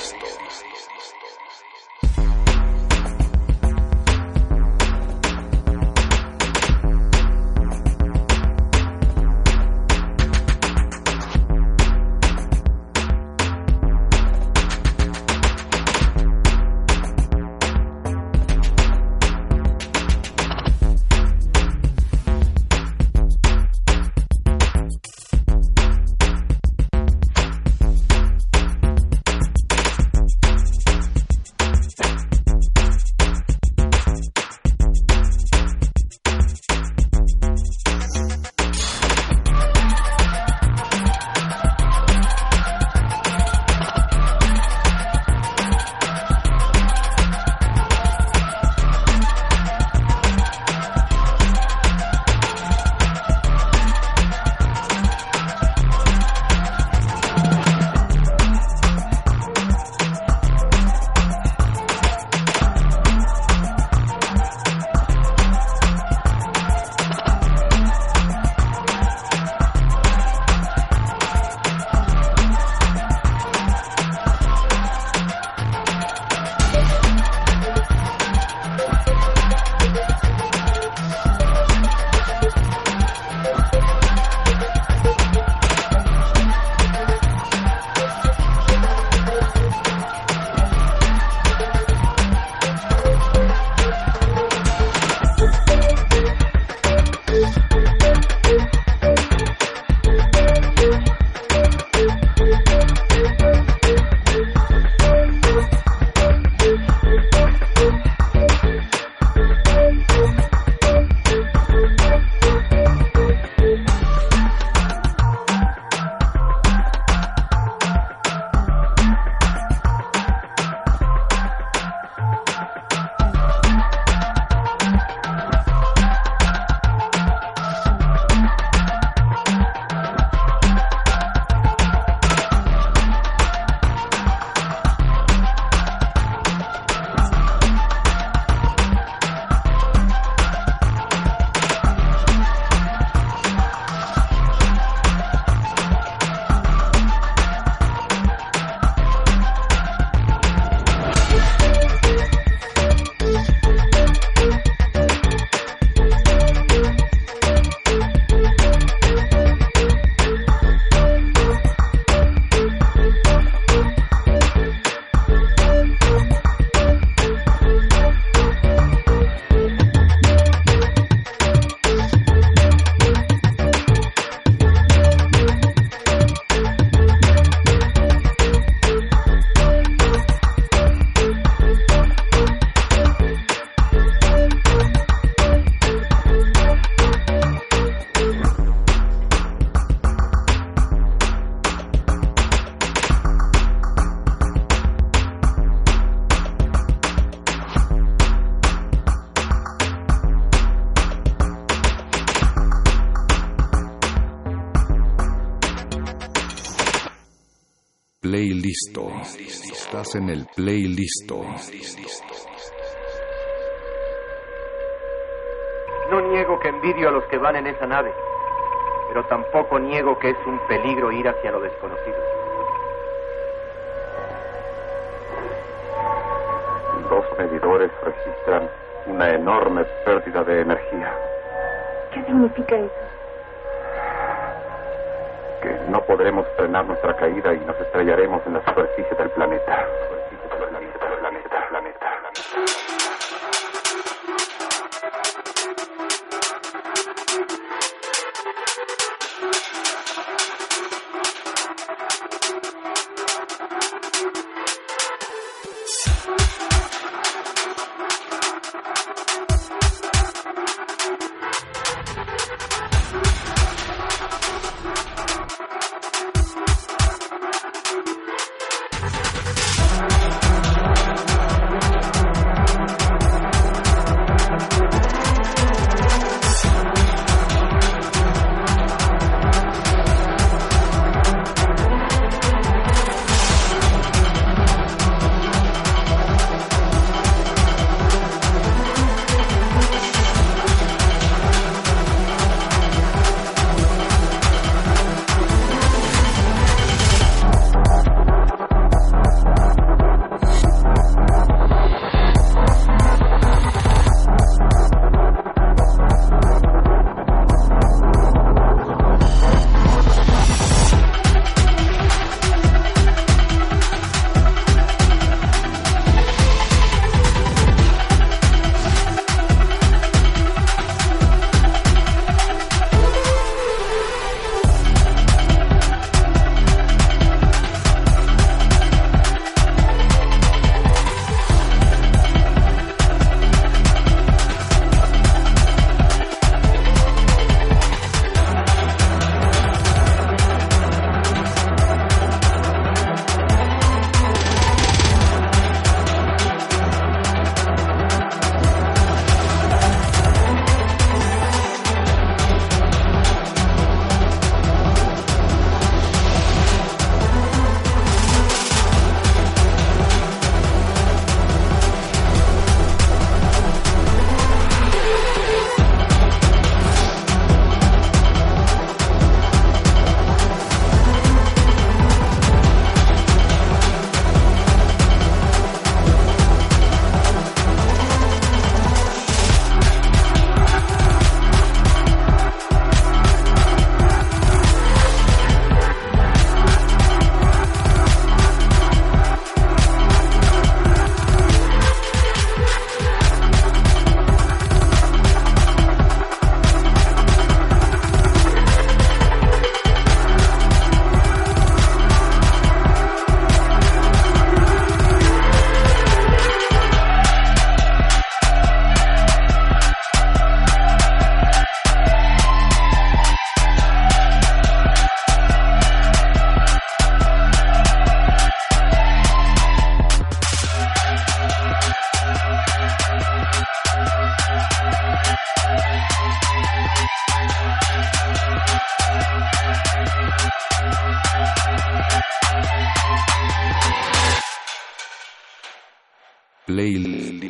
Estás en el playlisto. No niego que envidio a los que van en esa nave, pero tampoco niego que es un peligro ir hacia lo desconocido. Dos medidores registran una enorme pérdida de energía, ¿Qué significa eso? Que no podremos frenar nuestra caída y nos estrellaremos en la superficie del planeta. Planeta, Playlist.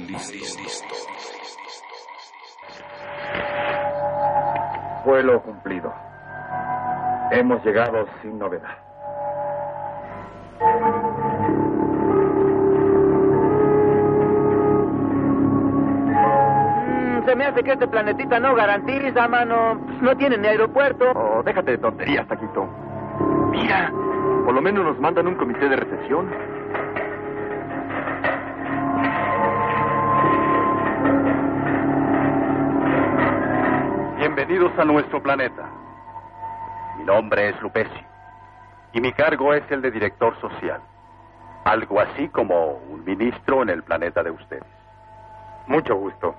Vuelo cumplido. Hemos llegado sin novedad. Mm, se me hace que este planetita no garantiza, mano. No tiene ni aeropuerto. Oh, déjate de tonterías, Taquito. Mira, por lo menos nos mandan un comité de recepción. Bienvenidos a nuestro planeta. Mi nombre es Lupeci y mi cargo es el de director social. Algo así como un ministro en el planeta de ustedes. Mucho gusto.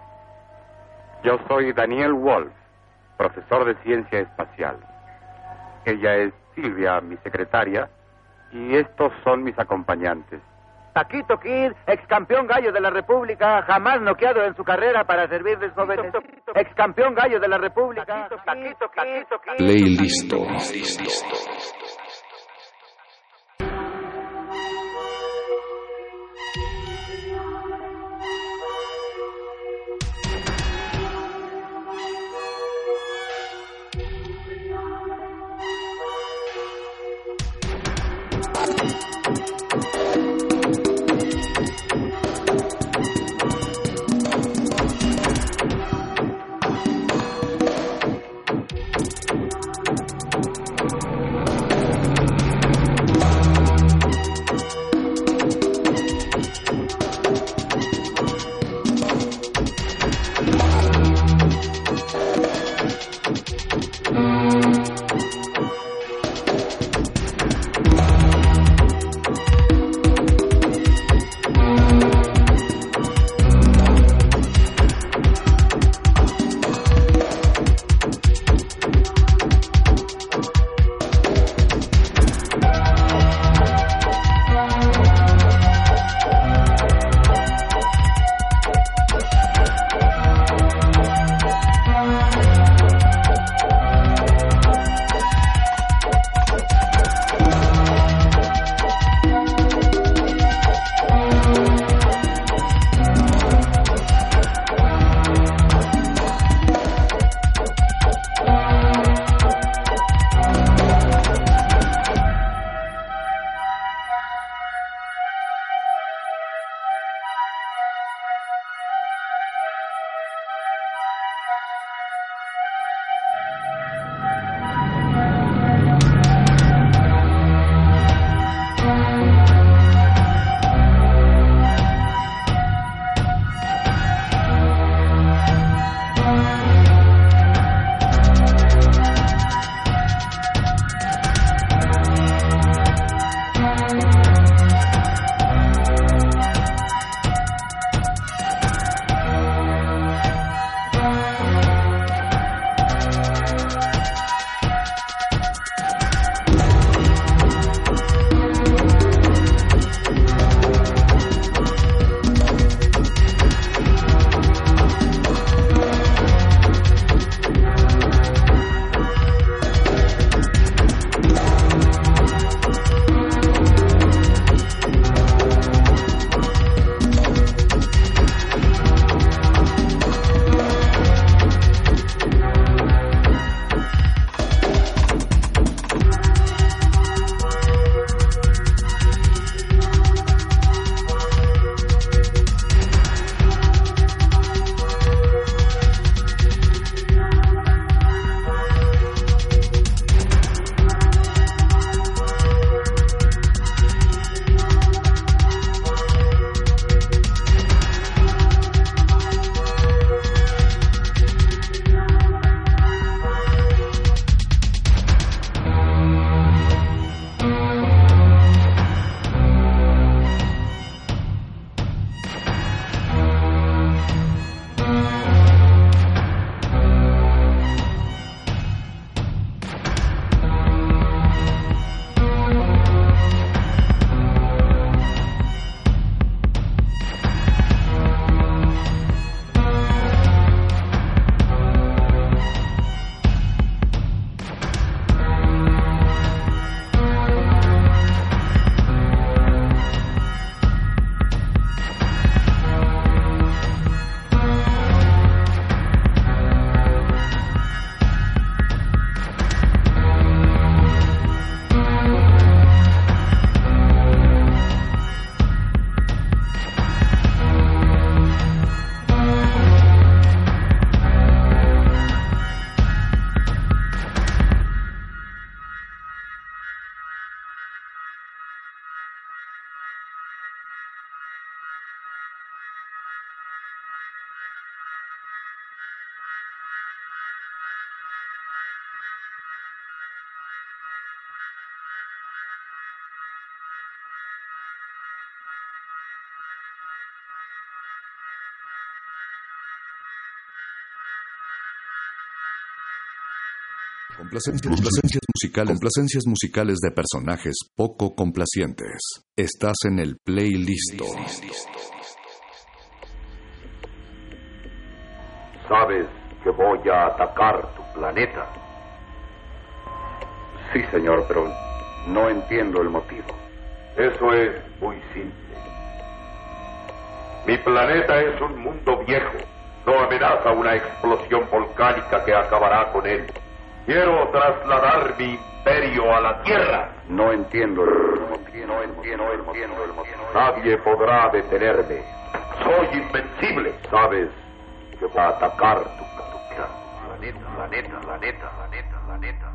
Yo soy Daniel Wolf, profesor de ciencia espacial. Ella es Silvia, mi secretaria, y estos son mis acompañantes. Taquito Kid, ex campeón gallo de la República, jamás noqueado en su carrera para servirles jóvenes. Ex campeón gallo de la República. Taquito Kid. Playlist. Complacencias, complacencias musicales, complacencias musicales de personajes poco complacientes. Estás en el playlist. Sabes que voy a atacar tu planeta. Sí, señor, pero no entiendo el motivo. Eso es muy simple. Mi planeta es un mundo viejo. No amenaza una explosión volcánica que acabará con él. Quiero trasladar mi imperio a la Tierra. No entiendo. No entiendo el motivo. Nadie podrá detenerme. Soy invencible. Sabes que va a atacar tu, planeta, planeta, planeta, planeta, planeta.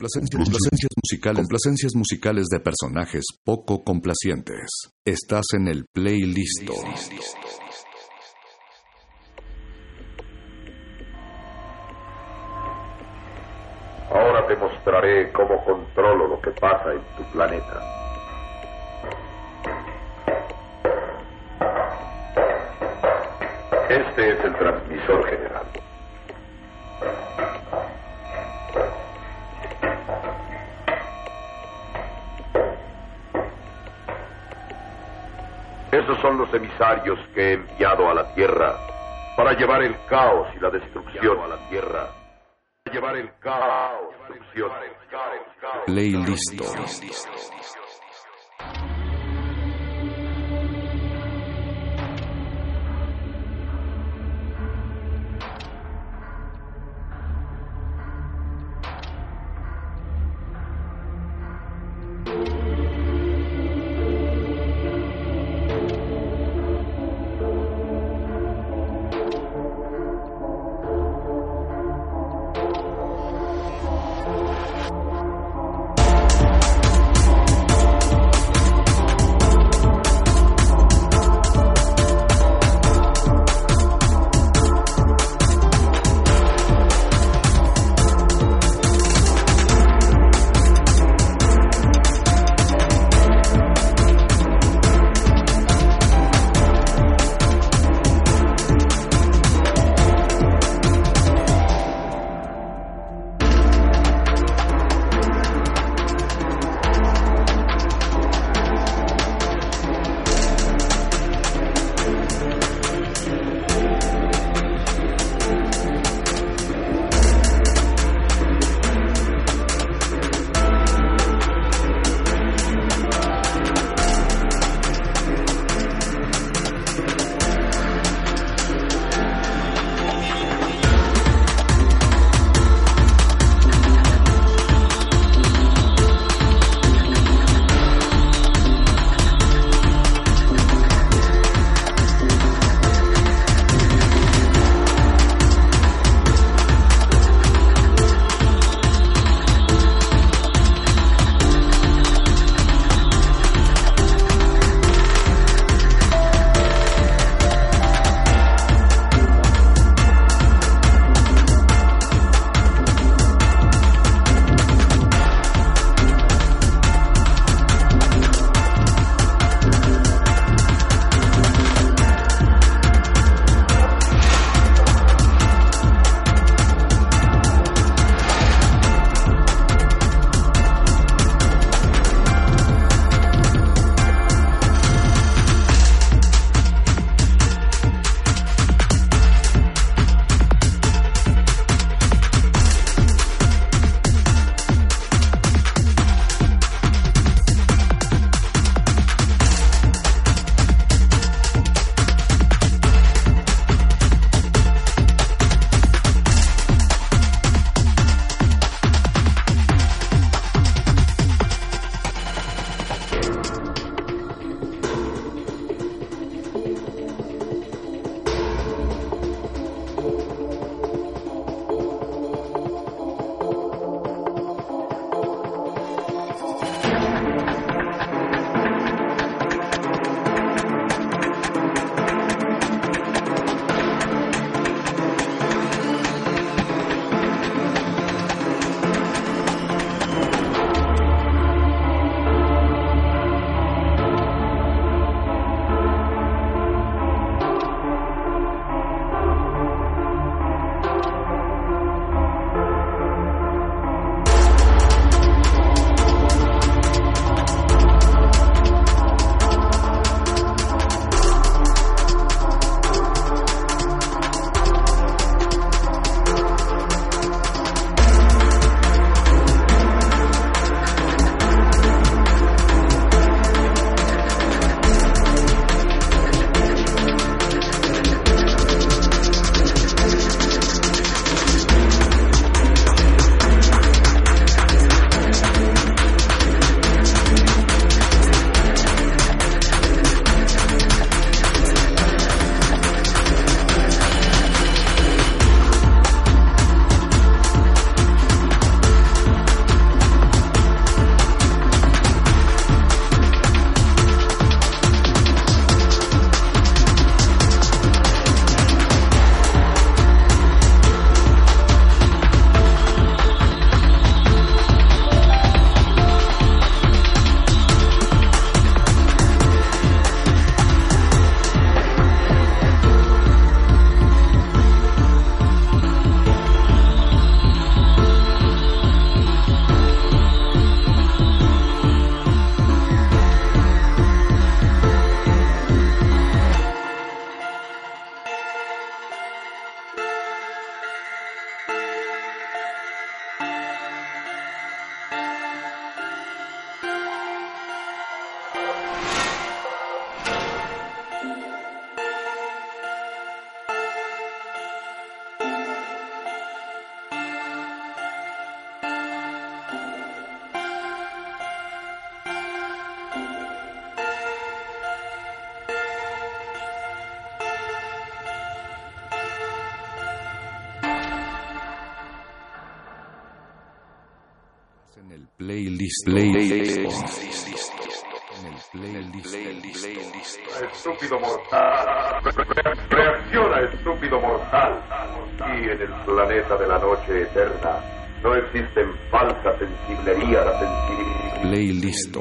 Complacencias, complacencias musicales, complacencias musicales de personajes poco complacientes. Estás en el playlist. Ahora te mostraré cómo controlo lo que pasa en tu planeta. Este Este es el transmisor general. Esos son los emisarios que he enviado a la Tierra para llevar el caos y la destrucción a la Tierra. Para llevar el caos, destrucción. Playlist. Playlist. Estúpido mortal. Reacciona, estúpido mortal. Y en el planeta de la noche eterna no existen falsa sensiblería, la sensibilidad. Playlist.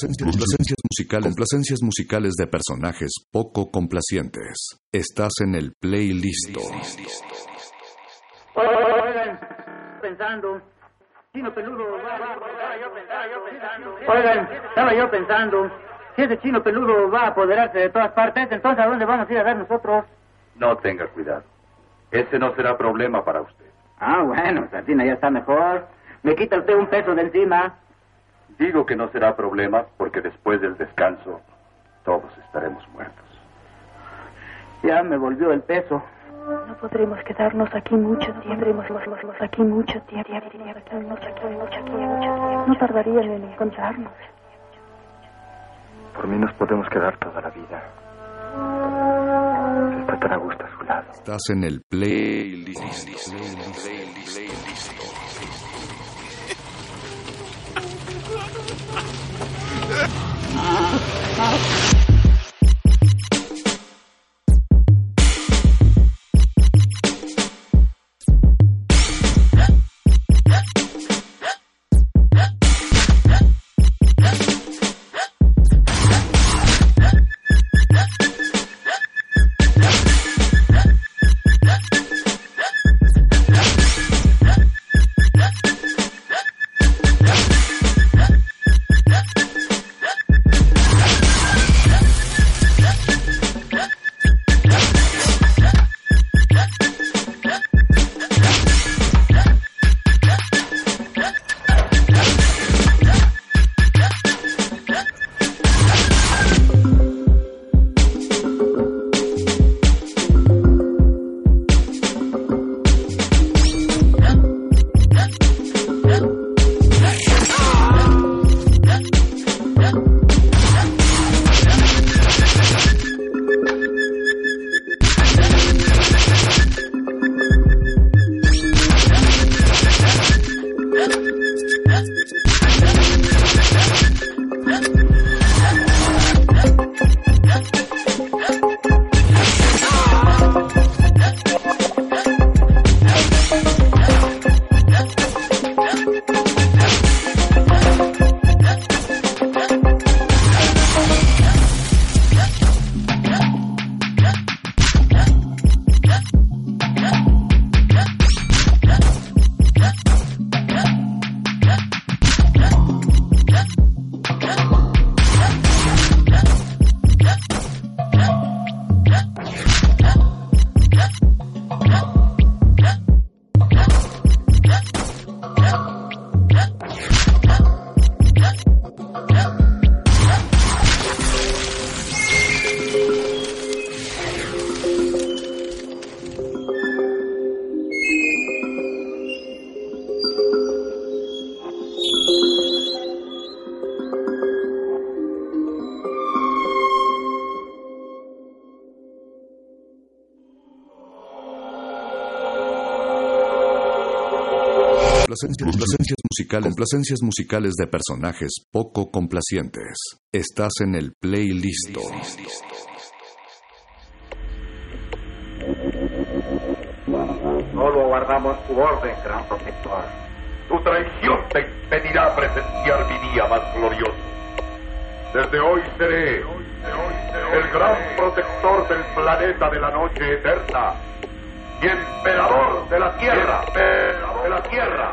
Complacencias, complacencias musicales, complacencias musicales de personajes poco complacientes. Estás en el playlist. Oigan, pensando. Chino peludo. Oigan, estaba yo pensando. Si ese chino peludo va a apoderarse de todas partes, entonces ¿a dónde vamos a ir a ver nosotros? No tenga cuidado. Ese no será problema para usted. Ah, bueno, Sardina ya está mejor. Me quita usted un peso de encima. Digo que no será problema porque después del descanso todos estaremos muertos. Ya me volvió el peso. No podremos quedarnos aquí mucho tiempo. Podremos aquí mucho tiempo. Quedarnos aquí mucho tiempo. No tardarían en encontrarnos. Por mí nos podemos quedar toda la vida. Está tan a gusto a su lado. Estás en el playlist. Complacencias musicales, complacencias musicales de personajes poco complacientes. Estás en el playlist. Solo aguardamos tu orden, gran protector. Tu traición te impedirá presenciar mi día más glorioso. Desde hoy seré el gran protector del planeta de la noche eterna y emperador de la tierra, de la tierra.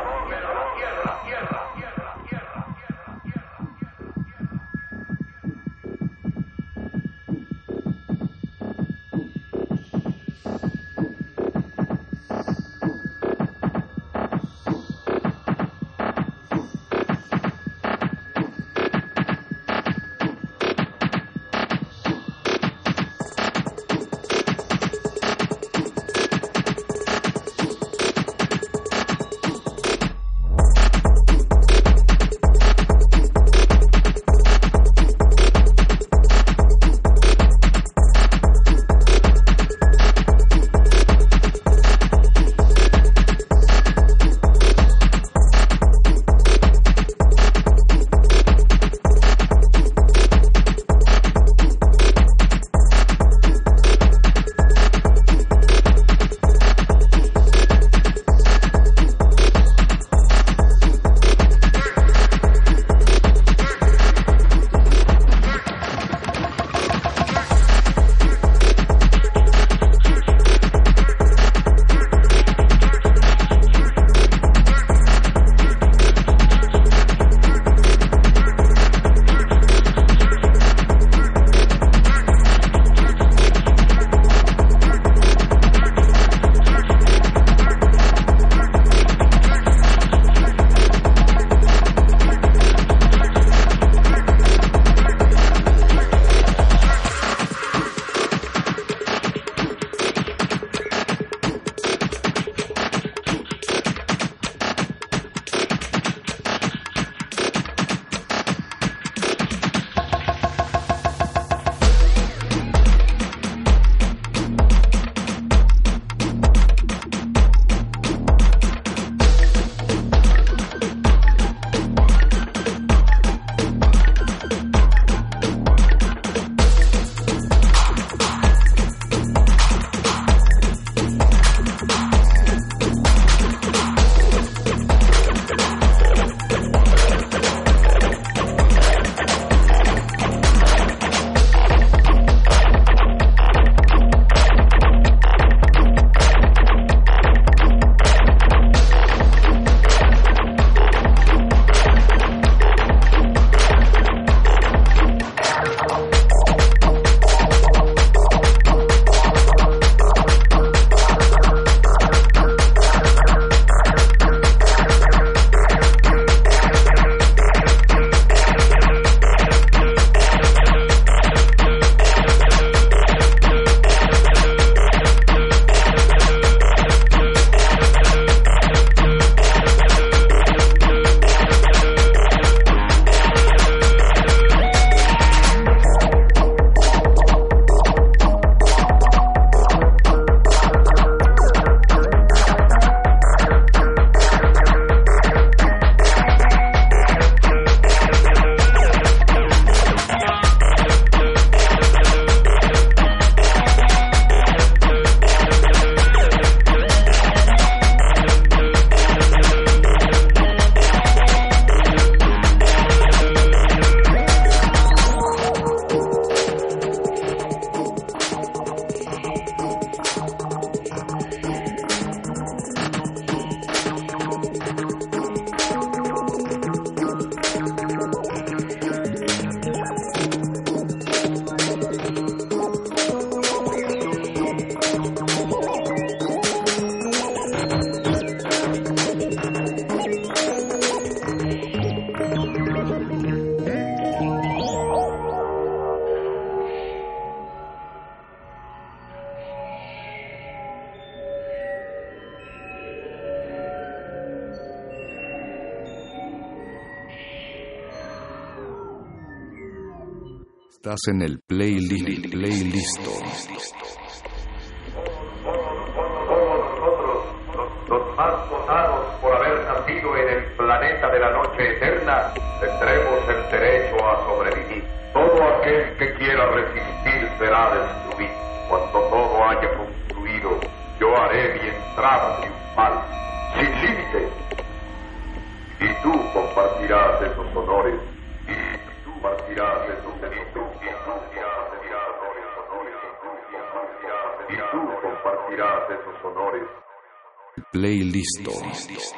Estás en el playlist. Playlisto. Los más dotados por haber nacido en el planeta de la noche eterna, tendremos el derecho a sobrevivir. Todo aquel que quiera resistir será destruido. Cuando todo haya concluido, yo haré mi entrada Playlisto.